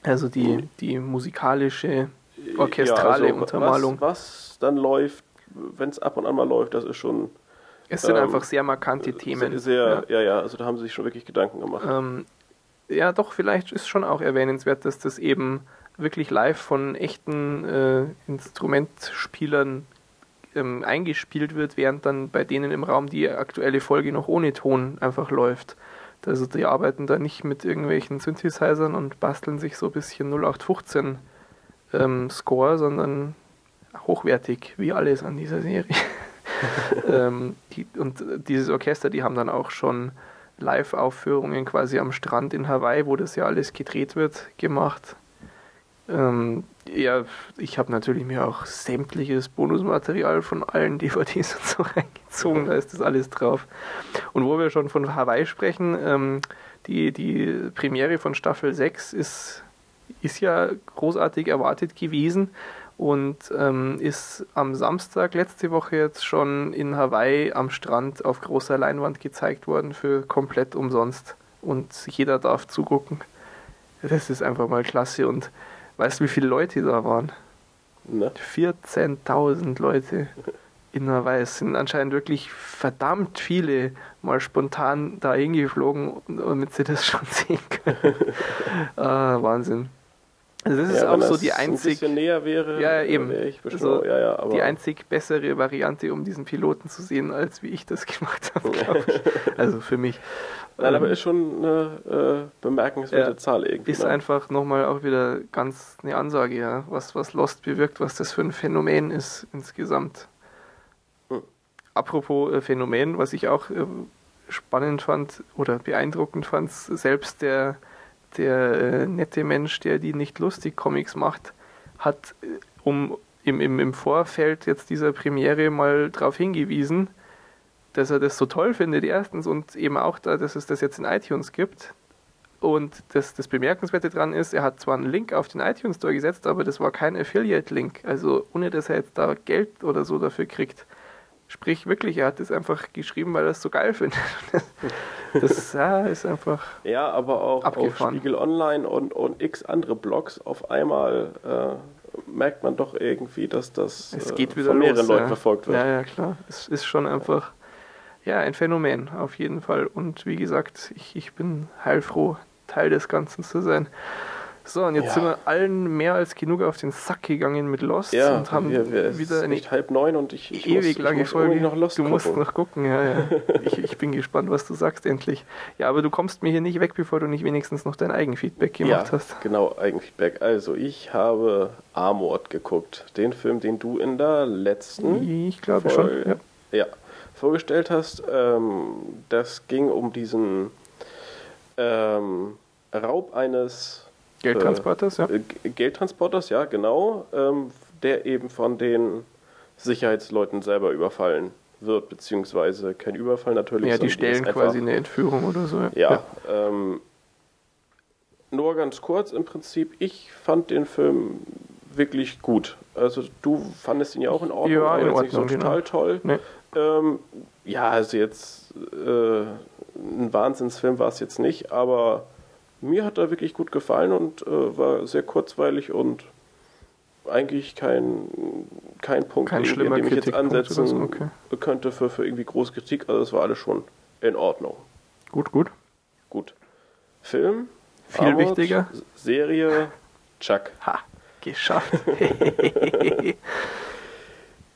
S1: Also die, die musikalische, orchestrale
S2: Ja, also
S1: Untermalung.
S2: Was, was dann läuft, wenn es ab und an mal läuft, das ist schon
S1: es sind
S2: ähm,
S1: einfach sehr markante Themen.
S2: sehr, sehr ja. ja, also da haben sie sich schon wirklich Gedanken gemacht.
S1: Ja. Ähm, ja, doch, vielleicht ist schon auch erwähnenswert, dass das eben wirklich live von echten äh, Instrumentspielern ähm, eingespielt wird, während dann bei denen im Raum die aktuelle Folge noch ohne Ton einfach läuft. Also die arbeiten da nicht mit irgendwelchen Synthesizern und basteln sich so ein bisschen 0815 ähm, Score, sondern hochwertig, wie alles an dieser Serie. ähm, die, und dieses Orchester, die haben dann auch schon Live-Aufführungen quasi am Strand in Hawaii, wo das ja alles gedreht wird, gemacht. Ähm, ja, ich habe natürlich mir auch sämtliches Bonusmaterial von allen DVDs und so reingezogen, da ist das alles drauf. Und wo wir schon von Hawaii sprechen, ähm, die, die Premiere von Staffel 6 ist, ist ja großartig erwartet gewesen und ähm, ist am Samstag letzte Woche jetzt schon in Hawaii am Strand auf großer Leinwand gezeigt worden für komplett umsonst und jeder darf zugucken. Das ist einfach mal klasse und weißt du, wie viele Leute da waren?
S2: Ne?
S1: 14.000 Leute in Hawaii. Es sind anscheinend wirklich verdammt viele mal spontan da hingeflogen, damit sie das schon sehen können. ah, Wahnsinn. Also das ist
S2: ja,
S1: auch
S2: wenn
S1: so die
S2: ein
S1: einzig,
S2: bisschen näher wäre,
S1: Ja, ja, eben.
S2: wäre
S1: Also,
S2: ja, ja, aber
S1: die einzig bessere Variante, um diesen Piloten zu sehen, als wie ich das gemacht habe, glaube ich. Also für mich.
S2: Nein, aber
S1: Ähm,
S2: ist schon eine äh, bemerkenswerte
S1: Ja,
S2: Zahl irgendwie.
S1: ist
S2: ne?
S1: einfach nochmal auch wieder ganz eine Ansage, ja, was, was Lost bewirkt, was das für ein Phänomen ist insgesamt.
S2: Hm.
S1: Apropos äh, Phänomen, was ich auch äh, spannend fand oder beeindruckend fand, selbst der, der äh, nette Mensch, der die nicht lustig Comics macht, hat äh, um im, im, im Vorfeld jetzt dieser Premiere mal darauf hingewiesen, dass er das so toll findet, erstens, und eben auch da, dass es das jetzt in iTunes gibt. Und das, das Bemerkenswerte dran ist, er hat zwar einen Link auf den iTunes Store gesetzt, aber das war kein Affiliate-Link. Also ohne dass er jetzt da Geld oder so dafür kriegt. Sprich, wirklich, er hat das einfach geschrieben, weil er es so geil findet. Das ja, ist einfach.
S2: Ja, aber auch auf
S1: Abgefahren.
S2: Spiegel Online und, und x andere Blogs auf einmal äh, merkt man doch irgendwie, dass das
S1: Es
S2: äh,
S1: geht wieder
S2: von mehreren
S1: los.
S2: Leuten
S1: ja.
S2: verfolgt wird.
S1: Ja, ja, klar. Es ist schon einfach ja, ein Phänomen, auf jeden Fall. Und wie gesagt, ich, ich bin heilfroh, Teil des Ganzen zu sein. So, und jetzt
S2: Ja.
S1: sind wir allen mehr als genug auf den Sack gegangen mit Lost
S2: Ja,
S1: und haben
S2: wir, wir, es
S1: wieder
S2: ist
S1: eine
S2: nicht halb neun und ich, ich
S1: ewig
S2: muss,
S1: lange
S2: ich
S1: Folge.
S2: noch Lost
S1: du musst
S2: gucken.
S1: noch gucken, ja, ja. ich, ich bin gespannt, was du sagst endlich. Ja, aber du kommst mir hier nicht weg, bevor du nicht wenigstens noch dein Eigenfeedback gemacht
S2: ja,
S1: hast.
S2: genau, Eigenfeedback. Also, ich habe Armored geguckt. Den Film, den du in der letzten
S1: Ich glaube schon.
S2: Folge
S1: Ja.
S2: ja, vorgestellt hast. Ähm, das ging um diesen ähm, Raub eines
S1: Geldtransporters, ja.
S2: äh, G- Geldtransporters, ja, genau, ähm, der eben von den Sicherheitsleuten selber überfallen wird, beziehungsweise kein Überfall natürlich.
S1: Ja, die stellen quasi eine Entführung oder so.
S2: ja, Ähm, nur ganz kurz im Prinzip, ich fand den Film wirklich gut. Also du fandest ihn ja auch in Ordnung,
S1: Ja,
S2: aber
S1: in
S2: jetzt nicht so
S1: Ordnung,
S2: total
S1: genau.
S2: toll.
S1: Nee.
S2: Ähm, ja, also jetzt äh, ein Wahnsinnsfilm war es jetzt nicht, aber mir hat er wirklich gut gefallen und äh, war sehr kurzweilig und eigentlich kein, kein Punkt,
S1: Kein
S2: an dem ich jetzt ansetzen
S1: so, okay.
S2: könnte für, für irgendwie große Kritik. Also es war alles schon in Ordnung.
S1: Gut, gut.
S2: Gut. Film,
S1: Viel
S2: Armut,
S1: wichtiger.
S2: Serie, Chuck.
S1: Ha, geschafft.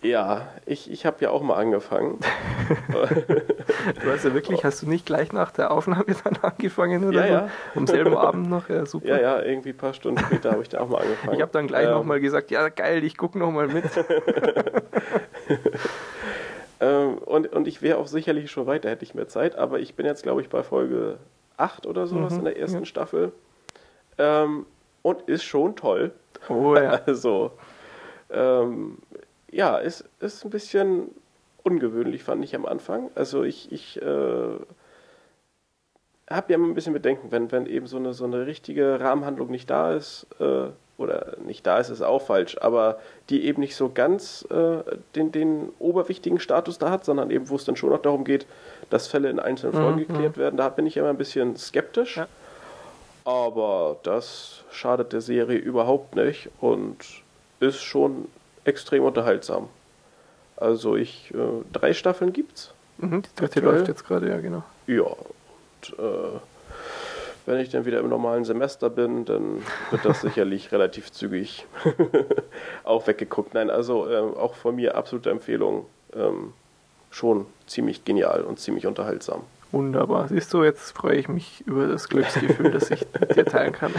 S2: Ja, ich, ich habe ja auch mal angefangen.
S1: Du hast ja wirklich, hast du nicht gleich nach der Aufnahme dann angefangen oder
S2: Ja, ja.
S1: Am selben Abend noch, ja super.
S2: Ja, ja, irgendwie ein paar Stunden später habe ich da auch mal angefangen.
S1: Ich habe dann gleich
S2: Ähm,
S1: nochmal gesagt, ja geil, ich gucke nochmal mit.
S2: Ähm, und, und ich wäre auch sicherlich schon weiter, hätte ich mehr Zeit, aber ich bin jetzt, glaube ich, bei Folge 8 oder sowas
S1: Mhm,
S2: in der ersten
S1: ja.
S2: Staffel. Ähm, und ist schon toll.
S1: Oh ja.
S2: Also, ähm, ja, ist, ist ein bisschen ungewöhnlich, fand ich am Anfang. Also ich, ich äh, habe ja immer ein bisschen Bedenken, wenn, wenn eben so eine, so eine richtige Rahmenhandlung nicht da ist, äh, oder nicht da ist, ist auch falsch, aber die eben nicht so ganz äh, den, den oberwichtigen Status da hat, sondern eben, wo es dann schon noch darum geht, dass Fälle in einzelnen Folgen
S1: Mhm,
S2: geklärt werden, da bin ich immer ein bisschen skeptisch.
S1: Ja.
S2: Aber das schadet der Serie überhaupt nicht und ist schon extrem unterhaltsam. Also ich, äh, drei Staffeln gibt's.
S1: Mhm, die dritte läuft jetzt gerade, ja genau.
S2: Ja, und äh, wenn ich dann wieder im normalen Semester bin, dann wird das sicherlich relativ zügig auch weggeguckt. Nein, also äh, auch von mir absolute Empfehlung. Ähm, schon ziemlich genial und ziemlich unterhaltsam.
S1: Wunderbar. Siehst du, jetzt freue ich mich über das Glücksgefühl, das ich dir teilen kann.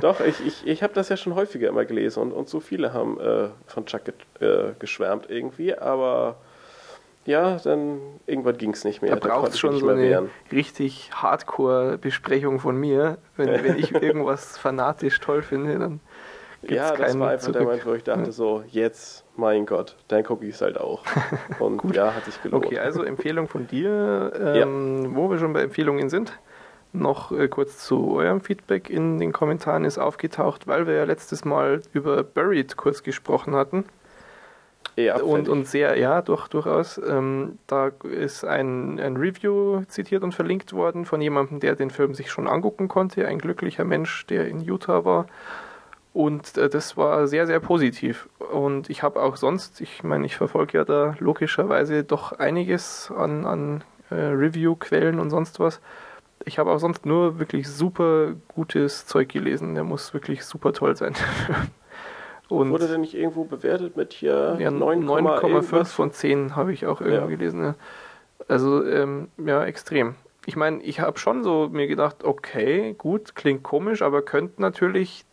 S2: Doch, ich, ich, ich habe das ja schon häufiger immer gelesen und, und so viele haben äh, von Chuck äh, geschwärmt irgendwie, aber ja, dann irgendwann ging es nicht mehr.
S1: Da braucht es schon so eine
S2: wehren.
S1: richtig Hardcore-Besprechung von mir. Wenn, wenn ich irgendwas fanatisch toll finde, dann
S2: Ja, das war einfach der
S1: zurück.
S2: Moment, wo ich dachte so, jetzt, mein Gott, dann gucke ich es halt auch. Und
S1: Gut.
S2: ja, hat sich gelohnt.
S1: Okay, also Empfehlung von dir, ähm, wo wir schon bei Empfehlungen sind. Noch äh, kurz zu eurem Feedback in den Kommentaren ist aufgetaucht, weil wir ja letztes Mal über Buried kurz gesprochen hatten.
S2: Eher
S1: Und, und sehr, ja, durch, durchaus. Ähm, da ist ein, ein Review zitiert und verlinkt worden von jemandem, der den Film sich schon angucken konnte. Ein glücklicher Mensch, der in Utah war. Und äh, das war sehr, sehr positiv. Und ich habe auch sonst, ich meine, ich verfolge ja da logischerweise doch einiges an, an äh, Review-Quellen und sonst was. Ich habe auch sonst nur wirklich super gutes Zeug gelesen. Der muss wirklich super toll sein. Und
S2: Wurde der nicht irgendwo bewertet mit hier
S1: ja,
S2: 9,5
S1: 9,5 von 10 habe ich auch irgendwo
S2: Ja.
S1: gelesen. Ja. Also, ähm, ja, extrem. Ich meine, ich habe schon so mir gedacht, okay, gut, klingt komisch, aber könnte natürlich.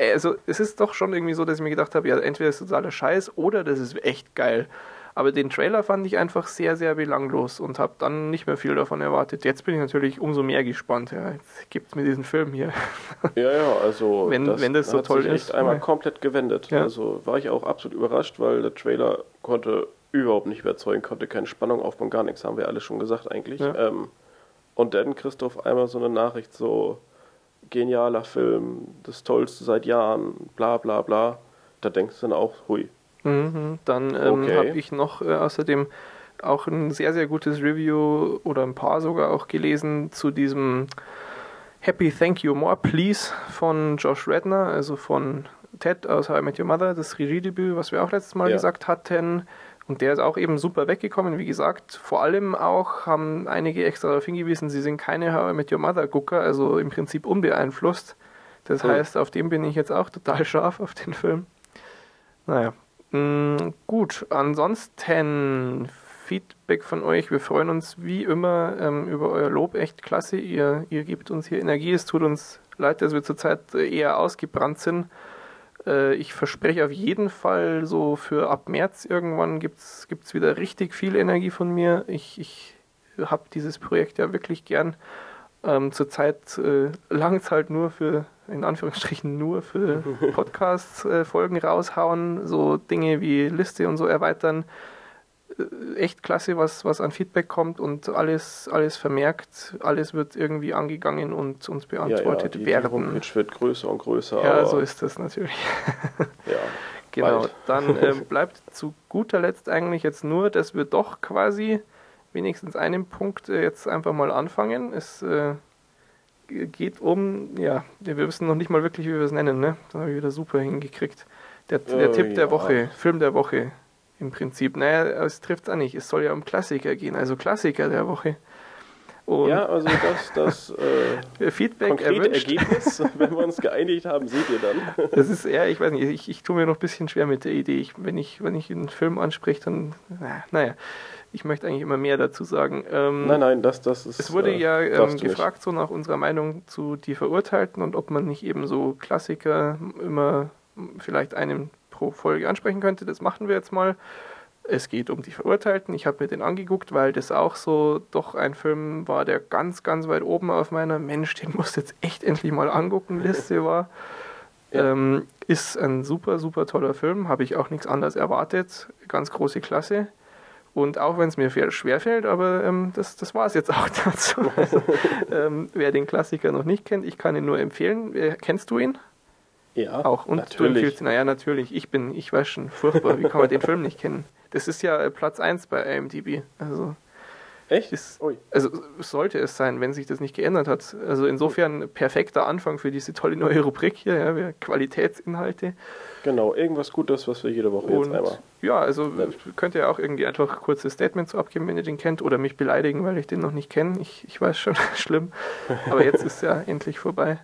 S1: Also, es ist doch schon irgendwie so, dass ich mir gedacht habe, ja, entweder ist das totaler Scheiß oder das ist echt geil. Aber den Trailer fand ich einfach sehr, sehr belanglos und habe dann nicht mehr viel davon erwartet. Jetzt bin ich natürlich umso mehr gespannt. Ja, jetzt gibt mir diesen Film hier.
S2: Ja, ja, also
S1: Wenn- wenn das so
S2: hat
S1: toll
S2: sich echt
S1: ist,
S2: einmal
S1: ja.
S2: komplett gewendet.
S1: Ja.
S2: Also war ich auch absolut überrascht, weil der Trailer konnte überhaupt nicht überzeugen, konnte keine Spannung aufbauen, gar nichts, haben wir alle schon gesagt eigentlich. Ähm, und dann kriegst du auf einmal so eine Nachricht, so genialer Film, das Tollste seit Jahren, bla bla bla. Da denkst du dann auch, hui.
S1: Mhm, dann ähm,
S2: Okay.
S1: habe ich noch äh, außerdem auch ein sehr, sehr gutes Review oder ein paar sogar auch gelesen zu diesem Happy Thank You More Please von Josh Redner, also von Ted aus How I Met Your Mother, das Regiedebüt, was wir auch letztes Mal
S2: Ja.
S1: gesagt hatten. Und der ist auch eben super weggekommen, wie gesagt. Vor allem auch haben einige extra darauf hingewiesen, sie sind keine How I Met Your Mother Gucker, also im Prinzip unbeeinflusst. Das
S2: Hm.
S1: heißt, auf den bin ich jetzt auch total scharf, auf den Film. Naja, Mm, gut, ansonsten Feedback von euch. Wir freuen uns wie immer ähm, über euer Lob. Echt klasse. Ihr, ihr gebt uns hier Energie. Es tut uns leid, dass wir zurzeit äh, eher ausgebrannt sind. Äh, ich verspreche auf jeden Fall, so für ab März irgendwann gibt es wieder richtig viel Energie von mir. Ich, ich habe dieses Projekt ja wirklich gern. Ähm, zurzeit äh, langt es halt nur für, in Anführungsstrichen nur für Podcast-Folgen raushauen, so Dinge wie Liste und so erweitern. Äh, echt klasse, was, was an Feedback kommt und alles, alles vermerkt, alles wird irgendwie angegangen und uns
S2: Ja, ja,
S1: beantwortet
S2: die,
S1: werden.
S2: Homepage wird größer und größer.
S1: Ja, so ist das natürlich.
S2: Ja,
S1: Genau,
S2: bald.
S1: dann ähm, bleibt zu guter Letzt eigentlich jetzt nur, dass wir doch quasi wenigstens einen Punkt äh, jetzt einfach mal anfangen. Es äh, geht um, ja, wir wissen noch nicht mal wirklich, wie wir es nennen, ne? Da habe ich wieder super hingekriegt. Der, der
S2: Äh,
S1: Tipp der
S2: ja.
S1: Woche, Film der Woche im Prinzip. Naja, es trifft es auch nicht. Es soll ja um Klassiker gehen, also Klassiker der Woche. Und
S2: Ja, also das, das äh,
S1: Feedback
S2: konkrete
S1: erwünscht.
S2: Ergebnis, wenn wir uns geeinigt haben, seht ihr dann.
S1: Das ist eher, ich weiß nicht, ich, ich tue mir noch ein bisschen schwer mit der Idee. Ich, wenn, ich, wenn ich einen Film anspreche, dann, na, naja, ich möchte eigentlich immer mehr dazu sagen. Ähm,
S2: Nein, nein, das, das ist.
S1: Es wurde
S2: äh,
S1: ja ähm,
S2: du nicht.
S1: gefragt, so nach unserer Meinung zu Die Verurteilten und ob man nicht eben so Klassiker immer vielleicht einen pro Folge ansprechen könnte. Das machen wir jetzt mal. Es geht um Die Verurteilten. Ich habe mir den angeguckt, weil das auch so doch ein Film war, der ganz, ganz weit oben auf meiner Mensch, den musst du jetzt echt endlich mal angucken Liste war.
S2: Ja.
S1: Ähm, ist ein super, super toller Film. Habe ich auch nichts anderes erwartet. Ganz große Klasse. Und auch wenn es mir schwerfällt, aber ähm, das, das war es jetzt auch dazu. Also, ähm, wer den Klassiker noch nicht kennt, ich kann ihn nur empfehlen. Wer, kennst du ihn?
S2: Ja,
S1: Auch. Und du
S2: natürlich.
S1: empfiehlst ihn. Naja, natürlich. Ich bin, ich weiß schon, furchtbar. Wie kann man den Film nicht kennen? Das ist ja äh, Platz 1 bei IMDb. Also,
S2: Echt?
S1: ist, also sollte es sein, wenn sich das nicht geändert hat. Also insofern perfekter Anfang für diese tolle neue Rubrik hier, ja, wir- Qualitätsinhalte.
S2: Genau, irgendwas Gutes, was wir jede Woche jetzt
S1: Und
S2: einmal.
S1: ja, also könnt ihr auch irgendwie einfach ein kurzes Statement so abgeben, wenn ihr den kennt, oder mich beleidigen, weil ich den noch nicht kenne. Ich, ich weiß schon, schlimm. Aber jetzt ist ja endlich vorbei.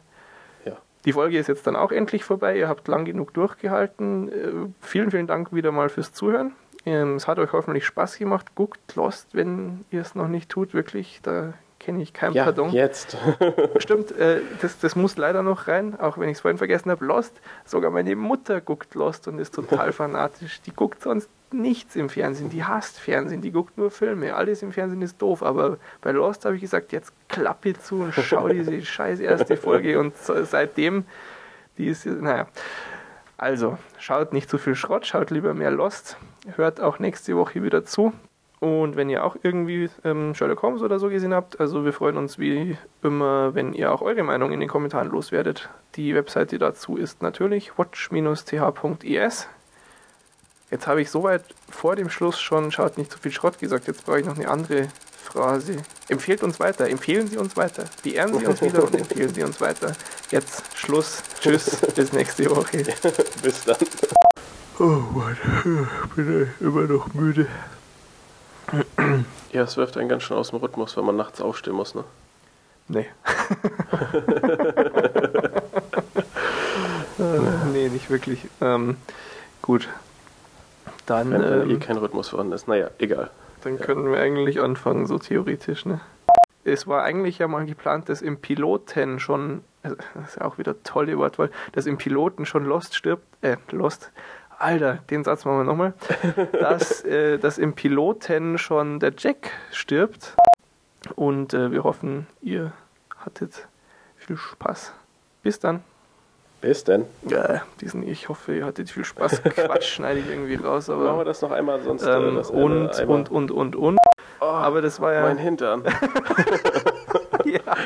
S1: Die Folge ist jetzt dann auch endlich vorbei. Ihr habt lang genug durchgehalten. Äh, vielen, vielen Dank wieder mal fürs Zuhören. Ähm, es hat euch hoffentlich Spaß gemacht. Guckt Lost, wenn ihr es noch nicht tut, wirklich. Da kenne ich kein
S2: Ja,
S1: Pardon.
S2: jetzt.
S1: Stimmt, äh, das, das muss leider noch rein, auch wenn ich es vorhin vergessen habe. Lost, sogar meine Mutter guckt Lost und ist total fanatisch. Die guckt sonst nichts im Fernsehen, die hasst Fernsehen, die guckt nur Filme. Alles im Fernsehen ist doof, aber bei Lost habe ich gesagt, jetzt Klappe zu und schau diese scheiß erste Folge und seitdem, die ist, naja. Also, schaut nicht zu viel Schrott, schaut lieber mehr Lost, hört auch nächste Woche wieder zu. Und wenn ihr auch irgendwie ähm, Sherlock Holmes oder so gesehen habt, also wir freuen uns wie immer, wenn ihr auch eure Meinung in den Kommentaren loswerdet. Die Webseite dazu ist natürlich watch-th.es. Jetzt habe ich soweit vor dem Schluss schon, schaut nicht zu viel Schrott gesagt, jetzt brauche ich noch eine andere Phrase. Empfehlt uns weiter, empfehlen Sie uns weiter. Beehren Sie uns wieder und empfehlen Sie uns weiter. Jetzt Schluss, tschüss, bis nächste Woche.
S2: Bis dann.
S1: Oh Mann, ich bin immer noch müde.
S2: Ja, es wirft einen ganz schön aus dem Rhythmus, wenn man nachts aufstehen muss, ne?
S1: Nee. Äh, nee, nicht wirklich. Ähm, gut. Dann,
S2: Wenn eh
S1: ähm,
S2: kein Rhythmus vorhanden ist. Naja, egal.
S1: dann können wir eigentlich anfangen, so theoretisch, ne? Es war eigentlich ja mal geplant, dass im Piloten schon, also, das ist ja auch wieder tolle Wortwahl, dass im Piloten schon Lost stirbt, äh, Lost, Alter, den Satz machen wir nochmal, dass, äh, dass im Piloten schon der Jack stirbt und äh, wir hoffen, ihr hattet viel Spaß. Bis dann.
S2: Bis dann.
S1: Ja, diesen, ich hoffe, ihr hattet viel Spaß. Quatsch schneide ich irgendwie raus,
S2: Machen wir
S1: aber.
S2: das noch einmal, sonst äh,
S1: Ähm, und,
S2: einmal.
S1: und, und, und, und.
S2: Oh,
S1: Aber das war ja.
S2: mein Hintern.
S1: ja.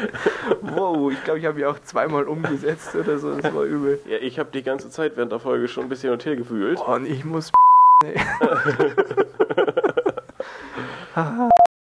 S1: Wow, ich glaube, ich habe ja auch zweimal umgesetzt oder so. Das war übel.
S2: Ja, ich habe die ganze Zeit während der Folge schon ein bisschen und her gefühlt.
S1: Oh, und ich muss.